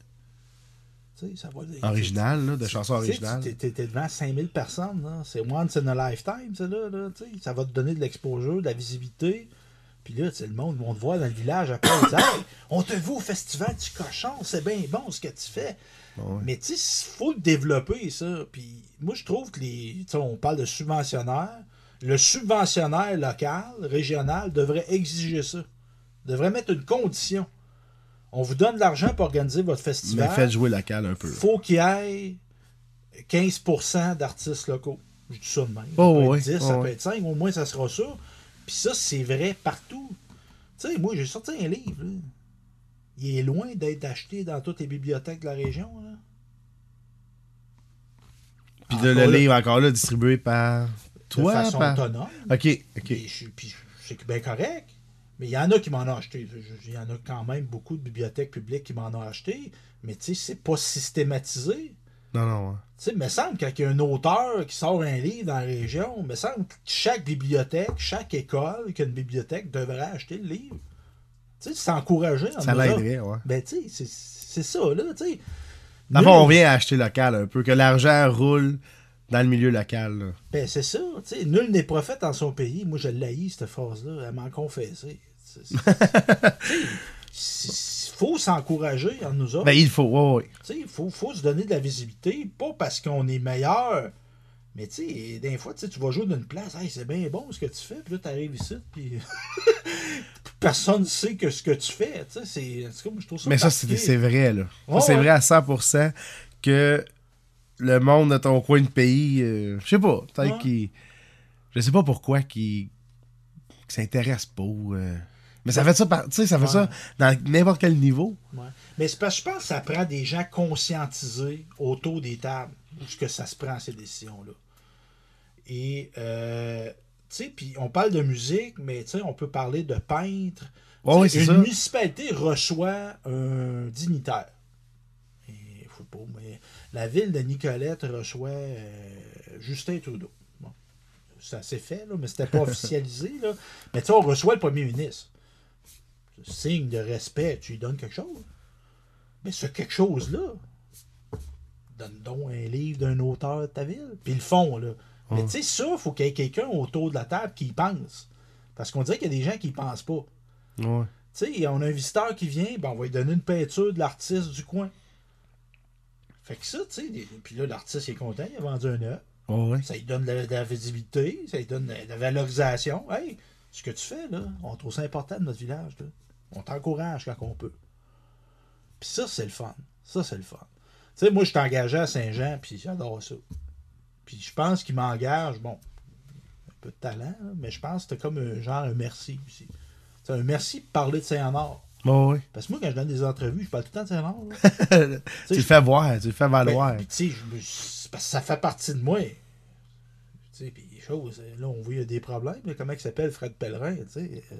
Speaker 2: Ça va.
Speaker 1: Original, là, de chansons originales.
Speaker 2: tu- t'es devant 5000 personnes, c'est once in a lifetime, ça, là, là, ça va te donner de l'exposure, de la visibilité. Puis là, le monde vont te voir dans le village après, ils disent Hey, on te voit au festival du cochon, c'est bien bon ce que tu fais.
Speaker 1: Bon, ouais.
Speaker 2: Mais tu sais, il faut le développer, ça. Puis moi, je trouve que les. On parle de subventionnaire. Le subventionnaire local, régional, devrait exiger ça. Devrait mettre une condition. On vous donne de l'argent pour organiser votre
Speaker 1: Mais
Speaker 2: festival
Speaker 1: faites jouer local un peu.
Speaker 2: faut qu'il y ait 15% d'artistes locaux. Je dis ça de même.
Speaker 1: Oh,
Speaker 2: ça peut
Speaker 1: ouais,
Speaker 2: être 10,
Speaker 1: oh,
Speaker 2: ça peut être 5, au moins ça sera ça. Puis ça, c'est vrai partout. Tu sais, moi, j'ai sorti un livre. là. Il est loin d'être acheté dans toutes les bibliothèques de la région. Là.
Speaker 1: Puis de le
Speaker 2: là,
Speaker 1: livre encore là, distribué par
Speaker 2: de
Speaker 1: toi.
Speaker 2: façon
Speaker 1: par-
Speaker 2: autonome.
Speaker 1: Ok, ok.
Speaker 2: Puis je- puis c'est bien correct. Mais il y en a qui m'en ont acheté. Il y en a quand même beaucoup de bibliothèques publiques qui m'en ont acheté. Mais tu sais, c'est pas systématisé.
Speaker 1: Non, non. ouais.
Speaker 2: Tu sais, il me semble que quand il y a un auteur qui sort un livre dans la région, il me semble que chaque bibliothèque, chaque école qui a une bibliothèque devrait acheter le livre. Tu sais, c'est encouragé. en
Speaker 1: Ça l'aiderait, ouais.
Speaker 2: Ben, tu sais, c'est- ça, là, tu sais. Nul-
Speaker 1: on vient à acheter local un peu, que l'argent roule dans le milieu local. là.
Speaker 2: Ben, c'est ça, tu sais. Nul n'est prophète en son pays. Moi, je l'haïs, cette phrase-là. Elle m'en confessé. Il faut s'encourager en nous autres.
Speaker 1: Ben, il faut,
Speaker 2: il faut, faut se donner de la visibilité, pas parce qu'on est meilleur, mais tu sais, des fois, tu vas jouer d'une place, hey, c'est bien bon ce que tu fais, puis là, tu arrives ici, puis personne ne sait que ce que tu fais, c'est, je trouve ça
Speaker 1: Mais ça, c'est vrai, là. C'est
Speaker 2: ouais.
Speaker 1: vrai à 100% que le monde de ton coin de pays, euh, je sais pas, peut-être
Speaker 2: Ouais.
Speaker 1: qu'il. Je sais pas pourquoi qu'il qu'il s'intéresse pas. euh. Mais ça fait ça, par- ça fait
Speaker 2: Ouais.
Speaker 1: ça dans n'importe quel niveau.
Speaker 2: Ouais. Mais c'est parce que je pense que ça prend des gens conscientisés autour des tables que ça se prend, ces décisions-là. Et, euh, tu sais, puis on parle de musique, mais tu sais, on peut parler de peintre.
Speaker 1: Ouais,
Speaker 2: une
Speaker 1: ça.
Speaker 2: municipalité reçoit un dignitaire. Il faut pas, mais la ville de Nicolette reçoit euh, Justin Trudeau. Bon. Ça s'est fait, là, mais c'était pas officialisé. Là. Mais tu sais, on reçoit le premier ministre. Signe de respect, tu lui donnes quelque chose. Mais ce quelque chose-là, donne donc un livre d'un auteur de ta ville. Puis ils le font, là. Mais tu sais, ça, il faut qu'il y ait quelqu'un autour de la table qui y pense. Parce qu'on dirait qu'il y a des gens qui y pensent pas.
Speaker 1: Ouais.
Speaker 2: Tu sais, on a un visiteur qui vient, ben on va lui donner une peinture de l'artiste du coin. Fait que ça, tu sais, des- puis là, l'artiste est content, il a vendu un œuf.
Speaker 1: Ouais.
Speaker 2: Ça lui donne de la, de la visibilité, ça lui donne de la valorisation. Hey, ce que tu fais, là, on trouve ça important de notre village. Là. On t'encourage quand on peut. Puis ça, c'est le fun. Ça, c'est le fun. Tu sais, moi, je suis engagé à Saint-Jean, puis j'adore ça. Puis je pense qu'il m'engage, bon, un peu de talent, là, mais je pense que c'était comme un genre un merci aussi. C'est un merci de parler de Saint-Honor.
Speaker 1: Ouais, ouais.
Speaker 2: Parce que moi, quand je donne des entrevues, je parle tout le temps de Saint-Honor.
Speaker 1: tu le fais voir, tu le fais
Speaker 2: Ben,
Speaker 1: valoir.
Speaker 2: puis, tu sais, ça fait partie de moi. Tu sais, puis choses, là, on voit il y a des problèmes. comment il s'appelle Fred Pellerin,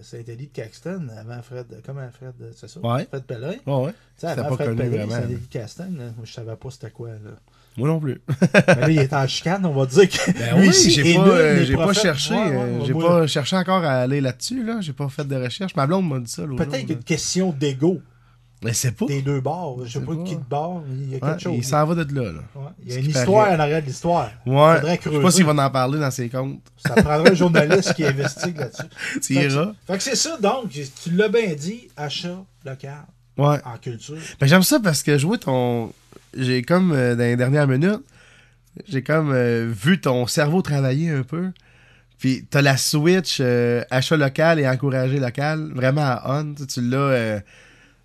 Speaker 2: Saint-Élie de Caxton, avant Fred, comment Fred, c'est ça?
Speaker 1: Ouais.
Speaker 2: Fred Pellerin? Tu
Speaker 1: Ouais, ouais.
Speaker 2: avant Fred
Speaker 1: connu
Speaker 2: Pellerin, Saint-Élie de Caxton, là, moi, je savais pas c'était quoi, là.
Speaker 1: Moi non plus.
Speaker 2: Mais là, il est en chicane, on va dire que
Speaker 1: Ben oui,
Speaker 2: ici
Speaker 1: j'ai pas, euh, j'ai pas cherché,
Speaker 2: Ouais, ouais,
Speaker 1: euh, j'ai pas cherché encore à aller là-dessus, là. J'ai pas fait de recherche. Ma blonde m'a dit ça l'autre
Speaker 2: Peut-être une question d'ego.
Speaker 1: Mais c'est pas.
Speaker 2: des deux bords. Je sais pas
Speaker 1: pas.
Speaker 2: qui de bord, il y a quelque
Speaker 1: Ouais,
Speaker 2: chose.
Speaker 1: il s'en va de là, là.
Speaker 2: Ouais, Il y a une histoire
Speaker 1: paraît.
Speaker 2: en arrière de l'histoire.
Speaker 1: Ouais.
Speaker 2: Faudrait
Speaker 1: Je sais
Speaker 2: creuser.
Speaker 1: pas s'il va en parler dans ses comptes.
Speaker 2: Ça prendrait un journaliste qui investigue là-dessus.
Speaker 1: Tu iras.
Speaker 2: Fait que c'est ça, donc, tu l'as bien dit, achat local
Speaker 1: Ouais.
Speaker 2: en culture.
Speaker 1: Ben, j'aime ça parce que jouer ton. J'ai comme, euh, dans les dernières minutes, j'ai comme euh, vu ton cerveau travailler un peu. Puis t'as la switch euh, achat local et encourager local vraiment à on. Tu l'as.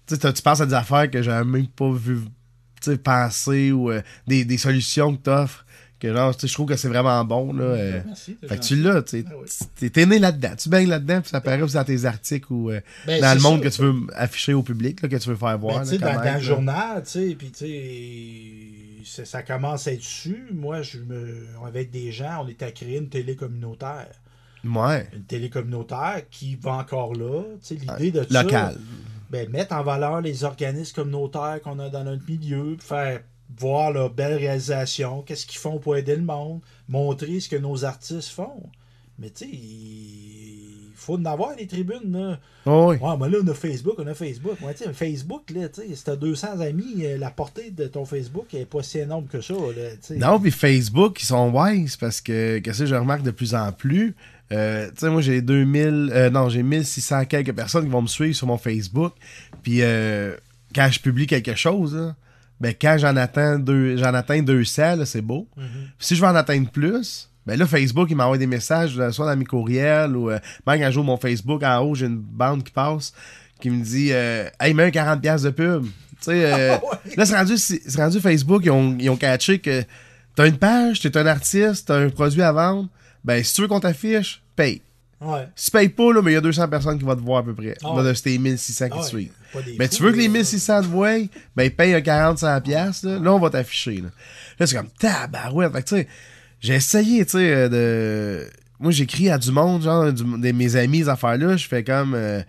Speaker 1: Tu tu penses à des affaires que j'avais même pas vu tu penser ou euh, des, des solutions que t'offres. Que genre, tu je trouve que c'est vraiment bon. Là, euh.
Speaker 2: Merci.
Speaker 1: Fait que tu l'as, tu.
Speaker 2: Ah oui.
Speaker 1: T'es- né là-dedans. Tu baignes là-dedans, puis ça paraît aussi dans tes articles ou euh,
Speaker 2: Ben,
Speaker 1: dans le monde que tu veux afficher au public, là, que tu veux faire voir.
Speaker 2: Ben, tu
Speaker 1: là,
Speaker 2: sais, dans, dans le journal, tu puis tu ça commence à être su. Moi, je me, avec des gens, on est à créer une télé communautaire.
Speaker 1: Ouais.
Speaker 2: Une télé communautaire qui va encore là. Tu sais, l'idée de ça,
Speaker 1: Local.
Speaker 2: Ben, mettre en valeur les organismes communautaires qu'on a dans notre milieu, faire voir leurs belles réalisations, qu'est-ce qu'ils font pour aider le monde, montrer ce que nos artistes font. Mais tu sais, il faut en avoir des tribunes. Là.
Speaker 1: Oh, oui.
Speaker 2: Ouais, mais là, on a Facebook, on a Facebook. Ouais, tu sais, Facebook, là, tu sais, si t'as 200 amis, euh, la portée de ton Facebook n'est pas si énorme que ça. Là.
Speaker 1: Non, puis Facebook, ils sont wise parce que, qu'est-ce que je remarque de plus en plus? Euh, tu sais, moi, j'ai 2000, euh, non, j'ai 1600 quelques personnes qui vont me suivre sur mon Facebook. Puis, euh, quand je publie quelque chose, là, ben, quand j'en atteins, deux, j'en atteins 200, là, c'est beau. Puis si je veux en atteindre plus, ben là, Facebook, il m'envoie des messages, euh, soit dans mes courriels ou euh, même quand j'ouvre mon Facebook, en haut, j'ai une bande qui passe qui me dit euh, Hey, mets un 40$ piastres de pub. Tu sais, euh,
Speaker 2: Ouais.
Speaker 1: là, c'est rendu, rendu Facebook, ils ont, ils ont catché que t'as une page, t'es un artiste, t'as un produit à vendre, ben si tu veux qu'on t'affiche, paye.
Speaker 2: Ouais.
Speaker 1: Si tu payes pas, là, mais il y a 200 personnes qui vont te voir à peu près.
Speaker 2: Ah
Speaker 1: Là,
Speaker 2: ouais.
Speaker 1: de ces 1600 qui
Speaker 2: Ah
Speaker 1: te suivent. Mais
Speaker 2: fous,
Speaker 1: tu veux que les
Speaker 2: là.
Speaker 1: 1600 te voient, ben paye un 40 100 pièces là, là on va t'afficher là. Là c'est comme tabarouette, fait que tu sais, j'ai essayé tu sais euh, de moi j'écris à du monde genre du- de mes amis ces affaires là, je fais comme euh,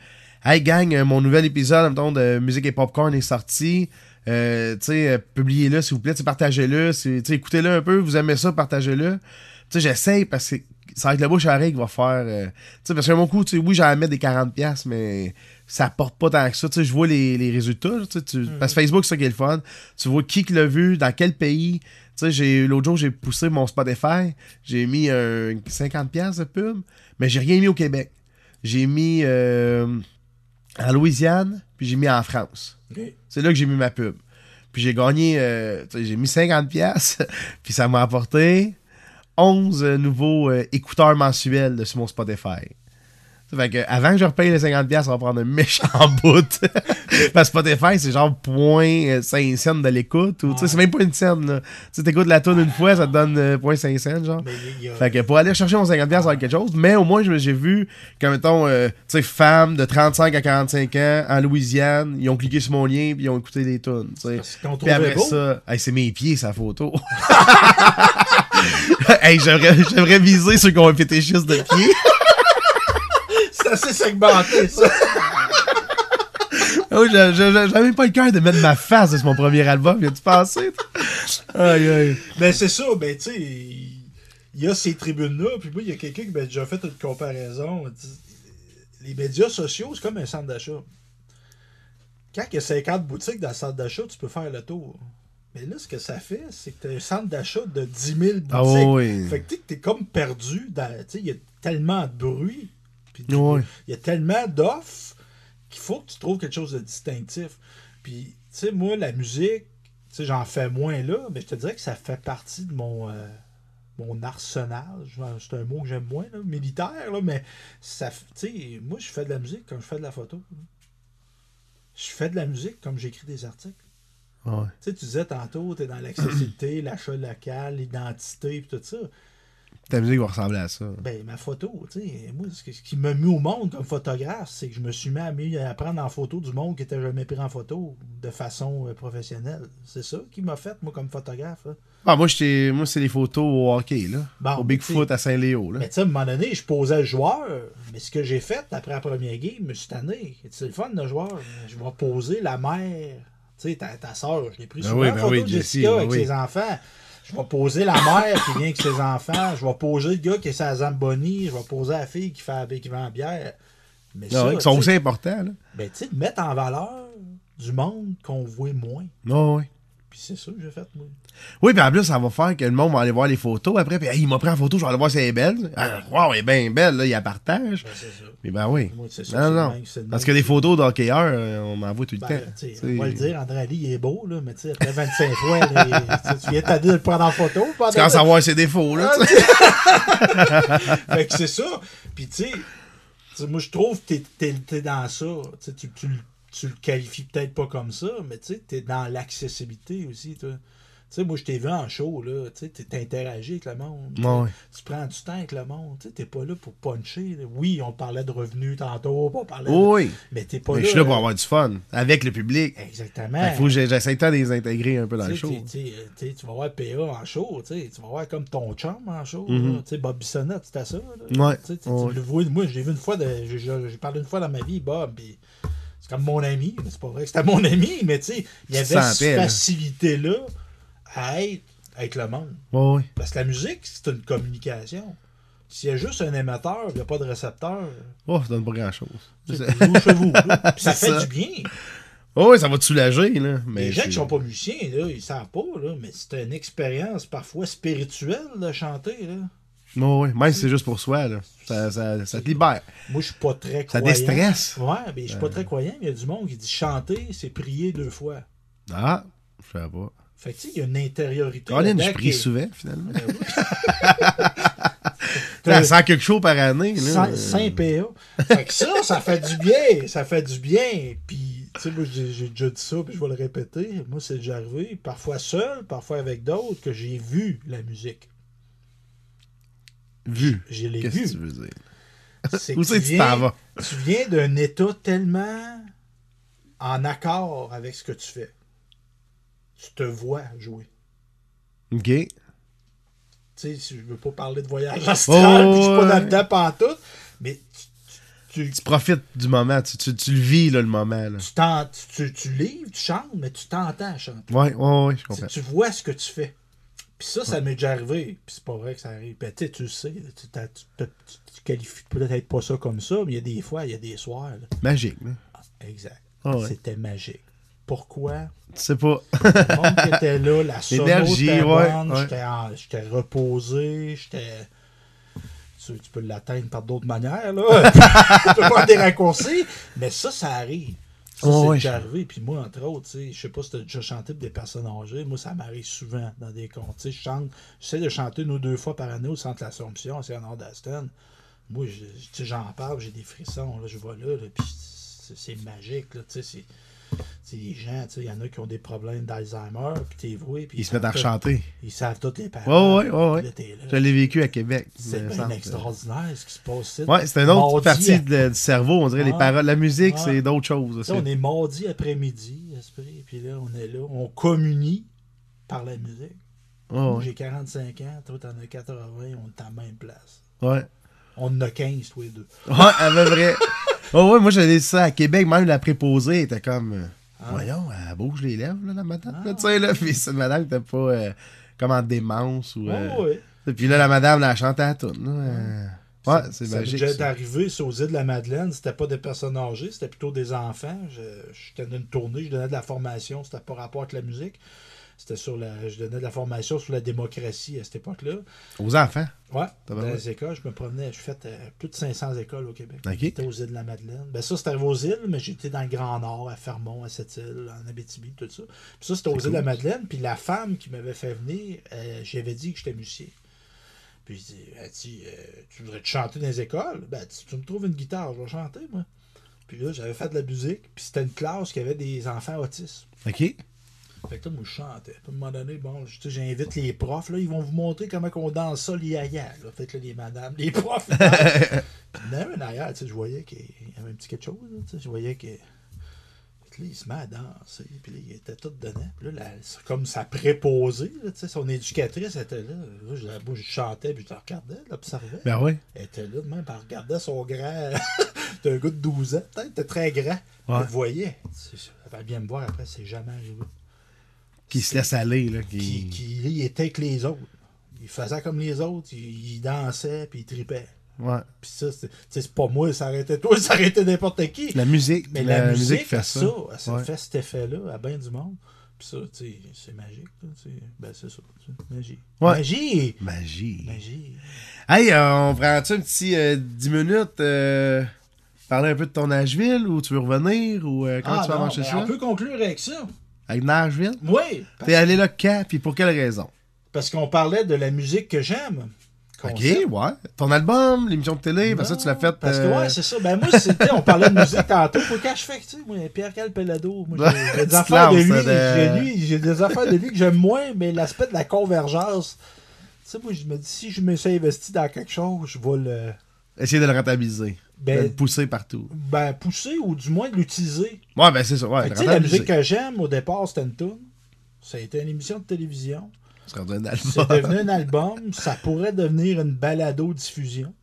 Speaker 1: hey gang, euh, mon nouvel épisode mettons, de musique et popcorn est sorti. Euh, tu sais, publiez-le s'il vous plaît, partagez-le, écoutez-le un peu, vous aimez ça, partagez-le. Tu sais, j'essaye parce que ça va être le bouche à oreille qui va faire. euh, tu sais, parce que mon coup, oui, j'en mets des 40$, mais ça apporte pas tant que ça. Tu sais, je vois les, les résultats. tu Parce que Facebook, c'est ça qui est le fun. Tu vois qui l'a vu, dans quel pays. Tu sais, l'autre jour, j'ai poussé mon Spotify. J'ai mis un 50$ de pub, mais j'ai rien mis au Québec. J'ai mis euh, en Louisiane, puis j'ai mis en France. C'est là que j'ai mis ma pub. Puis j'ai gagné, euh, j'ai mis 50 pièces puis ça m'a apporté 11 euh, nouveaux euh, écouteurs mensuels sur mon Spotify. Fait que avant que je repaye les 50 pièces, ça va prendre un méchant bout. Parce que Spotify, c'est genre 0.5 cents de l'écoute. ou tu sais, C'est même pas une scène. là. Tu sais, t'écoutes la tune une fois, ça te donne euh, 0.5 cents, genre.
Speaker 2: A-
Speaker 1: Fait que pour aller chercher mon 50$, ça va être quelque chose. Mais au moins, je me- j'ai vu que, mettons, euh, tu sais, femmes de 35 à 45 ans en Louisiane, ils ont cliqué sur mon lien puis ils ont écouté les tunes. Puis après
Speaker 2: beau.
Speaker 1: ça, hey, c'est mes pieds, sa photo. hey, j'aimerais, j'aimerais viser ceux qui ont un fétichisme de pieds.
Speaker 2: C'est assez segmenté, ça.
Speaker 1: Oh, j'ai- J'avais pas le cœur de mettre ma face sur mon premier album. Viens-tu penser? Aïe, aïe.
Speaker 2: Ben, c'est ça, ben, tu sais, il y a ces tribunes-là, puis moi, il y a quelqu'un qui m'a déjà fait une comparaison. Les médias sociaux, c'est comme un centre d'achat. Quand il y a 50 boutiques dans le centre d'achat, tu peux faire le tour. Mais là, ce que ça fait, c'est que tu as un centre d'achat de 10 000 boutiques.
Speaker 1: Ah oui.
Speaker 2: Fait que tu es comme perdu. il y a tellement de bruit. Puis. Il y a tellement d'offres qu'il faut que tu trouves quelque chose de distinctif. Puis, tu sais, moi, la musique, tu sais, j'en fais moins là, mais je te dirais que ça fait partie de mon, euh, mon arsenal. C'est un mot que j'aime moins, là, militaire, là, mais ça, tu sais, moi, je fais de la musique comme je fais de la photo. Je fais de la musique comme j'écris des articles.
Speaker 1: Ouais.
Speaker 2: Tu sais, tu disais tantôt, tu es dans l'accessibilité, l'achat local, l'identité, puis tout ça.
Speaker 1: Ta musique va ressembler à ça.
Speaker 2: Ben, ma photo, tu sais, moi, ce qui- m'a mis au monde comme photographe, c'est que je me suis mis à, prendre en photo du monde qui était jamais pris en photo de façon euh, professionnelle. C'est ça qui m'a fait, moi, comme photographe. là.
Speaker 1: Ah, moi, moi c'est les photos au hockey, là.
Speaker 2: Bon,
Speaker 1: au Bigfoot à Saint-Léo.
Speaker 2: Mais tu sais, à un moment donné, je posais le joueur, mais ce que j'ai fait après la première game, je me suis tanné. C'est le fun, le joueur. Je vais poser la mère. Tu sais, ta, ta soeur, je l'ai pris
Speaker 1: Ben
Speaker 2: souvent
Speaker 1: oui,
Speaker 2: en
Speaker 1: ben
Speaker 2: photo
Speaker 1: oui,
Speaker 2: de
Speaker 1: Jessie,
Speaker 2: Jessica
Speaker 1: ben
Speaker 2: avec
Speaker 1: oui.
Speaker 2: ses enfants. Je vais poser la mère qui vient avec ses enfants. Je vais poser le gars qui est sa Zamboni. Je vais poser la fille qui, fait, qui vend la bière. Mais ça,
Speaker 1: qui sont aussi importants, là.
Speaker 2: ben, tu sais, de mettre en valeur du monde qu'on voit moins.
Speaker 1: Ah, ouais.
Speaker 2: Puis c'est ça que j'ai fait, moi.
Speaker 1: Oui, puis en plus, ça va faire que le monde va aller voir les photos après. Puis, hey, il m'a pris en photo, je vais aller voir si elle est belle. Ah, wow, elle est bien belle, là, il la partage.
Speaker 2: Ben, c'est ça.
Speaker 1: Mais ben oui.
Speaker 2: Moi, c'est ça.
Speaker 1: Non, non.
Speaker 2: même- c'est
Speaker 1: Parce que les photos d'hockeyeurs, euh, on en voit tout le
Speaker 2: Ben,
Speaker 1: temps.
Speaker 2: tu sais,
Speaker 1: Tu sais,
Speaker 2: on va le dire, André Ali, il est beau, là, mais tu sais, après 25 fois, tu viens t'as dit de le prendre en photo.
Speaker 1: Tu commences à voir ses défauts, là.
Speaker 2: Fait que c'est ça. Puis tu sais, moi je trouve que t'es, t'es, t'es dans ça. Tu, tu, tu, le- qualifies peut-être pas comme ça, mais tu sais, t'es dans l'accessibilité aussi, toi. Tu sais, moi je t'ai vu en show, là, tu sais, t'es interagi avec le monde.
Speaker 1: Ouais.
Speaker 2: Tu prends du temps avec le monde, tu sais, t'es pas là pour puncher. là. Oui, on parlait de revenus tantôt, on parlait de-
Speaker 1: Oui.
Speaker 2: Mais t'es pas
Speaker 1: Mais
Speaker 2: là.
Speaker 1: je suis là pour
Speaker 2: euh,
Speaker 1: avoir du fun avec le public.
Speaker 2: Exactement.
Speaker 1: Il faut que j'essaie de les intégrer un peu dans le show.
Speaker 2: tu vas voir PA en show, tu vas voir comme ton chum en show.
Speaker 1: Mhm.
Speaker 2: là. Tu sais, Bob Bissonnette, c'était ça. là.
Speaker 1: Ouais.
Speaker 2: Tu sais, tu-
Speaker 1: Ouais.
Speaker 2: tu le vois, moi, j'ai vu une fois, de- j'ai parlé une fois dans ma vie, Bob, c'est comme mon ami, mais c'est pas vrai que c'était mon ami, mais tu sais, il y avait cette
Speaker 1: là.
Speaker 2: facilité-là à être avec le monde.
Speaker 1: Ouais.
Speaker 2: Parce que la musique, c'est une communication. S'il y a juste un émetteur, il n'y a pas de récepteur,
Speaker 1: Oh, ça donne pas grand chose.
Speaker 2: tu sais, vous chez vous. là. Puis ça fait
Speaker 1: ça.
Speaker 2: du bien.
Speaker 1: Oh, oui, ça va te soulager, là. Mais
Speaker 2: les gens qui sont pas musiciens, là, ils savent pas, là, mais c'est une expérience parfois spirituelle de chanter. Là.
Speaker 1: Ouais, ouais. Même si c'est juste pour soi, là. Ça, ça, ça te libère.
Speaker 2: Moi, je suis pas très
Speaker 1: Ça
Speaker 2: croyant.
Speaker 1: déstresse.
Speaker 2: Ouais, mais je suis pas très croyant, mais il y a du monde qui dit chanter, c'est prier deux fois.
Speaker 1: Ah, je sais pas.
Speaker 2: Fait que tu sais, il y a une intériorité.
Speaker 1: Colin, je prie
Speaker 2: est-
Speaker 1: souvent, finalement.
Speaker 2: Ben oui.
Speaker 1: 100 quelque chose par année, là.
Speaker 2: Saint, Saint PA. Fait que ça, ça fait du bien. Ça fait du bien. Puis, tu sais, moi, j'ai déjà dit ça, puis je vais le répéter. Moi, c'est déjà arrivé, parfois seul, parfois avec d'autres, que j'ai vu la musique.
Speaker 1: Vu.
Speaker 2: Je l'ai
Speaker 1: Qu'est-ce que tu veux dire?
Speaker 2: C'est
Speaker 1: Où c'est que
Speaker 2: tu
Speaker 1: t'en
Speaker 2: viens-
Speaker 1: vas?
Speaker 2: Tu viens d'un état tellement en accord avec ce que tu fais. Tu te vois jouer.
Speaker 1: OK.
Speaker 2: Tu sais, je veux pas parler de voyage astral,
Speaker 1: Oh,
Speaker 2: puis je suis pas dans le pantoute, mais tu, tu,
Speaker 1: Tu profites du moment. Tu, tu, tu le vis, là, le moment, là.
Speaker 2: tu, tu, livres, tu chantes, mais tu t'entends chanter.
Speaker 1: Ouais, ouais, ouais, je comprends.
Speaker 2: tu vois ce que tu fais. Puis ça, ça m'est déjà arrivé. Puis c'est pas vrai que ça arrive. Puis tu sais, tu le sais, tu, qualifies peut-être pas ça comme ça, mais il y a des fois, il y a des soirs.
Speaker 1: Magique, là.
Speaker 2: Exact.
Speaker 1: Ah.
Speaker 2: C'était magique. Pourquoi?
Speaker 1: Tu sais pas.
Speaker 2: Le monde qui était là, la
Speaker 1: L'énergie, ouais,
Speaker 2: j'étais reposé, j'étais... Tu, tu peux l'atteindre par d'autres manières, là. tu peux faire des raccourcis, mais ça, ça arrive. Ça,
Speaker 1: Ouais,
Speaker 2: c'est
Speaker 1: ouais,
Speaker 2: arrivé. Puis moi, entre autres, je sais pas si tu as déjà chanté pour des personnes âgées. Moi, ça m'arrive souvent dans des contes. Je chante, j'essaie de chanter une ou deux fois par année au Centre de l'Assomption, c'est en nord d'Aston. Moi, je- tu sais, j'en parle, j'ai des frissons. Là, je vois là, là puis c'est magique. Là, tu sais, les gens, il y en a qui ont des problèmes d'Alzheimer, puis t'es voué, puis
Speaker 1: Ils se mettent à chanter.
Speaker 2: Ils savent toutes les paroles.
Speaker 1: ouais, ouais, ouais.
Speaker 2: Là, t'es là.
Speaker 1: Je l'ai vécu à Québec.
Speaker 2: C'est bien extraordinaire ce qui se passe ici.
Speaker 1: Ouais, c'est une autre
Speaker 2: Mardi
Speaker 1: partie
Speaker 2: à-
Speaker 1: de- du cerveau. On dirait les paroles. La musique, c'est d'autres choses. Aussi.
Speaker 2: on est mardi après-midi, esprit, puis là, on est là, on communie par la musique.
Speaker 1: Ouais.
Speaker 2: j'ai 45 ans, toi, t'en as 80, on est à la même place.
Speaker 1: Ouais.
Speaker 2: On en a 15, tous les deux.
Speaker 1: Ouais, à peu près. Oh, ouais, moi, j'allais ça à Québec, même la préposée était comme. euh,
Speaker 2: Ah.
Speaker 1: Voyons, elle bouge les lèvres, là, la madame.
Speaker 2: Ah.
Speaker 1: Tu sais, là, puis cette madame était pas euh, comme en démence ou. euh,
Speaker 2: Oh, ouais.
Speaker 1: Et puis là, la madame, elle chantait à tout. Là, euh, Ouais, c'est magique. ça.
Speaker 2: arrivé sur aux îles de la Madeleine, c'était pas des personnes âgées, c'était plutôt des enfants. Je- J'étais dans une tournée, je donnais de la formation, c'était pas rapport avec la musique. C'était sur la. Je donnais de la formation sur la démocratie à cette époque-là.
Speaker 1: Aux enfants? T'as
Speaker 2: Dans les écoles, je me promenais. Je fait euh, plus de 500 écoles au Québec.
Speaker 1: OK.
Speaker 2: J'étais aux îles de la Madeleine. Ben ça, c'était aux îles, mais j'étais dans le Grand Nord, à Fermont, à Sept-Îles, en Abitibi, tout ça. Puis ça, c'était aux îles de la. Madeleine. Puis la femme qui m'avait fait venir, euh, j'avais dit que j'étais musicien. Puis je dis, elle dit, euh, tu voudrais te chanter dans les écoles? Ben, tu, tu me trouves une guitare, je vais chanter, moi. Puis là, j'avais fait de la musique. Puis c'était une classe qui avait des enfants autistes.
Speaker 1: OK.
Speaker 2: Fait que là, moi, je chantais. À un moment donné, bon, j'invite les profs, là, ils vont vous montrer comment on danse ça, les yaya, là. Fait que là, les madames, les profs. Puis un derrière, tu sais, je voyais qu'il y avait un petit quelque chose, là, tu sais, je voyais que... Là, il se met à danser, puis là, il était tout dedans. Puis là, c'est comme sa préposée, là, tu sais, son éducatrice était là. Là, je, moi, je chantais, puis je la regardais, l'observais.
Speaker 1: Ben oui.
Speaker 2: Elle était là, de même, puis elle regardait son grand... C'était un gars de 12 ans, peut-être, était très grand.
Speaker 1: Ouais.
Speaker 2: Tu sais, Elle va bien me voir après, c'est jamais arrivé
Speaker 1: Qui se laisse aller, là.
Speaker 2: qui,
Speaker 1: Qui...
Speaker 2: qui il était avec les autres. Il faisait comme les autres, il, il dansait puis il tripait.
Speaker 1: Ouais.
Speaker 2: Puis ça, c'est pas moi, ça arrêtait toi, ça arrêtait n'importe qui.
Speaker 1: La musique.
Speaker 2: Mais la, musique,
Speaker 1: fait ça.
Speaker 2: ça,
Speaker 1: Ouais.
Speaker 2: fait cet effet-là à bien du monde. Puis ça, tu sais, c'est magique. ben, c'est ça. Magie.
Speaker 1: Ouais.
Speaker 2: Magie!
Speaker 1: Magie.
Speaker 2: Magie.
Speaker 1: Hey, euh, on prend-tu un petit euh, 10 minutes euh, parler un peu de ton Nashville ou tu veux revenir ou euh, comment
Speaker 2: Ah,
Speaker 1: tu vas marcher
Speaker 2: ben,
Speaker 1: ça?
Speaker 2: on peut conclure avec ça.
Speaker 1: Avec Nashville?
Speaker 2: Oui,
Speaker 1: T'es allé là quand puis pour quelle raison?
Speaker 2: parce qu'on parlait de la musique que j'aime.
Speaker 1: Ok, ouais. Ton album, l'émission de télé, parce que ça tu l'as fait.
Speaker 2: Parce que,
Speaker 1: euh,
Speaker 2: ouais, c'est ça. Ben, moi, c'était, on parlait de musique tantôt. Faut quand je fais, tu sais, moi, Pierre Calpelado, moi, j'ai- des affaires de lui, j'ai des affaires de lui que j'aime moins, mais l'aspect de la convergence, tu sais, moi, je me dis, si je me suis investi dans quelque chose, je vais le,
Speaker 1: Essayer de le rentabiliser. De le
Speaker 2: ben,
Speaker 1: pousser partout.
Speaker 2: ben, pousser ou du moins de l'utiliser.
Speaker 1: Ouais, ben c'est ça. Ouais,
Speaker 2: Fait la musique que j'aime, au départ, c'était une tune. Ça a été une émission de télévision.
Speaker 1: C'est
Speaker 2: devenu un album. Ça pourrait devenir une balado-diffusion.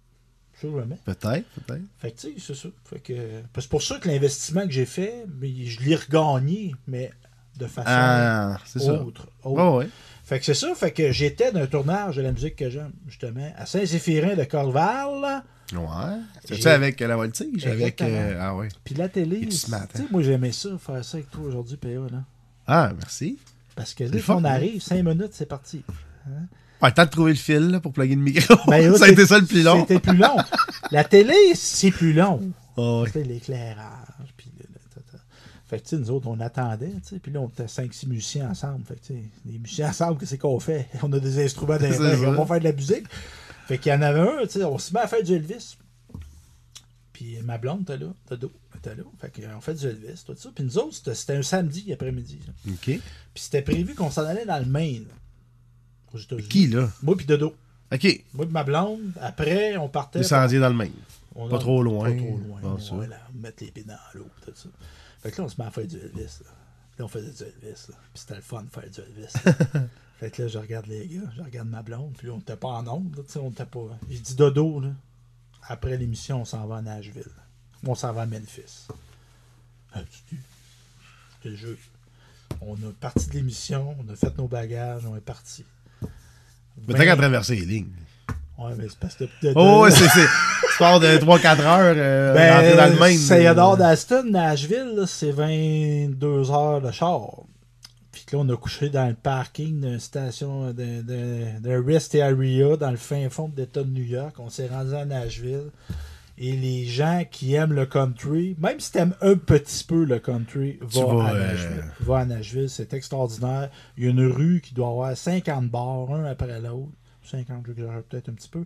Speaker 1: Peut-être, peut-être.
Speaker 2: Fait que, tu sais, c'est ça. Fait que, c'est pour ça que l'investissement que j'ai fait, mais je l'ai regagné, mais de façon
Speaker 1: Ah,
Speaker 2: autre. autre.
Speaker 1: Ouais, ouais.
Speaker 2: Fait que c'est ça. Fait que j'étais d'un tournage de la musique que j'aime, justement, à Saint-Zéphirin de Corval.
Speaker 1: Ouais. Ça avec euh, la voltige? Avec. Euh, Ah, ouais.
Speaker 2: Puis la télé,
Speaker 1: tu
Speaker 2: sais,
Speaker 1: hein?
Speaker 2: moi j'aimais ça, faire ça avec toi aujourd'hui, PA. Là.
Speaker 1: Ah, merci.
Speaker 2: Parce que
Speaker 1: le
Speaker 2: là,
Speaker 1: fun,
Speaker 2: on
Speaker 1: hein?
Speaker 2: arrive, cinq minutes, c'est parti.
Speaker 1: Ouais, le temps de trouver le fil là, pour plugger le micro.
Speaker 2: Ben, là,
Speaker 1: ça a été ça le plus long.
Speaker 2: C'était plus long. La télé, c'est plus long.
Speaker 1: Ah, ouais.
Speaker 2: Tu sais, l'éclairage, puis. Fait que, tu sais, nous autres, on attendait, tu sais, puis là, on était 5-6 musiciens ensemble. Fait que, tu sais, les musiciens ensemble, qu'est-ce qu'on fait? On a des instruments dans les mains, on va faire de la musique. Fait qu'il y en avait un, tu sais, on se met à faire du Elvis. Puis ma blonde était là, Dodo était là. Fait qu'on fait du Elvis, tout ça. Puis nous autres, c'était- un samedi après-midi. là.
Speaker 1: OK.
Speaker 2: Puis c'était prévu qu'on s'en allait dans le Maine, aux États-Unis.
Speaker 1: Qui, là?
Speaker 2: Moi puis Dodo.
Speaker 1: OK.
Speaker 2: Moi puis ma blonde. Après, on partait.
Speaker 1: Descendier dans le Maine.
Speaker 2: On
Speaker 1: Pas trop loin.
Speaker 2: Pas trop loin.
Speaker 1: Ah, ça.
Speaker 2: là, mettre les pieds dans l'eau, tout ça. Fait que là, on se met à faire du Elvis. Là, Là, on faisait du Elvis. Là. Puis c'était le fun de faire du Elvis. là. fait que là, je regarde les gars, je regarde ma blonde. Puis là, on était pas en onde. là, tu sais, On était pas. Je dis dodo, là. Après l'émission, on s'en va à Nashville. On s'en va à Memphis. Ah, tu dis, je te jure. On a parti de l'émission, on a fait nos bagages, on est parti.
Speaker 1: Mais t'as qu'à traverser les lignes.
Speaker 2: Ouais, mais c'est parce que. de- de-
Speaker 1: Oh, c'est. pars de 3-4 heures euh,
Speaker 2: Ben,
Speaker 1: dans le.
Speaker 2: Saint-Adore d'Aston, Nashville, c'est 22 heures de char. Puis que là, on a couché dans le parking d'une station, d'un rest area dans le fin fond de l'État de New York. On s'est rendu à Nashville. Et les gens qui aiment le country, même si tu aimes un petit peu le country, va
Speaker 1: vas,
Speaker 2: à
Speaker 1: euh,
Speaker 2: Nashville. Va à Nashville, c'est extraordinaire. Il y a une rue qui doit avoir 50 bars, un après l'autre. 50, j'exagère peut-être un petit peu.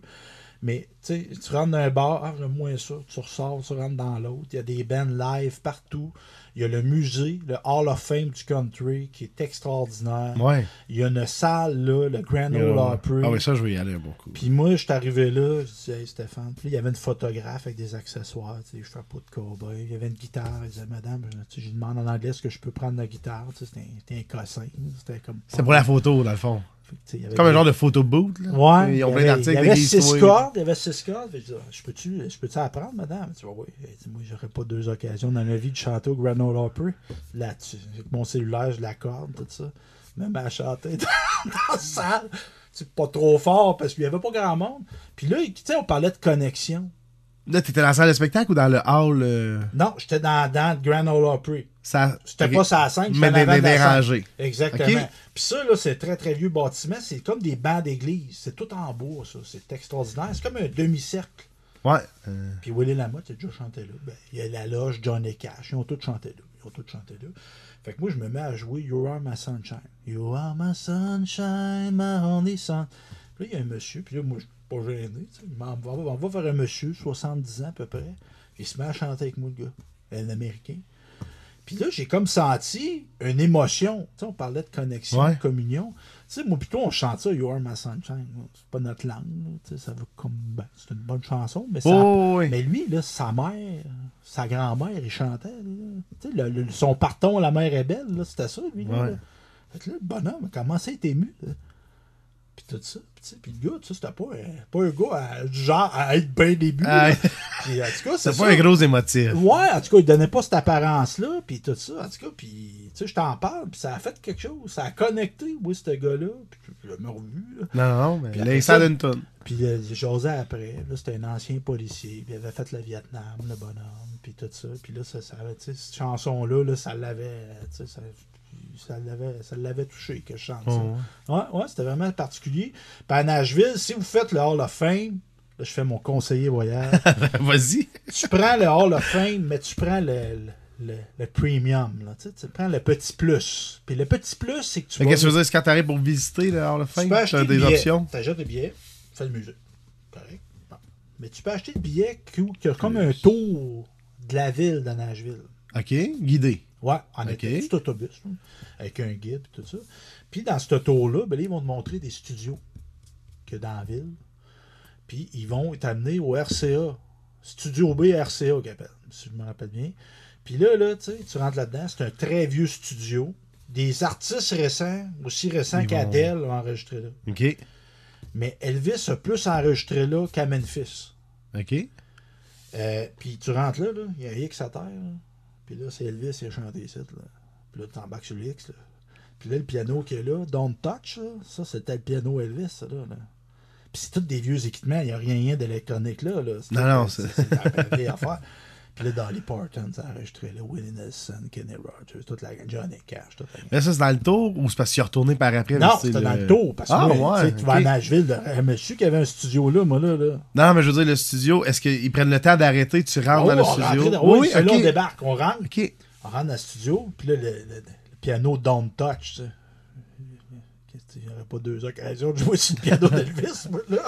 Speaker 2: Mais tu rentres dans un bar, ah, moins ça, tu ressors, tu rentres dans l'autre. Il y a des bands live partout. Il y a le musée, le Hall of Fame du country, qui est extraordinaire.
Speaker 1: Ouais.
Speaker 2: Il y a une salle là, le Grand Ole Opry.
Speaker 1: Ah oui, ça, je vais y aller beaucoup.
Speaker 2: Puis moi, je suis arrivé là, je disais, hey Stéphane. Puis il y avait une photographe avec des accessoires, tu sais, je fais pas de cowboy. Il y avait une guitare, il disait, madame, je lui demande en anglais est-ce que je peux prendre la guitare. Tu sais, c'était un, un cossin. C'était comme.
Speaker 1: C'est pour la photo, dans le fond.
Speaker 2: Avait
Speaker 1: Comme un genre de photo boot, là.
Speaker 2: Ouais.
Speaker 1: Ils ont
Speaker 2: il y
Speaker 1: plein
Speaker 2: avait-
Speaker 1: d'articles
Speaker 2: Il y avait six
Speaker 1: oui.
Speaker 2: cordes. Il y avait six cordes. Je dis, je peux-tu peux apprendre, madame? Tu vois, oui. Moi, j'aurais pas deux occasions dans ma vie de chanter au Grand Ole Opry. Là-dessus, avec mon cellulaire, je l'accorde, tout ça. Même à chanter dans, dans la salle. C'est pas trop fort parce qu'il y avait pas grand monde. Puis là, tu sais, on parlait de connexion.
Speaker 1: Là, t'étais dans la salle de spectacle ou dans le hall euh,
Speaker 2: Non, j'étais dans, dans le Grand Ole Opry.
Speaker 1: Ça,
Speaker 2: C'était pas ça à 5,
Speaker 1: Mais
Speaker 2: c'était en avant
Speaker 1: dé-
Speaker 2: de la
Speaker 1: dérangé.
Speaker 2: scène. Exactement. Puis ça, là, c'est très, très vieux bâtiment. C'est comme des bancs d'église. C'est tout en bois, ça. C'est extraordinaire. C'est comme un demi-cercle.
Speaker 1: Ouais. euh,
Speaker 2: Puis Willie Lamotte, a déjà chanté là. Ben, il y a la loge John et Cash. Ils ont tous chanté là. Ils ont tous chanté là. Fait que moi, je me mets à jouer You Are My Sunshine. You Are My Sunshine, My Only Sun. Puis là, il y a un monsieur. Puis là, moi, je suis pas gêné. m'en va- On va vers un monsieur, 70 ans à peu près. Il se met à chanter avec moi, le gars. Un Américain. Puis là, j'ai comme senti une émotion. Tu sais, on parlait de connexion,
Speaker 1: Ouais.
Speaker 2: de communion. Tu sais, moi, plutôt, on chante ça, You Are My Sunshine. C'est pas notre langue. Tu sais, ça veut comme. Ben, c'est une bonne chanson, mais ça.
Speaker 1: Oh, oui.
Speaker 2: Mais lui, là, sa mère, sa grand-mère, il chantait. Tu sais, le- le- son parton, la mère est belle, c'était ça, lui. Là,
Speaker 1: Ouais.
Speaker 2: là. Fait que là, le bonhomme a commencé à être ému. là. Puis tout ça. Puis, le gars, tu sais, c'était pas, un- pas un gars à- genre à être bien début.
Speaker 1: Ah.
Speaker 2: Puis, en tout cas, c'est
Speaker 1: pas un gros émotif.
Speaker 2: Ouais, en tout cas, il donnait pas cette apparence-là, puis tout ça. En tout cas, puis, tu sais, je t'en parle, puis ça a fait quelque chose. Ça a connecté, oui, ce gars-là. Puis, je l'ai revu, là.
Speaker 1: Non, non, mais
Speaker 2: Puis
Speaker 1: il
Speaker 2: ça-. Puis euh, j'osais après. Là, c'était un ancien policier. Puis il avait fait le Vietnam, le bonhomme. Puis tout ça. Puis là, ça, ça avait, tu sais, cette chanson-là, là, ça l'avait. tu sais, Ça, ça l'avait, ça l'avait touché que je chante ça.
Speaker 1: Oh,
Speaker 2: Ouais, ouais, c'était vraiment particulier. Puis à Nashville, si vous faites le Hall of Fame, là, je fais mon conseiller voyage.
Speaker 1: Vas-y.
Speaker 2: tu prends le Hall of Fame, mais tu prends le, le, le- le premium. Là, tu, sais, tu prends le petit plus. Puis le petit plus, c'est que tu vas-
Speaker 1: Qu'est-ce que tu veux dire, quand t'arrives pour visiter le Hall of
Speaker 2: tu
Speaker 1: Fame,
Speaker 2: peux acheter
Speaker 1: t'as
Speaker 2: le
Speaker 1: des
Speaker 2: billet.
Speaker 1: options?
Speaker 2: T'achètes des billets, fais le musée. Correct. Bon. Mais tu peux acheter le billet qui, qui a comme un tour de la ville de Nashville.
Speaker 1: OK, guidé.
Speaker 2: Ouais, en
Speaker 1: Ok.
Speaker 2: été, petit autobus, là, avec un guide et tout ça. Puis dans ce tour-là, ben, ils vont te montrer des studios que dans la ville. Puis ils vont t'amener au RCA. Studio B RCA, qu'ils appellent, si je me rappelle bien. Puis là, là tu rentres là-dedans, c'est un très vieux studio. Des artistes récents, aussi récents
Speaker 1: vont-
Speaker 2: qu'Adèle, ont enregistré là.
Speaker 1: OK.
Speaker 2: Mais Elvis a plus enregistré là qu'à Memphis.
Speaker 1: OK.
Speaker 2: Euh, puis tu rentres là, là, il y a un X à terre. là. Puis là, c'est Elvis qui a chanté ici. Là. Puis là, tu embarques sur le X. Là. Puis là, le piano qui est là, Don't Touch, là, ça, c'était le piano Elvis, ça, là. Puis c'est tous des vieux équipements, il n'y a rien d'électronique là. là.
Speaker 1: Non, non,
Speaker 2: c'est affaire. Puis là, Dolly Parton, ça a enregistré là, Willie Nelson, Kenny Rogers, toute la Johnny Cash, toute la
Speaker 1: Mais ça, c'est dans le tour ou c'est parce qu'il est retourné par après?
Speaker 2: Non,
Speaker 1: c'est
Speaker 2: c'était dans le tour. Parce que
Speaker 1: Ah,
Speaker 2: moi, tu sais,
Speaker 1: ouais,
Speaker 2: tu vas à. Nashville, là, un monsieur qui avait un studio là, moi là. là.
Speaker 1: Non, mais je veux dire, le studio, est-ce qu'ils prennent le temps d'arrêter, tu rentres
Speaker 2: Oh,
Speaker 1: dans le
Speaker 2: rentrait
Speaker 1: studio?
Speaker 2: dans- oui, c'est là, on débarque, on rentre.
Speaker 1: OK.
Speaker 2: On rentre dans le studio, puis là, le, piano Don't Touch, tu sais. Qu'est-ce que- Il n'y aurait pas deux occasions de jouer sur le piano d'Elvis, moi, là?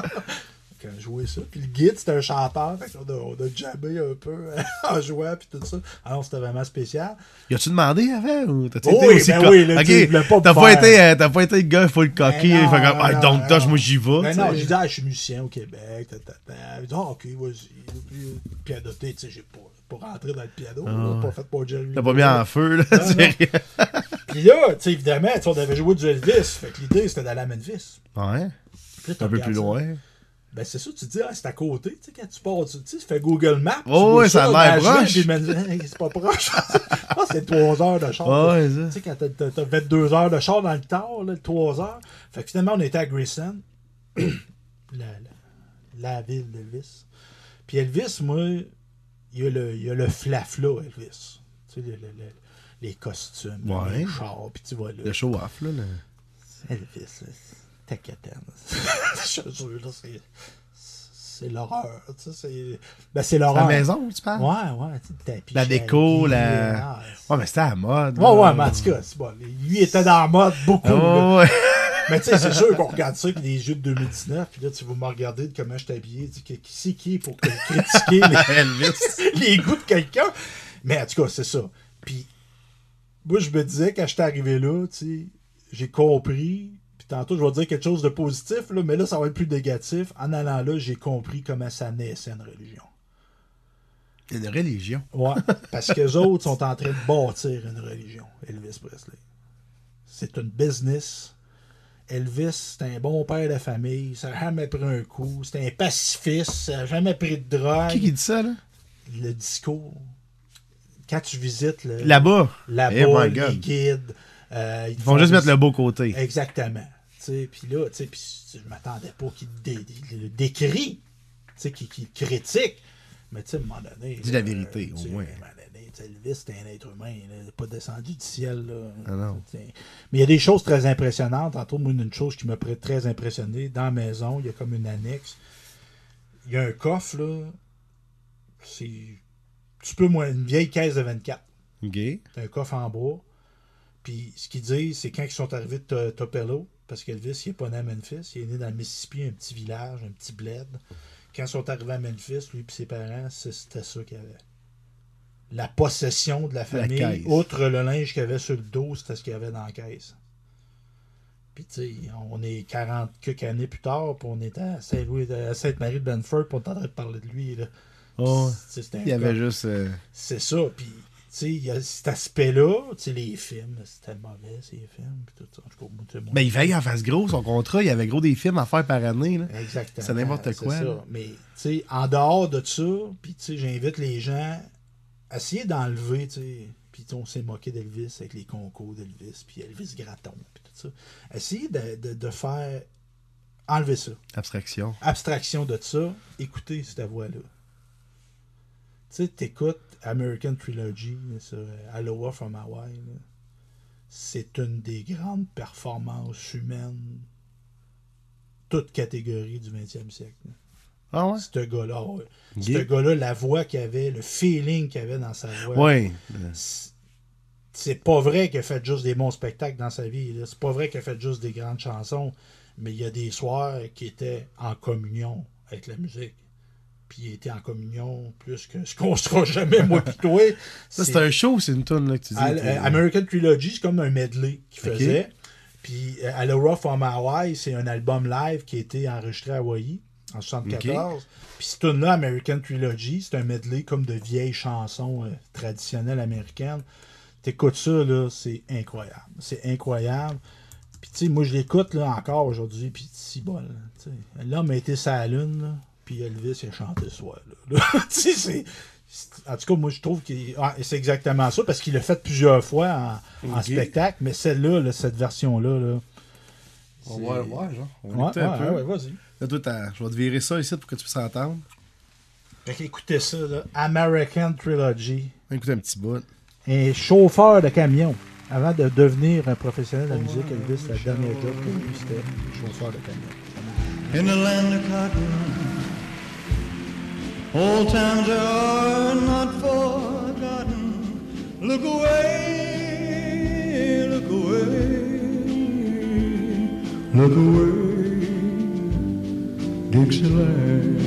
Speaker 2: Je jouais ça. Puis le guide, c'était un chanteur, fait qu'on a, on a jammé un peu en jouant, puis tout ça. Alors, c'était vraiment spécial.
Speaker 1: Y a-tu demandé avant ou t'as-tu
Speaker 2: Oh
Speaker 1: été
Speaker 2: oui,
Speaker 1: aussi
Speaker 2: ben oui, là,
Speaker 1: Ok,
Speaker 2: tu sais, il voulait pas me
Speaker 1: T'as pas,
Speaker 2: faire.
Speaker 1: été, euh, t'as pas été le gars full cocky,
Speaker 2: Ben
Speaker 1: fait comme, ah,
Speaker 2: non,
Speaker 1: don't
Speaker 2: non.
Speaker 1: touch, moi j'y vais.
Speaker 2: Ben
Speaker 1: tu
Speaker 2: non, j'ai dit, ah, je suis musicien au Québec. Il dit, ah, ok, vas-y. Puis, euh, Pianoté, tu sais, j'ai pas, pas rentré dans le piano, là, pas fait pour Jerry.
Speaker 1: Ah. T'as pas mis en feu, là.
Speaker 2: Puis là, tu sais, évidemment, on avait joué du Elvis. Fait que l'idée, c'était d'aller à Memphis.
Speaker 1: Ouais,
Speaker 2: Puis là,
Speaker 1: un peu plus
Speaker 2: ça. Ben, c'est ça, tu te dis, ah, c'est à côté. Tu sais, quand tu pars, tu tu fais Google Maps.
Speaker 1: Oh, ouais, ça a l'air proche.
Speaker 2: puis je me dis, Hey, c'est pas proche. Ah, c'est 3 heures de char.
Speaker 1: Ouais,
Speaker 2: Tu sais, quand t'as- t'as t'as 22 heures de char dans le temps, là, 3 heures. Fait que finalement, on était à Grayson, la, la, la ville d'Elvis. Puis Elvis, moi, il y a le, il y a le flafla, Elvis. Tu sais, le- le- le- les costumes,
Speaker 1: Ouais.
Speaker 2: les chars, puis tu vois là.
Speaker 1: Le show-off, là. le-
Speaker 2: Elvis, là, c'est taquetaine. Je te jure, là, c'est. C'est l'horreur. Tu sais, c'est. Ben, c'est
Speaker 1: La
Speaker 2: l'horreur.
Speaker 1: maison, tu parles?
Speaker 2: Ouais, ouais, tapis
Speaker 1: La déco, la-
Speaker 2: ah, c'est-
Speaker 1: Ouais, mais c'était à la mode.
Speaker 2: Ouais,
Speaker 1: là.
Speaker 2: ouais, mais en tout cas, c'est bon. Lui était dans la mode beaucoup.
Speaker 1: ouais.
Speaker 2: Mais tu sais, c'est sûr qu'on regarde ça, puis les jeux de 2019, puis là, tu vas me regarder de comment je habillé. Tu sais, qui c'est qui pour que- critiquer les, les goûts de quelqu'un? Mais en tout cas, c'est ça. Puis, moi, je me disais, quand j'étais arrivé là, tu sais, j'ai compris. Tantôt, je vais dire quelque chose de positif, là, mais là, ça va être plus négatif. En allant là, j'ai compris comment ça naissait une religion.
Speaker 1: Une religion?
Speaker 2: Ouais, parce que les autres sont en train de bâtir une religion, Elvis Presley. C'est une business. Elvis, c'est un bon père de famille. Ça n'a jamais pris un coup. C'est un pacifiste. Ça n'a jamais pris de drogue.
Speaker 1: Qui qui dit ça, là?
Speaker 2: Le discours. Quand tu visites le,
Speaker 1: Là-bas.
Speaker 2: là-bas,
Speaker 1: Eh,
Speaker 2: les guides, euh, ils,
Speaker 1: Ils vont juste mettre le beau côté.
Speaker 2: Exactement. Tu Puis là, tu sais, puis je m'attendais pas qu'il dé- dé- le décrit, tu qu'il critique. Mais tu sais, à un moment donné.
Speaker 1: Dis la vérité, au
Speaker 2: tu sais,
Speaker 1: moins.
Speaker 2: À un moment donné, tu sais, Elvis, c'était un être humain, il est pas descendu du ciel. Là.
Speaker 1: Ah non.
Speaker 2: Tu. Mais il y a des choses très impressionnantes. Entre autres, une chose qui m'a très impressionné, dans la maison, il y a comme une annexe. Il y a un coffre, là. C'est un petit peu moins, une vieille caisse de 24.
Speaker 1: OK.
Speaker 2: C'est un coffre en bois. Puis ce qu'ils disent, c'est quand ils sont arrivés de To- Tupelo, parce qu'Elvis, il n'est pas né à Memphis, il est né dans le Mississippi, un petit village, un petit bled. Quand ils sont arrivés à Memphis, lui et ses parents, c'était ça qu'il y avait. La possession de la famille, outre le linge qu'il y avait sur le dos, c'était ce qu'il y avait dans la caisse. Puis tu sais, on est 40 quelques années plus tard, puis on était à Saint-Louis, à Sainte-Marie de Benford, puis on est en train de parler de lui. Là.
Speaker 1: Oh, il y avait juste. euh,
Speaker 2: c'est ça, puis il y a cet aspect-là, les films, c'était mauvais, ces films, puis tout ça.
Speaker 1: Ben, il fallait en face gros, son contrat. Il y avait gros des films à faire par année. Là.
Speaker 2: Exactement.
Speaker 1: c'est n'importe quoi,
Speaker 2: ça. Mais, en dehors de ça, puis, j'invite les gens à essayer d'enlever, puis, on s'est moqué d'Elvis avec les concours d'Elvis, puis Elvis Graton, puis tout ça. Essayez de, de, de faire. Enlever ça.
Speaker 1: Abstraction.
Speaker 2: Abstraction de ça, écoutez cette voix-là. Tu sais, t'écoutes American Trilogy sur euh, Aloha from Hawaii. là. C'est une des grandes performances humaines, toute catégorie du 20e siècle. là.
Speaker 1: Ah ouais?
Speaker 2: Ce gars-là, ouais.
Speaker 1: Ok.
Speaker 2: Ce gars-là, la voix qu'il avait, le feeling qu'il avait dans sa voix.
Speaker 1: Ouais.
Speaker 2: c'est- C'est pas vrai qu'il a fait juste des bons spectacles dans sa vie. là. C'est pas vrai qu'il a fait juste des grandes chansons. Mais il y a des soirs qui étaient en communion avec la musique. Puis il était en communion plus que ce qu'on sera jamais, moi pis toi.
Speaker 1: Ça,
Speaker 2: C'est-
Speaker 1: un show, c'est une tune là, que tu dis.
Speaker 2: Euh, American Trilogy, c'est comme un medley qu'il faisait. Puis euh, from Hawaii, c'est un album live qui a été enregistré à Hawaii en 74. Puis cette tune-là, American Trilogy, c'est un medley comme de vieilles chansons euh, traditionnelles américaines. T'écoutes ça, là, c'est incroyable. C'est incroyable. Puis tu sais, moi je l'écoute là encore aujourd'hui, puis si sais. L'homme a été sa lune, là, puis Elvis il a chanté là. Tu sais, c'est- En tout cas, moi je trouve que c'est exactement ça, parce qu'il l'a fait plusieurs fois en, spectacle, mais celle-là, là, cette version-là, là,
Speaker 1: On va le voir, genre. On
Speaker 2: Ouais,
Speaker 1: un
Speaker 2: ouais,
Speaker 1: peu.
Speaker 2: ouais, vas-y.
Speaker 1: Là, toi, t'as- je vais te virer ça ici pour que tu puisses entendre.
Speaker 2: Fait qu'écoutez ça, là, American Trilogy.
Speaker 1: Écouter un petit bout.
Speaker 2: Un chauffeur de camion. Avant de devenir un professionnel de la musique, Elvis, la dernière job qu'il a eu, c'était chauffeur de camion.
Speaker 3: in the land of cotton. Old times are not forgotten. Look away, look away, look away, Dixieland.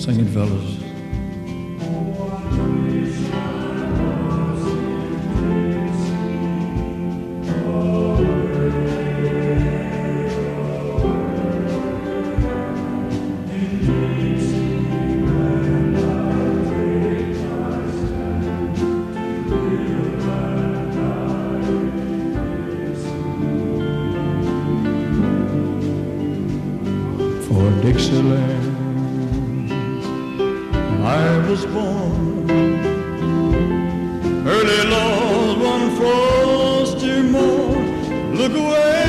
Speaker 3: Sing it, fellas. Dixieland. I was born early, Lord, one frosty morn. Look away,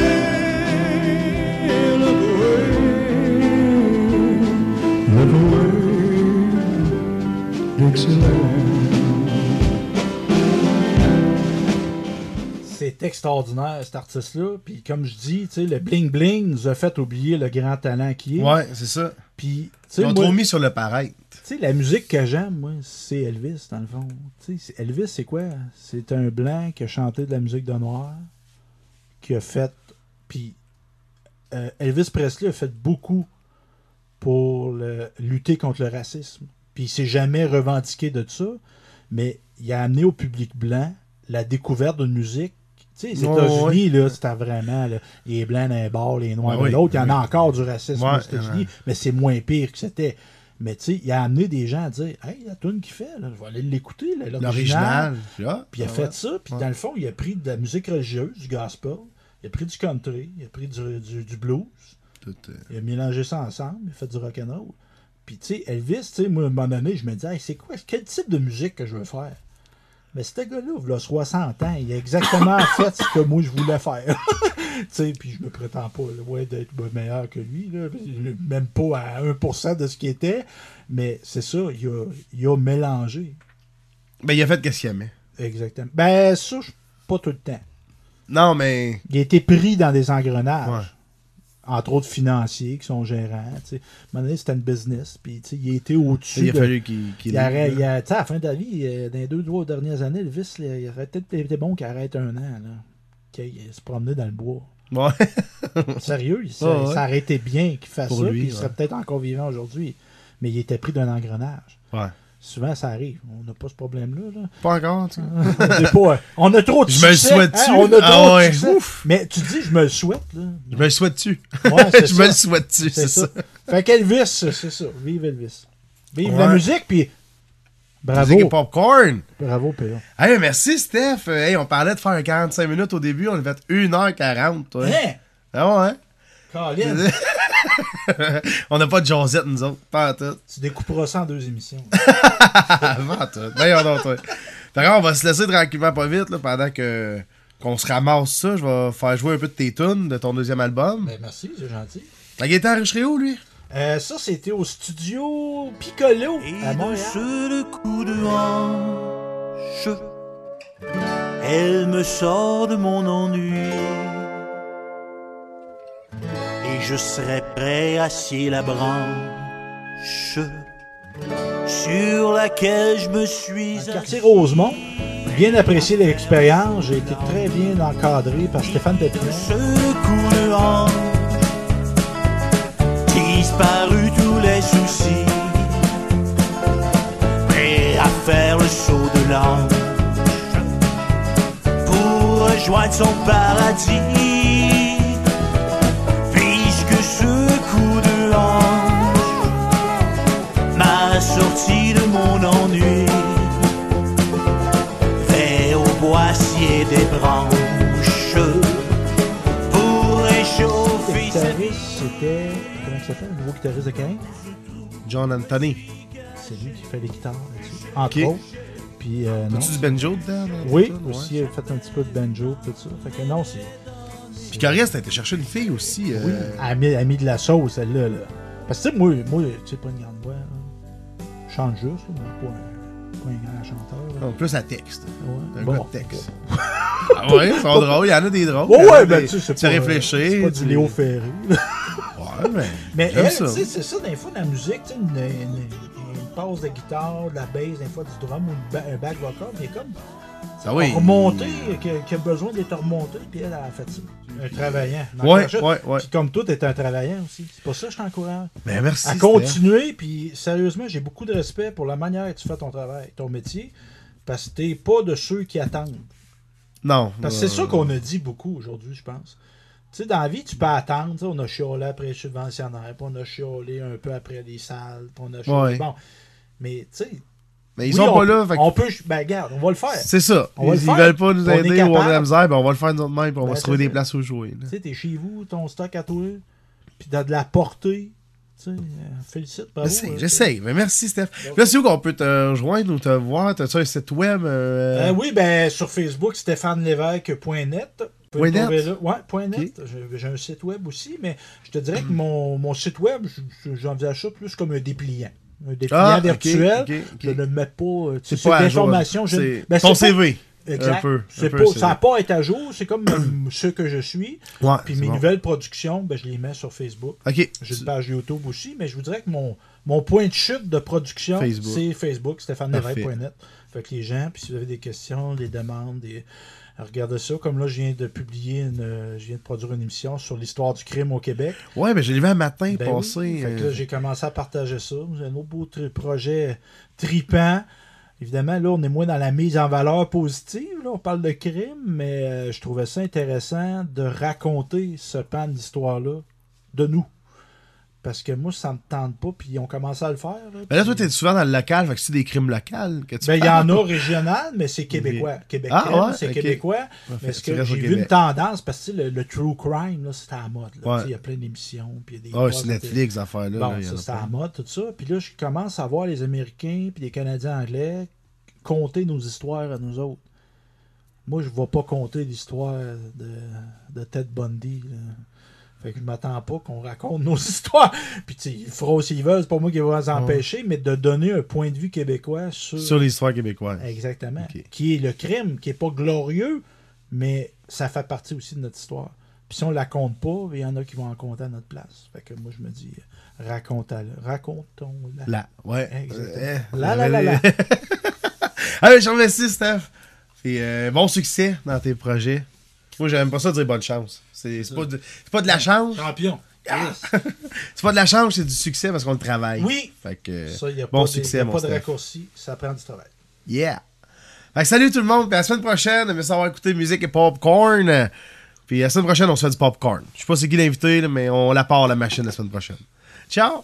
Speaker 3: look away, look away, Dixieland.
Speaker 2: Extraordinaire, cet artiste-là. Puis comme je dis, le bling-bling nous a fait oublier le grand talent qu'il est.
Speaker 1: Ouais, c'est ça.
Speaker 2: Puis,
Speaker 1: Ils ont
Speaker 2: moi-
Speaker 1: trop mis sur le
Speaker 2: sais, la musique que j'aime, moi, c'est Elvis, dans le fond. Tu sais, c'est- Elvis, c'est quoi? C'est un blanc qui a chanté de la musique de noir, qui a fait... Puis euh, Elvis Presley a fait beaucoup pour le- lutter contre le racisme. Puis il s'est jamais revendiqué de ça, mais il a amené au public blanc la découverte d'une musique. Tu sais, les États-Unis, là, c'était vraiment là, les blancs d'un bord, les noirs
Speaker 1: Ben
Speaker 2: de l'autre. Il y en a encore du racisme aux États-Unis, mais c'est moins pire que c'était. Mais tu sais, il a amené des gens à dire Hey, la tune qu'il fait, là, je vais aller l'écouter, là, l'original.
Speaker 1: Ah,
Speaker 2: Puis il a
Speaker 1: ah
Speaker 2: fait ça, puis
Speaker 1: Ouais.
Speaker 2: dans le fond, il a pris de la musique religieuse, du gospel, il a pris du country, il a pris du, du, du blues,
Speaker 1: Tout, euh,
Speaker 2: il a mélangé ça ensemble, il a fait du rock'n'roll. Puis tu sais, Elvis, tu sais, moi, à un moment donné, je me disais, Hey, c'est quoi, quel type de musique que je veux faire? Mais ce gars-là, il a 60 ans, il a exactement fait ce que moi je voulais faire. sais, puis je me prétends pas loin d'être meilleur que lui, là, même pas à 1% de ce qu'il était, mais c'est ça, il a, il a mélangé.
Speaker 1: Ben, il a fait qu'est-ce qu'il aimait.
Speaker 2: Exactement. Ben, ça, pas tout le temps.
Speaker 1: Non, mais.
Speaker 2: Il a été pris dans des engrenages.
Speaker 1: Ouais.
Speaker 2: Entre autres financiers qui sont gérants. À un moment donné, c'était une business. Puis il été au-dessus.
Speaker 1: Il a
Speaker 2: de-
Speaker 1: fallu qu'il qu'il
Speaker 2: il arrête- il a- à la fin de la vie, euh, dans les deux, trois dernières années, Elvis, là, il aurait peut-être été bon qu'il arrête un an. Qu'il se promenait dans le bois.
Speaker 1: Ouais.
Speaker 2: Sérieux, il,
Speaker 1: Ouais, ouais.
Speaker 2: été bien qu'il fasse
Speaker 1: Pour
Speaker 2: ça,
Speaker 1: lui,
Speaker 2: puis il serait peut-être encore vivant aujourd'hui. Mais il était pris d'un engrenage.
Speaker 1: Ouais.
Speaker 2: Souvent, ça arrive. On n'a pas ce problème-là. là.
Speaker 1: Pas encore, tu sais.
Speaker 2: on, pas- on a trop de
Speaker 1: Je me le souhaite-tu?
Speaker 2: hein, On a trop
Speaker 1: Ah ouais, ouf.
Speaker 2: Mais tu dis, je me le souhaite. Là.
Speaker 1: Je me le souhaite-tu?
Speaker 2: Ouais,
Speaker 1: Je
Speaker 2: ça.
Speaker 1: me le souhaite-tu,
Speaker 2: C'est
Speaker 1: c'est
Speaker 2: ça.
Speaker 1: ça.
Speaker 2: Fait qu'Elvis, c'est ça. Vive Elvis. Vive
Speaker 1: Ouais.
Speaker 2: la musique, puis bravo.
Speaker 1: Musique et popcorn.
Speaker 2: Bravo, Péa.
Speaker 1: Hey, merci, Steph. Hey, on parlait de faire 45 minutes au début. On a fait 1h40, toi.
Speaker 2: Hein?
Speaker 1: Ah ouais?
Speaker 2: Colin,
Speaker 1: on n'a pas de Josette, nous autres. Pas tout.
Speaker 2: tu découperas ça en deux émissions.
Speaker 1: Avant tout. D'ailleurs, non, toi. D'accord, on va se laisser tranquillement pas vite là, pendant que qu'on se ramasse ça. Je vais faire jouer un peu de tes tunes de ton deuxième album.
Speaker 2: ben, merci, c'est gentil.
Speaker 1: La guitare enregistrée où, lui?
Speaker 2: Euh, ça, c'était au studio Piccolo
Speaker 4: Et
Speaker 2: à
Speaker 4: d'un
Speaker 2: Montréal.
Speaker 4: seul coup de hanche, elle me sort de mon ennui. Et je serai prêt à scier la branche sur laquelle je me suis
Speaker 2: Dans le quartier Rosemont. Bien apprécié l'expérience. J'ai été très bien encadré par Stéphane Pépinet.
Speaker 4: ce coup de hanche disparu tous les soucis prêt à faire le saut de l'ange pour rejoindre son paradis des branches pour réchauffer
Speaker 2: c'était. Comment il s'appelle Le nouveau guitariste de Cain?
Speaker 1: John Anthony.
Speaker 2: C'est lui qui fait les guitares là-dessus. Entre
Speaker 1: Ok.
Speaker 2: autres. Puis, euh, non.
Speaker 1: As-tu du banjo dedans? dans
Speaker 2: Oui?
Speaker 1: Ouais.
Speaker 2: aussi, il a fait un petit peu de banjo, tout ça. Fait que non, c'est.
Speaker 1: Puis Corias, t'as été chercher une fille aussi. euh,
Speaker 2: Oui, elle a mis, de la sauce, celle-là. Là. Parce que, tu sais, moi, moi tu sais, pas une grande voix. hein. Je chante juste, mais pas un, pas un grand chanteur. là.
Speaker 1: En plus, à texte.
Speaker 2: Ouais.
Speaker 1: Un
Speaker 2: Bon.
Speaker 1: gars de texte. ah ouais, ils sont drôles. Il y en a des drôles.
Speaker 2: Ouais, ouais, ben,
Speaker 1: des-
Speaker 2: tu sais, c'est
Speaker 1: réfléchis.
Speaker 2: c'est pas du Léo Ferré.
Speaker 1: Ouais, mais.
Speaker 2: Mais
Speaker 1: j'aime
Speaker 2: elle, tu sais, c'est ça, des fois, la musique, tu sais, une, une, une passe de guitare, de la bass, des fois du drum ou ba- un back vocal, mais comme
Speaker 1: Ah oui.
Speaker 2: remonter, qui, a- qui a besoin d'être remonté, puis elle, a fait ça. Un travaillant.
Speaker 1: Ouais, ouais.
Speaker 2: Puis comme toi, t'es un travaillant aussi. C'est pour ça que je t'encourage.
Speaker 1: Ben, merci.
Speaker 2: À continuer, puis sérieusement, j'ai beaucoup de respect pour la manière que tu fais ton travail, ton métier, parce que t'es pas de ceux qui attendent.
Speaker 1: Non.
Speaker 2: Parce que c'est ça qu'on a dit beaucoup aujourd'hui, je pense. Tu sais, dans la vie, tu peux attendre. tu sais, On a chiolé après les subventionnaires, puis on a chiolé un peu après les salles, puis on a chiolé.
Speaker 1: Ouais.
Speaker 2: Bon. Mais, tu sais.
Speaker 1: Mais ils
Speaker 2: oui,
Speaker 1: sont
Speaker 2: on
Speaker 1: pas là. fait que-
Speaker 2: On peut. Ben, regarde, on va le faire.
Speaker 1: C'est ça.
Speaker 2: On va
Speaker 1: ils, ils veulent pas nous
Speaker 2: On
Speaker 1: aider ou on a la misère, ben on va le faire de notre main, puis on
Speaker 2: Ben,
Speaker 1: va se
Speaker 2: c'est
Speaker 1: trouver des places où jouer.
Speaker 2: Tu sais, t'es chez vous, ton stock à toi, puis t'as de la portée. Tu sais, euh, félicite, bravo.
Speaker 1: J'essaie,
Speaker 2: euh.
Speaker 1: Mais merci, Steph. Là, c'est où qu'on peut te rejoindre ou te voir? T'as-tu un site web? euh,
Speaker 2: Euh, oui, ben sur Facebook, stéphanelevesque.net.
Speaker 1: Point net?
Speaker 2: là. Ouais, point net. J'ai- J'ai un site web aussi, mais je te dirais que mon, mon site web, je- je- j'envisage ça plus comme un dépliant. Un dépliant
Speaker 1: Ah, ok,
Speaker 2: virtuel.
Speaker 1: ok, ok.
Speaker 2: Je ne mets pas. euh,
Speaker 1: C'est pas
Speaker 2: d'informations. je-
Speaker 1: C'est
Speaker 2: ben,
Speaker 1: ton CV.
Speaker 2: Exact.
Speaker 1: Un peu.
Speaker 2: C'est
Speaker 1: un peu
Speaker 2: pas,
Speaker 1: CV.
Speaker 2: ça n'a pas à être à jour. C'est comme euh, ce que je suis.
Speaker 1: Ouais,
Speaker 2: Puis mes
Speaker 1: bon.
Speaker 2: nouvelles productions, ben, je les mets sur Facebook.
Speaker 1: Ok.
Speaker 2: J'ai une page YouTube aussi, mais je vous dirais que mon, mon point de chute de production,
Speaker 1: Facebook.
Speaker 2: c'est Facebook,
Speaker 1: Parfait.
Speaker 2: stéphanelevesque.net. Fait que les gens, puis si vous avez des questions, des demandes, des... regardez ça. Comme là, je viens de publier, une, euh, je viens de produire une émission sur l'histoire du crime au Québec.
Speaker 1: Ouais, ben j'ai vu un matin
Speaker 2: Ben oui.
Speaker 1: passer.
Speaker 2: Fait que
Speaker 1: euh,
Speaker 2: là, j'ai commencé à partager ça. J'ai un autre beau tri- projet tripant. Évidemment, là, on est moins dans la mise en valeur positive. Là, on parle de crime, mais euh, je trouvais ça intéressant de raconter ce pan d'histoire-là de nous. Parce que moi, ça me tente pas, puis ils ont commencé à le faire. Là,
Speaker 1: Ben là, toi, t'es souvent dans le local, fait que c'est des crimes locaux que tu
Speaker 2: ben, il y en a régional, mais c'est québécois. Québec
Speaker 1: Ah, ouais,
Speaker 2: c'est québécois.
Speaker 1: Ouais,
Speaker 2: mais
Speaker 1: fait
Speaker 2: ce
Speaker 1: que
Speaker 2: j'ai vu une tendance, parce que le, le true crime, là, c'était à la mode.
Speaker 1: Ouais.
Speaker 2: Il y a plein d'émissions. puis il y a des
Speaker 1: Ah, ouais,
Speaker 2: postes
Speaker 1: c'est Netflix, ces affaires-là.
Speaker 2: Bon,
Speaker 1: là,
Speaker 2: ça
Speaker 1: pas.
Speaker 2: à la mode, tout ça. Puis là, je commence à voir les Américains puis les Canadiens anglais conter nos histoires à nous autres. moi, je ne vais pas compter l'histoire de, de Ted Bundy. là. Fait que je m'attends pas qu'on raconte nos histoires. Puis, tu sais, ils feront s'ils veulent, c'est pas moi qui vais les empêcher, mais de donner un point de vue québécois sur.
Speaker 1: Sur l'histoire québécoise.
Speaker 2: Exactement. Qui est le crime, qui est pas glorieux, mais ça fait partie aussi de notre histoire. Puis si on la compte pas, il y en a qui vont en compter à notre place. Fait que moi, je me dis, racontons-la. Racontons-la.
Speaker 1: Là, ouais.
Speaker 2: Exactement.
Speaker 1: Euh,
Speaker 2: Là, là, là, là.
Speaker 1: Allez, je remercie, Steph. Et euh, bon succès dans tes projets. Moi, j'aime pas ça dire bonne chance. C'est pas, de- pas de la chance.
Speaker 2: Champion. Yes.
Speaker 1: C'est pas de la chance, c'est du succès parce qu'on le travaille.
Speaker 2: Oui.
Speaker 1: Fait que,
Speaker 2: Ça, il n'y a
Speaker 1: bon
Speaker 2: pas, de,
Speaker 1: succès,
Speaker 2: y a
Speaker 1: mon
Speaker 2: pas de raccourci. Ça prend du travail.
Speaker 1: Yeah. Fait que salut tout le monde. Puis à la semaine prochaine, merci d'avoir écouté musique et popcorn. Puis la semaine prochaine, on se fait du popcorn. Je sais pas c'est qui l'invité, mais on la part la machine la semaine prochaine. Ciao!